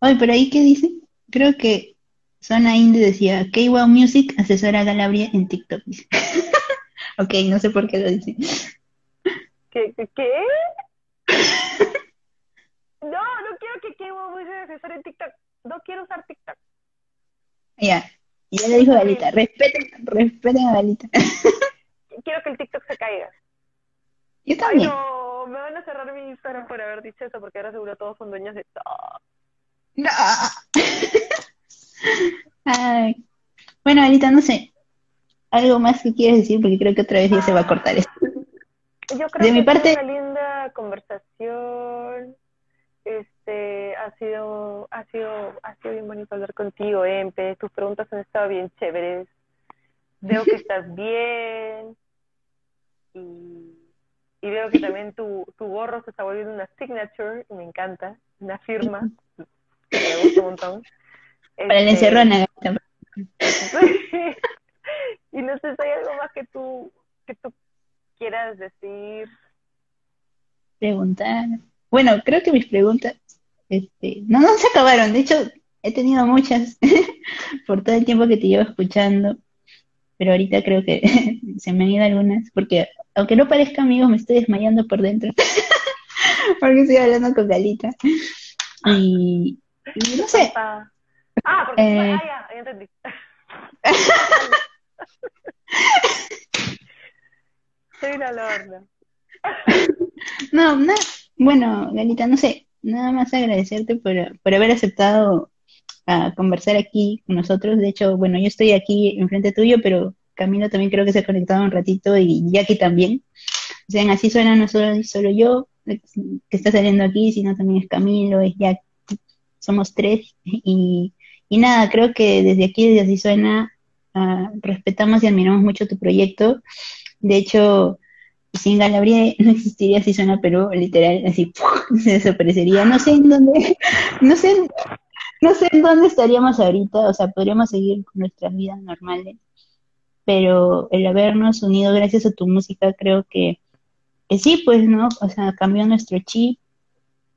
Oye, pero ahí, ¿qué dice? Creo que Zona Indie decía, K-Wow Music asesora a Galabria en TikTok. Ok, no sé por qué lo dice. ¿Qué? ¿Qué? qué? no, no quiero que Kevo voy a asesor en TikTok, no quiero usar TikTok. Ya, ya le dijo Galita, respeten, respeten a Galita. Quiero que el TikTok se caiga. Yo Ay, también. no, me van a cerrar mi Instagram por haber dicho eso, porque ahora seguro todos son dueños de todo. No. Ay. Bueno, Galita, no sé. Algo más que quieres decir, porque creo que otra vez ya se va a cortar esto. Yo creo De que mi parte- una linda conversación. Este, ha sido, ha sido, ha sido bien bonito hablar contigo, Empe. Tus preguntas han estado bien chéveres. Veo que estás bien. Y, y veo que también tu, tu gorro se está volviendo una signature, y me encanta, una firma. Me gusta un montón. Para la Este, encerrona, y no sé si hay algo más que tú, que tú quieras decir. Preguntar. Bueno, creo que mis preguntas, este, no, no se acabaron. De hecho, he tenido muchas por todo el tiempo que te llevo escuchando. Pero ahorita creo que se me han ido algunas, porque aunque no parezca amigos, me estoy desmayando por dentro. Porque estoy hablando con Galita. Y, y no sé, Ah, ah, porque Eh. ah, ya, ya entendí. Soy lorna. no, no, bueno, Galita, no sé, nada más agradecerte por, por haber aceptado a conversar aquí con nosotros. De hecho, bueno, yo estoy aquí enfrente tuyo, pero Camilo también creo que se ha conectado un ratito y Jackie también. O sea, así suena no solo, yo que está saliendo aquí, sino también es Camilo, es Jackie, somos tres. Y, y nada, creo que desde aquí, desde así suena, ah, respetamos y admiramos mucho tu proyecto. De hecho, sin Galabria no existiría así suena Perú, literal, así se desaparecería. No sé en dónde, no sé, no sé en dónde estaríamos ahorita, o sea, podríamos seguir con nuestras vidas normales, pero el habernos unido gracias a tu música creo que, que sí, pues, ¿no? O sea, cambió nuestro chip,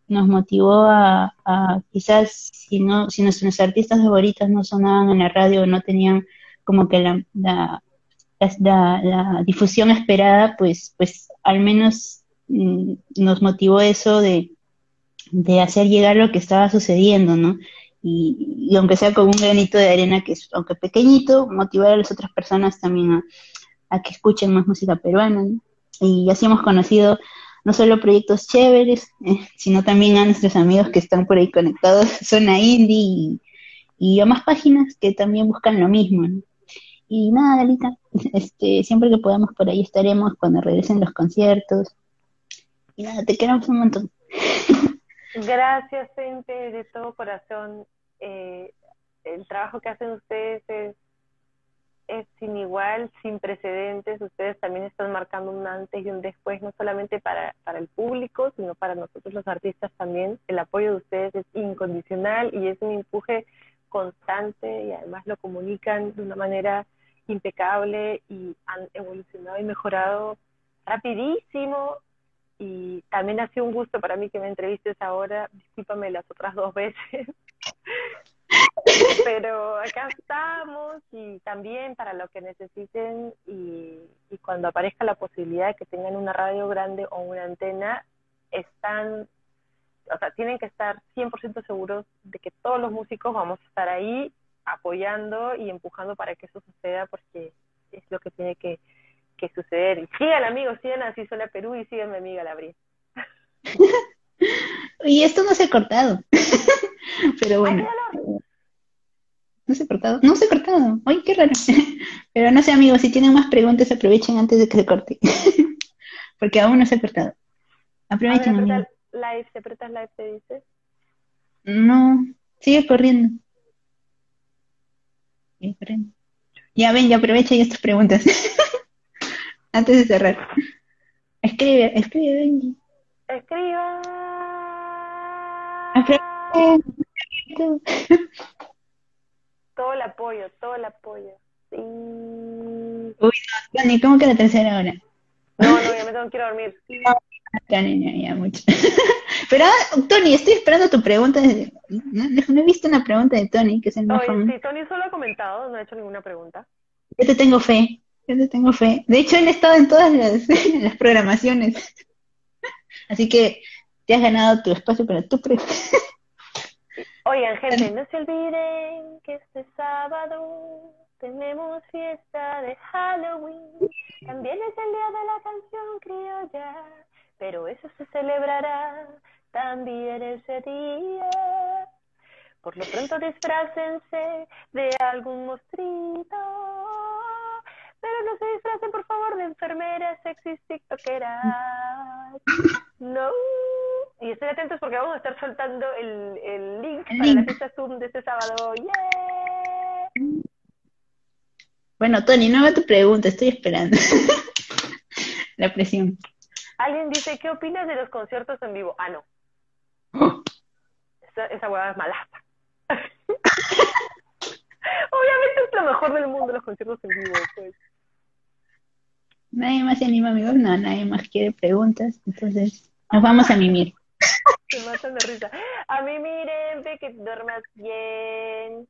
nos motivó a, quizás si no, si nuestros artistas favoritas no sonaban en la radio, no tenían como que la, la la, la, difusión esperada, pues, pues al menos mm, nos motivó eso de, de, hacer llegar lo que estaba sucediendo, ¿no? Y, aunque sea con un granito de arena, que es, aunque pequeñito, motivar a las otras personas también a, a que escuchen más música peruana, ¿no? Y así hemos conocido no solo proyectos chéveres, eh, sino también a nuestros amigos que están por ahí conectados, Zona Indie y, y a más páginas que también buscan lo mismo, ¿no? Y nada, Galita, este, siempre que podamos por ahí estaremos cuando regresen los conciertos. Y nada, te queremos un montón. Gracias, gente, de todo corazón. Eh, el trabajo que hacen ustedes es, es sin igual, sin precedentes. Ustedes también están marcando un antes y un después, no solamente para, para el público, sino para nosotros los artistas también. El apoyo de ustedes es incondicional y es un empuje constante y además lo comunican de una manera impecable y han evolucionado y mejorado rapidísimo y también ha sido un gusto para mí que me entrevistes ahora, discúlpame las otras dos veces, pero acá estamos y también para lo que necesiten y, cuando aparezca la posibilidad de que tengan una radio grande o una antena, están, o sea, tienen que estar 100% seguros de que todos los músicos vamos a estar ahí apoyando y empujando para que eso suceda porque es lo que tiene que, que suceder. Y sigan amigos, sigan así suena Perú y sigan mi amiga Labri. y esto no se ha cortado. Pero bueno. no se ha cortado. No se ha cortado. Ay, qué raro. Pero no sé, amigos, si tienen más preguntas, aprovechen antes de que se corte. Porque aún no se ha cortado. Aprovechen, amigos. Live, ¿te apretas live, te dices? No, sigue corriendo. Ya ven, ya aprovecha y estas preguntas. Antes de cerrar. Escribe, escribe, Benji. Escriba. todo el apoyo, todo el apoyo. Sí. Uy, no, Tony, ¿cómo que la tercera hora? No, no, ya me tengo que ir a dormir. Ya, ya, mucho. Pero, Tony, estoy esperando tu pregunta. No, no, he visto una pregunta de Tony, que es el más Oye, Sí, Tony solo ha comentado, no ha hecho ninguna pregunta. Yo te tengo fe, yo te tengo fe. De hecho, él ha estado en todas las, las programaciones. Así que te has ganado tu espacio para tu pregunta. Oigan, gente, no se olviden que este sábado tenemos fiesta de Halloween. También es el día de la canción criolla, pero eso se celebrará también ese día. Por lo pronto disfrácense de algún mostrito, pero no se disfracen por favor de enfermeras, sexys, tiktokeras. No. Y estén atentos porque vamos a estar soltando el, el link para la fiesta Zoom de este sábado. ¡Yeah! Bueno, Tony, no me tu pregunta, estoy esperando. la presión. Alguien dice, ¿qué opinas de los conciertos en vivo? Ah, no. Esa, esa hueá es malaza. Obviamente es lo mejor del mundo los conciertos en vivo, pues. Nadie más se anima, amigos. No, nadie más quiere preguntas. Entonces, nos vamos a mimir. Se matan de risa. A mí miren, ve que duermas bien.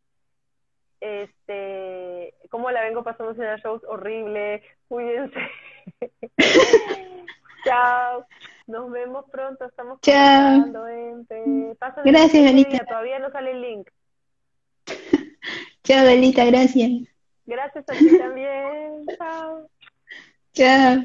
Este, cómo la vengo pasando en los shows, horrible. Cuídense. Chao. Nos vemos pronto. Estamos Chao. Gracias, Belita. Todavía no sale el link. Chao, Belita. Gracias. Gracias a ti también. Chao. Yeah.